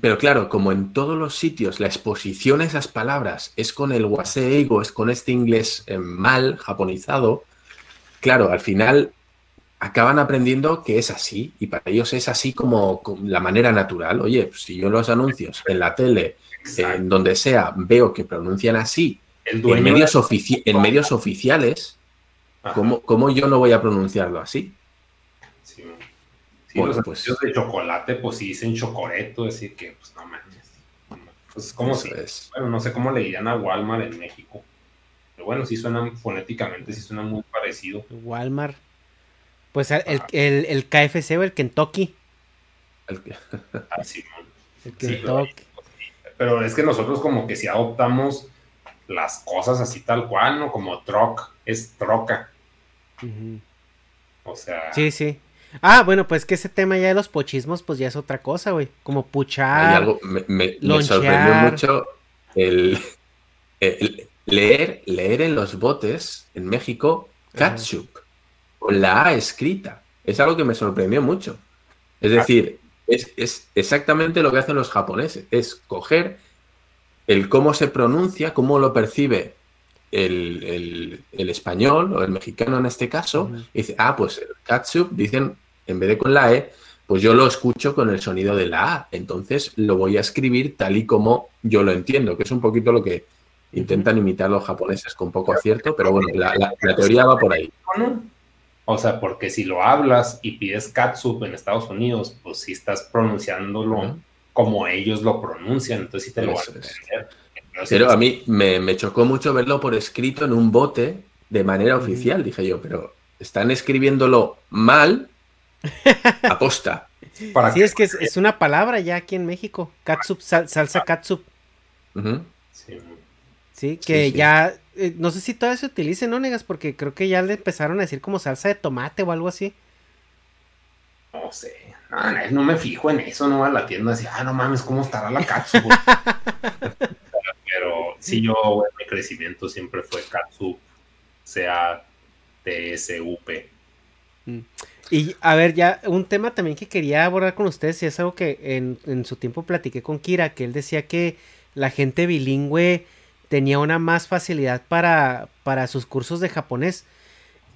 pero claro, como en todos los sitios la exposición a esas palabras es con el waseigo, es con este inglés eh, mal, japonizado, claro, al final acaban aprendiendo que es así y para ellos es así como, como la manera natural. Oye, pues, si yo los anuncios, en la tele, en donde sea, veo que pronuncian así, El en medios, ofici- en medios oficiales. ¿cómo, cómo yo no voy a pronunciarlo así? Sí, Sí, Bueno, los pues- anuncios de chocolate, pues sí dicen chocoreto, es decir, que pues no mames. Pues como si, es. bueno, no sé cómo le dirían a Walmart en México. Pero bueno, sí suena fonéticamente, sí suena muy parecido. Walmart. Pues el, el, el- el KFC o el Kentucky. El que- Ah, sí, El Sí, Kentucky. Pero es que nosotros como que si adoptamos las cosas así tal cual, ¿no? Como troc, es troca. O sea, Sí, sí. Ah, bueno, pues que ese tema ya de los pochismos, pues ya es otra cosa, güey. Como Hay puchar. algo, me, me- sorprendió mucho el, el leer, leer en los botes en México ketchup la A escrita. Es algo que me sorprendió mucho. Es decir, es, es exactamente lo que hacen los japoneses, es coger el cómo se pronuncia, cómo lo percibe el, el- el español o el mexicano en este caso, y dice, ah, pues el ketchup, dicen, en vez de con la E, pues yo lo escucho con el sonido de la A, entonces lo voy a escribir tal y como yo lo entiendo, que es un poquito lo que intentan imitar los japoneses con poco acierto, pero bueno, la, la- la teoría va por ahí. O sea, porque si lo hablas y pides catsup en Estados Unidos, pues sí estás pronunciándolo como ellos lo pronuncian, entonces sí te lo van a entender. Pero a mí me, me chocó mucho verlo por escrito en un bote de manera oficial, dije yo, pero están escribiéndolo mal aposta. para Sí, es que es, es una palabra ya aquí en México. Catsup, sal- salsa catsup. Ujú. Sí, Sí, que sí. ya. Eh, no sé si todavía se utilice, ¿no, negas? Porque creo que ya le empezaron a decir como salsa de tomate o algo así. no sé. No, no, me fijo en eso, no a la tienda así, ah, no mames, ¿cómo estará la catsup? pero, sí, yo, bueno, mi crecimiento siempre fue catsup, sea T-S-U-P. Y a ver, ya un tema también que quería abordar con ustedes, y es algo que en, en su tiempo platiqué con Kira, que él decía que la gente bilingüe tenía una más facilidad para, para sus cursos de japonés.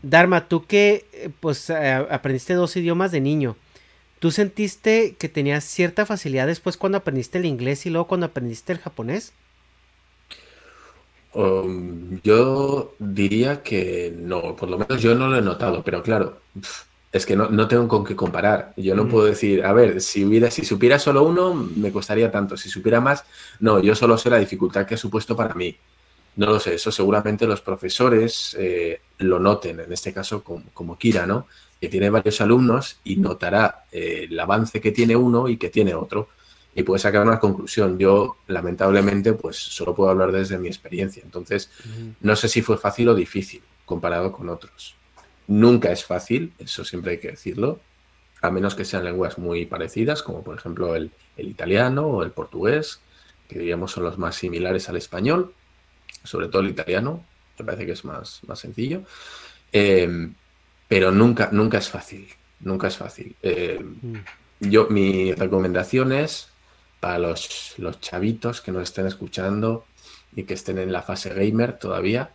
Dharma, tú que eh, pues eh, aprendiste dos idiomas de niño, ¿tú sentiste que tenías cierta facilidad después cuando aprendiste el inglés y luego cuando aprendiste el japonés? Um, yo diría que no, por lo menos yo no lo he notado, pero claro, es que no, no tengo con qué comparar. Yo no Mm. puedo decir, a ver, si hubiera, si supiera solo uno, me costaría tanto. Si supiera más, no, yo solo sé la dificultad que ha supuesto para mí. No lo sé, eso seguramente los profesores eh, lo noten, en este caso como, como Kira, ¿no? Que tiene varios alumnos y notará eh, el avance que tiene uno y que tiene otro y puede sacar una conclusión. Yo, lamentablemente, pues solo puedo hablar desde mi experiencia. Entonces, no sé si fue fácil o difícil comparado con otros. Nunca es fácil, eso siempre hay que decirlo, a menos que sean lenguas muy parecidas, como por ejemplo el, el italiano o el portugués, que diríamos son los más similares al español, sobre todo el italiano, me parece que es más, más sencillo. Eh, pero nunca, nunca es fácil, nunca es fácil. Eh, yo, mi recomendación es para los, los chavitos que nos estén escuchando y que estén en la fase gamer todavía,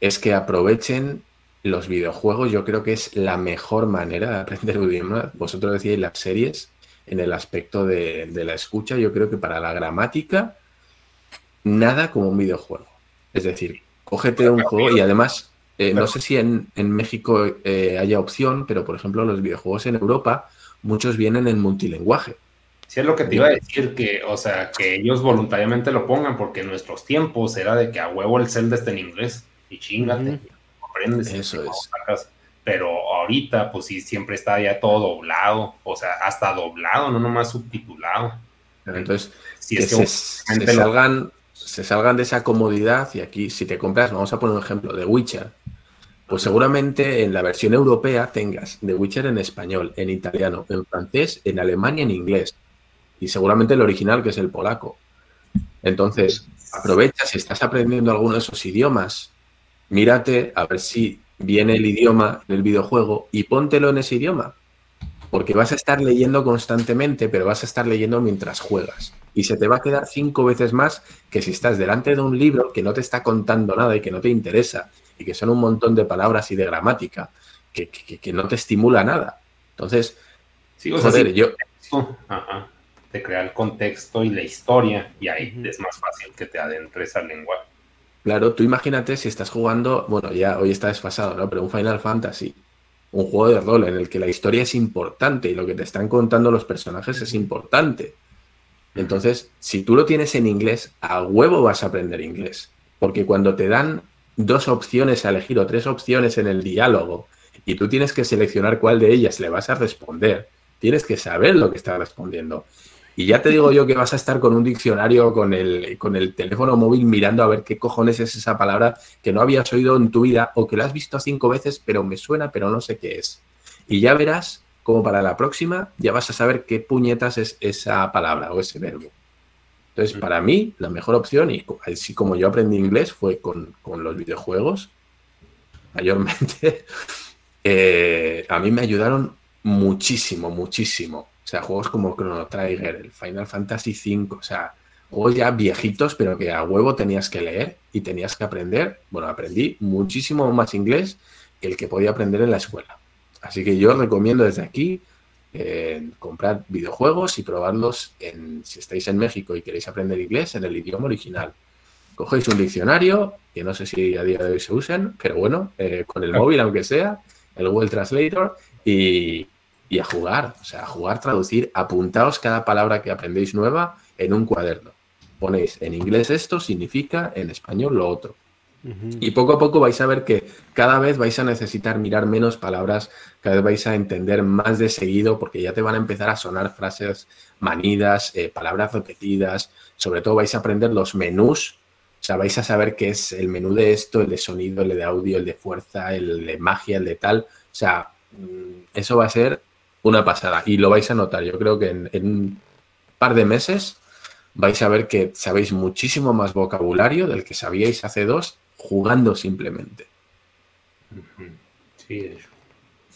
es que aprovechen los videojuegos. Yo creo que es la mejor manera de aprender un idioma. Vosotros decíais las series en el aspecto de, de la escucha. Yo creo que para la gramática, nada como un videojuego. Es decir, cógete un juego y además, eh, no sé si en, en México eh, haya opción, pero por ejemplo, los videojuegos en Europa, muchos vienen en multilenguaje. Sí, es lo que te iba a decir, que, o sea, que ellos voluntariamente lo pongan, porque en nuestros tiempos era de que a huevo el Zelda está en inglés, y chingate. Aprendes. Eso es. sacas. Pero ahorita, pues sí, siempre está ya todo doblado, o sea, hasta doblado, no nomás subtitulado. Entonces, que se, salgan, se salgan de esa comodidad y aquí, si te compras, vamos a poner un ejemplo, de Witcher, pues seguramente en la versión europea tengas The Witcher en español, en italiano, en francés, en alemán y en inglés. Y seguramente el original, que es el polaco. Entonces, aprovecha si estás aprendiendo alguno de esos idiomas, mírate a ver si viene el idioma del videojuego y póntelo en ese idioma. Porque vas a estar leyendo constantemente, pero vas a estar leyendo mientras juegas. Y se te va a quedar cinco veces más que si estás delante de un libro que no te está contando nada y que no te interesa y que son un montón de palabras y de gramática que, no te estimula nada. Entonces, sí, joder, yo... Te crea el contexto y la historia y ahí es más fácil que te adentres al lenguaje. Claro, tú imagínate si estás jugando, bueno, ya hoy está desfasado, ¿no? Pero un Final Fantasy, un juego de rol en el que la historia es importante y lo que te están contando los personajes es importante. Entonces, si tú lo tienes en inglés, a huevo vas a aprender inglés. Porque cuando te dan dos opciones a elegir o tres opciones en el diálogo y tú tienes que seleccionar cuál de ellas le vas a responder, tienes que saber lo que está respondiendo. Y ya te digo yo que vas a estar con un diccionario, con el, con el teléfono móvil mirando a ver qué cojones es esa palabra que no habías oído en tu vida o que la has visto cinco veces, pero me suena, pero no sé qué es. Y ya verás como para la próxima ya vas a saber qué puñetas es esa palabra o ese verbo. Entonces, mm. para mí, la mejor opción, y así como yo aprendí inglés, fue con, los videojuegos, mayormente. Eh, a mí me ayudaron muchísimo, muchísimo. O sea, juegos como Chrono Trigger, el Final Fantasy V, o sea, juegos ya viejitos, pero que a huevo tenías que leer y tenías que aprender. Bueno, aprendí muchísimo más inglés que el que podía aprender en la escuela. Así que yo recomiendo desde aquí eh, comprar videojuegos y probarlos en, si estáis en México y queréis aprender inglés, en el idioma original. Cogéis un diccionario, que no sé si a día de hoy se usan, pero bueno, eh, con el móvil aunque sea, el Google Translator y, y a jugar, o sea, a jugar, traducir, apuntaos cada palabra que aprendéis nueva en un cuaderno. Ponéis en inglés esto significa, en español lo otro. Y poco a poco vais a ver que cada vez vais a necesitar mirar menos palabras, cada vez vais a entender más de seguido, porque ya te van a empezar a sonar frases manidas, eh, palabras repetidas, sobre todo vais a aprender los menús, o sea, vais a saber qué es el menú de esto, el de sonido, el de audio, el de fuerza, el de magia, el de tal. O sea, mm, eso va a ser una pasada y lo vais a notar. Yo creo que en, un par de meses vais a ver que sabéis muchísimo más vocabulario del que sabíais hace dos jugando simplemente. Sí,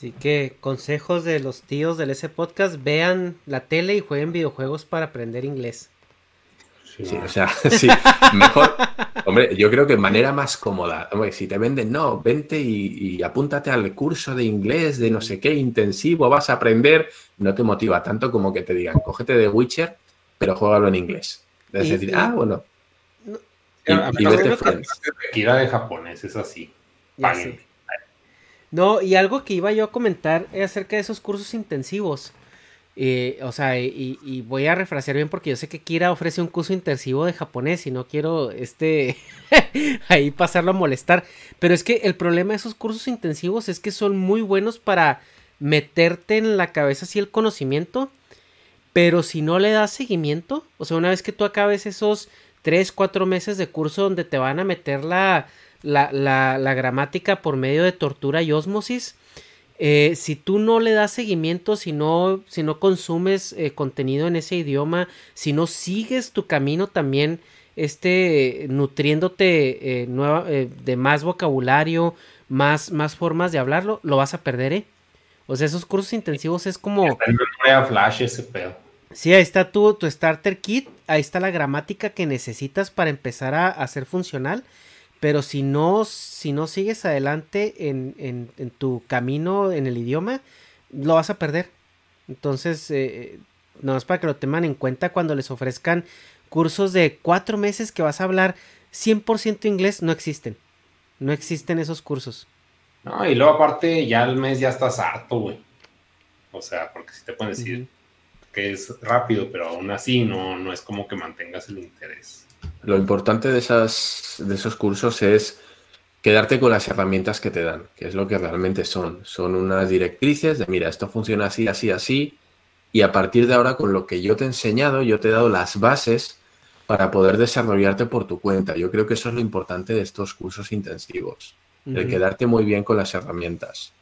Así que consejos de los tíos del ese podcast, vean la tele y jueguen videojuegos para aprender inglés. Sí, o sea, sí, mejor. Hombre, yo creo que manera más cómoda. Hombre, si te venden, no, vente y, apúntate al curso de inglés de no sé qué intensivo, vas a aprender. No te motiva tanto como que te digan, cógete de Witcher, pero juégalo en inglés. Es decir, ah, bueno. y, vete Kira de japonés, es así. No, y algo que iba yo a comentar es acerca de esos cursos intensivos. Eh, o sea, y, voy a refrasear bien porque yo sé que Kira ofrece un curso intensivo de japonés y no quiero este ahí pasarlo a molestar. Pero es que el problema de esos cursos intensivos es que son muy buenos para meterte en la cabeza así el conocimiento. Pero si no le das seguimiento, o sea, una vez que tú acabes esos 3, 4 meses de curso donde te van a meter la, la, la, la gramática por medio de tortura y osmosis, eh, si tú no le das seguimiento, si no, si no consumes eh, contenido en ese idioma, si no sigues tu camino también, este, nutriéndote eh, de más vocabulario, más, más formas de hablarlo, lo vas a perder, ¿eh? O sea, esos cursos intensivos es como... flash ese pedo. Sí, ahí está tu, tu starter kit, ahí está la gramática que necesitas para empezar a, a ser funcional pero si no, si no sigues adelante en, en, tu camino en el idioma, lo vas a perder. Entonces, eh, no es para que lo tengan en cuenta cuando les ofrezcan cursos de cuatro meses que vas a hablar 100% inglés, no existen. No existen esos cursos. No, y luego aparte ya al mes ya estás harto, güey. O sea, porque si te pueden decir que es rápido, pero aún así no, no es como que mantengas el interés. Lo importante de, esas, de esos cursos es quedarte con las herramientas que te dan, que es lo que realmente son. Son unas directrices de, mira, esto funciona así, así, así, y a partir de ahora con lo que yo te he enseñado, yo te he dado las bases para poder desarrollarte por tu cuenta. Yo creo que eso es lo importante de estos cursos intensivos, el quedarte muy bien con las herramientas.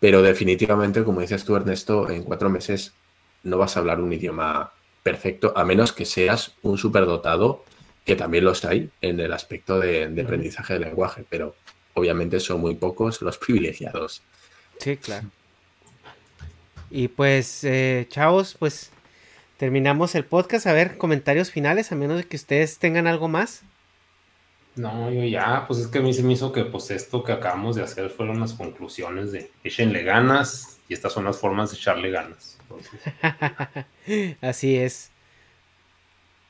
Pero definitivamente, como dices tú, Ernesto, en cuatro meses no vas a hablar un idioma perfecto, a menos que seas un superdotado, que también los hay en el aspecto de, aprendizaje de lenguaje, pero obviamente son muy pocos los privilegiados. Sí, claro. Y pues, eh, chavos, pues terminamos el podcast. A ver, comentarios finales, a menos de que ustedes tengan algo más. No, yo ya, pues es que a mí se me hizo que pues esto que acabamos de hacer fueron las conclusiones de échenle ganas y estas son las formas de echarle ganas. Así es.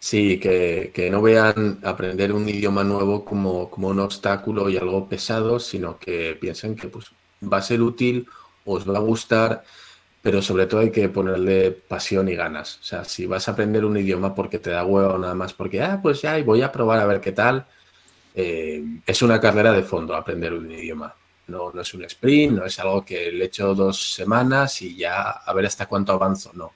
Sí, que, que, no vean aprender un idioma nuevo como, como un obstáculo y algo pesado, sino que piensen que pues, va a ser útil, os va a gustar, pero sobre todo hay que ponerle pasión y ganas. O sea, si vas a aprender un idioma porque te da huevo nada más, porque, ah, pues ya, voy a probar a ver qué tal, eh, es una carrera de fondo aprender un idioma. No, no es un sprint, no es algo que le echo dos semanas y ya a ver hasta cuánto avanzo, no.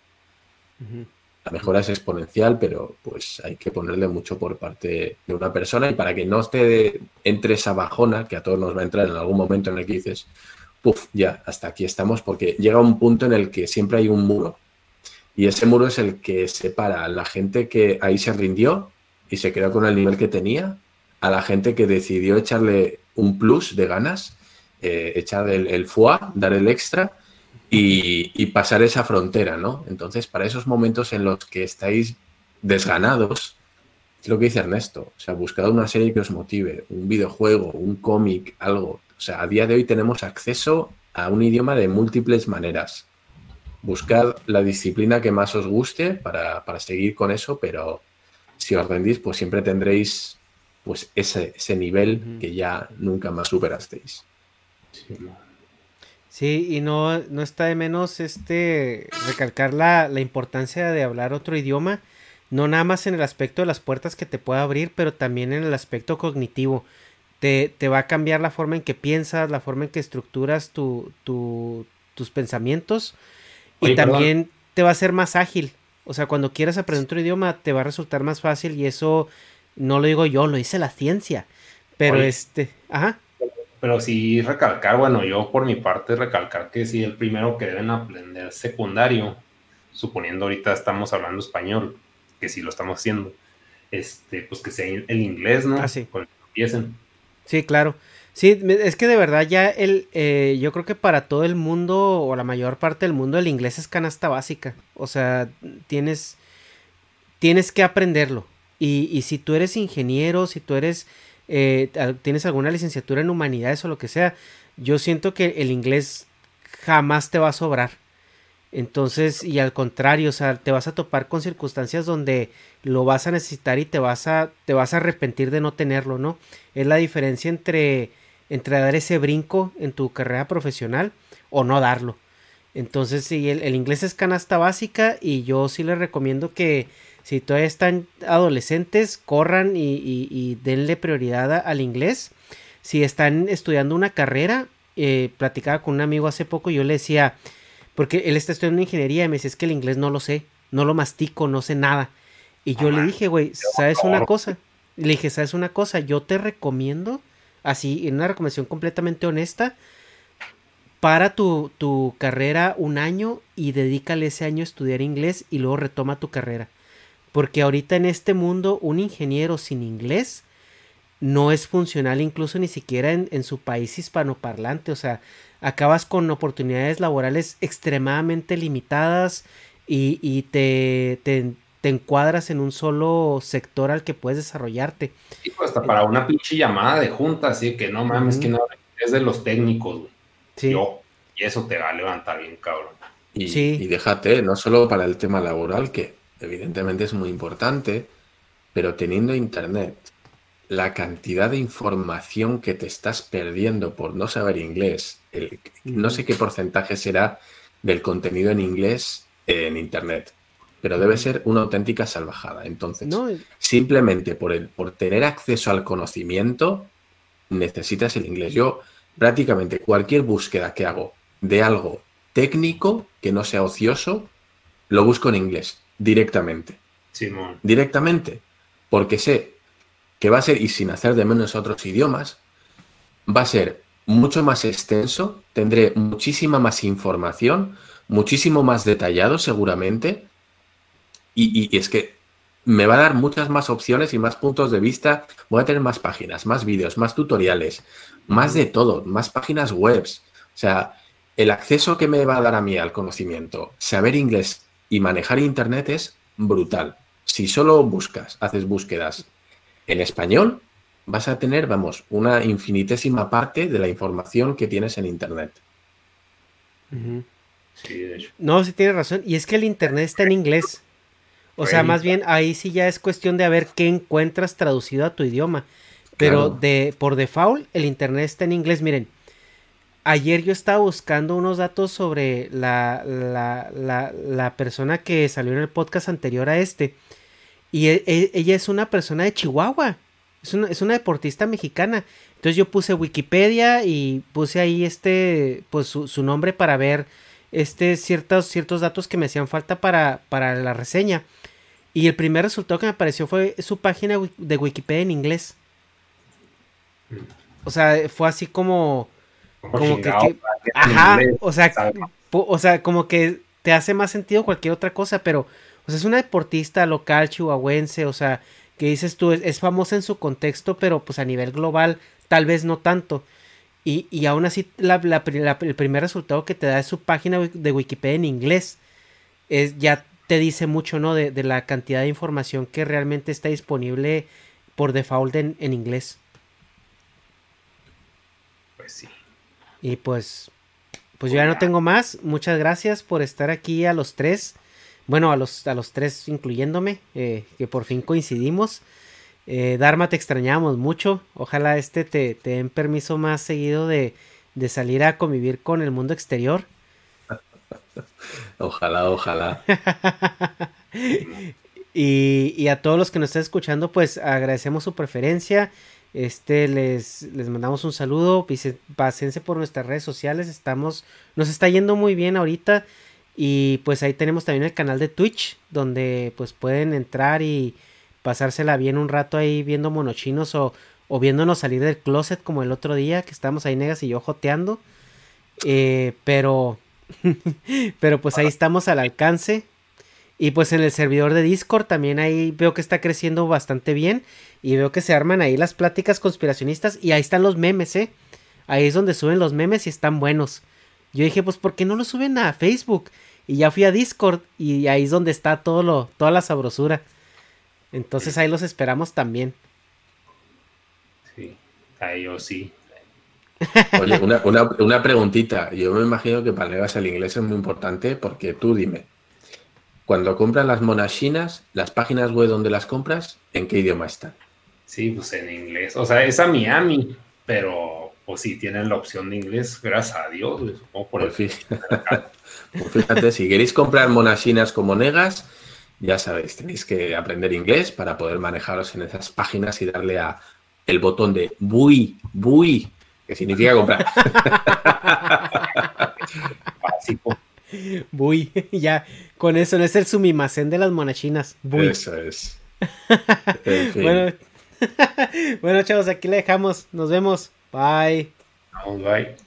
La mejora es exponencial, pero pues hay que ponerle mucho por parte de una persona y para que no esté entre esa bajona, que a todos nos va a entrar en algún momento en el que dices, puff, ya, hasta aquí estamos, porque llega un punto en el que siempre hay un muro. Y ese muro es el que separa a la gente que ahí se rindió y se quedó con el nivel que tenía, a la gente que decidió echarle un plus de ganas, eh, echar el, el foie, dar el extra y, pasar esa frontera, ¿no? Entonces, para esos momentos en los que estáis desganados, es lo que dice Ernesto, o sea, buscad una serie que os motive, un videojuego, un cómic, algo. O sea, a día de hoy tenemos acceso a un idioma de múltiples maneras. Buscad la disciplina que más os guste para, seguir con eso, pero si os rendís, pues siempre tendréis pues ese, ese nivel que ya nunca más superasteis. Sí, Sí, y no, no está de menos este recalcar la, la, importancia de hablar otro idioma, no nada más en el aspecto de las puertas que te pueda abrir, pero también en el aspecto cognitivo. Te, te va a cambiar la forma en que piensas, la forma en que estructuras tu, tu, tus pensamientos y también te va a ser más ágil. O sea, cuando quieras aprender otro idioma te va a resultar más fácil y eso no lo digo yo, lo dice la ciencia. Pero este, ajá. Pero sí recalcar, bueno, yo por mi parte recalcar que sí, el primero que deben aprender secundario, suponiendo ahorita estamos hablando español, que sí lo estamos haciendo, este, pues que sea el inglés, ¿no? Ah, sí. Con el que empiecen. Sí, claro. Sí, es que de verdad ya el, eh, yo creo que para todo el mundo o la mayor parte del mundo el inglés es canasta básica. O sea, tienes, tienes que aprenderlo. Y, y si tú eres ingeniero, si tú eres eh, tienes alguna licenciatura en humanidades o lo que sea, yo siento que el inglés jamás te va a sobrar. Entonces, y al contrario, o sea, te vas a topar con circunstancias donde lo vas a necesitar y te vas a, te vas a arrepentir de no tenerlo, ¿no? Es la diferencia entre, entre dar ese brinco en tu carrera profesional o no darlo. Entonces, sí, el, inglés es canasta básica y yo sí les recomiendo que, si todavía están adolescentes, corran y, denle prioridad al inglés. Si están estudiando una carrera, eh, platicaba con un amigo hace poco y yo le decía, porque él está estudiando ingeniería y me dice, es que el inglés no lo sé, no lo mastico, no sé nada. Y yo le dije, güey, ¿sabes una cosa? Le dije, ¿sabes una cosa? Yo te recomiendo, así, en una recomendación completamente honesta, para tu, tu carrera un año y dedícale ese año a estudiar inglés y luego retoma tu carrera. Porque ahorita en este mundo un ingeniero sin inglés no es funcional incluso ni siquiera en, su país hispanoparlante. O sea, acabas con oportunidades laborales extremadamente limitadas y, te, te, encuadras en un solo sector al que puedes desarrollarte. Y pues hasta para una pinche llamada de junta, así que no mames, que no es de los técnicos, Sí. Yo, y eso te va a levantar bien, cabrón. Y, sí. y déjate, no solo para el tema laboral, que evidentemente es muy importante, pero teniendo internet, la cantidad de información que te estás perdiendo por no saber inglés, no sé qué porcentaje será del contenido en inglés en internet, pero debe ser una auténtica salvajada. Entonces, simplemente por, el, por tener acceso al conocimiento, necesitas el inglés. Yo prácticamente cualquier búsqueda que hago de algo técnico, que no sea ocioso, lo busco en inglés, directamente. Simón. Directamente. Porque sé que va a ser, y sin hacer de menos otros idiomas, va a ser mucho más extenso, tendré muchísima más información, muchísimo más detallado seguramente, y, y es que me va a dar muchas más opciones y más puntos de vista. Voy a tener más páginas, más vídeos, más tutoriales, más de todo, más páginas webs. O sea, el acceso que me va a dar a mí al conocimiento, saber inglés y manejar internet es brutal. Si solo buscas, haces búsquedas en español, vas a tener, vamos, una infinitésima parte de la información que tienes en internet. No, sí tienes razón. Y es que el internet está en inglés. O sea, más bien ahí sí ya es cuestión de a ver qué encuentras traducido a tu idioma. Pero de por default el internet está en inglés. Miren, ayer yo estaba buscando unos datos sobre la, la, la, persona que salió en el podcast anterior a este. Y e, e, ella es una persona de Chihuahua. Es una, es una, deportista mexicana. Entonces yo puse Wikipedia y puse ahí este, pues su, su nombre para ver este, ciertos, ciertos datos que me hacían falta para, para la reseña. Y el primer resultado que me apareció fue su página de Wikipedia en inglés. O sea, fue así como. Como que, ajá, o sea, o sea, como que te hace más sentido cualquier otra cosa, pero, o sea, es una deportista local chihuahuense, o sea, que dices tú, es, famosa en su contexto, pero pues a nivel global, tal vez no tanto. Y, y aún así, la, el primer resultado que te da es su página de Wikipedia en inglés. Es, ya te dice mucho, ¿no? De, de la cantidad de información que realmente está disponible por default en, en inglés. Pues sí. Y pues, pues yo ya no tengo más. Muchas gracias por estar aquí a los tres. Bueno, a los, a los tres incluyéndome, eh, que por fin coincidimos. Eh, Dharma, te extrañamos mucho. Ojalá este te, te den permiso más seguido de, de salir a convivir con el mundo exterior. Ojalá, ojalá. y, y, a todos los que nos están escuchando, pues agradecemos su preferencia. Este, les, les mandamos un saludo. Pásense por nuestras redes sociales. Estamos, nos está yendo muy bien ahorita. Y pues ahí tenemos también el canal de Twitch, donde pues pueden entrar y pasársela bien un rato ahí viendo monochinos o, o viéndonos salir del closet como el otro día que estábamos ahí negas y yo joteando. Eh, pero Pero pues ahí estamos al alcance. Y pues en el servidor de Discord también ahí veo que está creciendo bastante bien. Y veo que se arman ahí las pláticas conspiracionistas. Y ahí están los memes, ¿eh? Ahí es donde suben los memes y están buenos. Yo dije, pues, ¿por qué no lo suben a Facebook? Y ya fui a Discord y ahí es donde está todo lo, toda la sabrosura. Entonces ahí los esperamos también. Sí, ahí yo sí. Oye, una, una, una, preguntita. Yo me imagino que para negarse el inglés es muy importante porque tú dime, cuando compras las monachinas, las páginas web donde las compras, ¿en qué idioma están? Sí, pues en inglés. O sea, es a Miami, pero pues si tienen la opción de inglés, gracias a Dios. Por pues, pues fíjate, si queréis comprar monachinas como negas, ya sabéis, tenéis que aprender inglés para poder manejaros en esas páginas y darle a el botón de bui, bui, que significa comprar. Básico. Bui, ya, con eso, no es el sumimacén de las monachinas. Bui. Eso es. bueno, bueno, chavos, aquí le dejamos. Nos vemos. Bye. bye.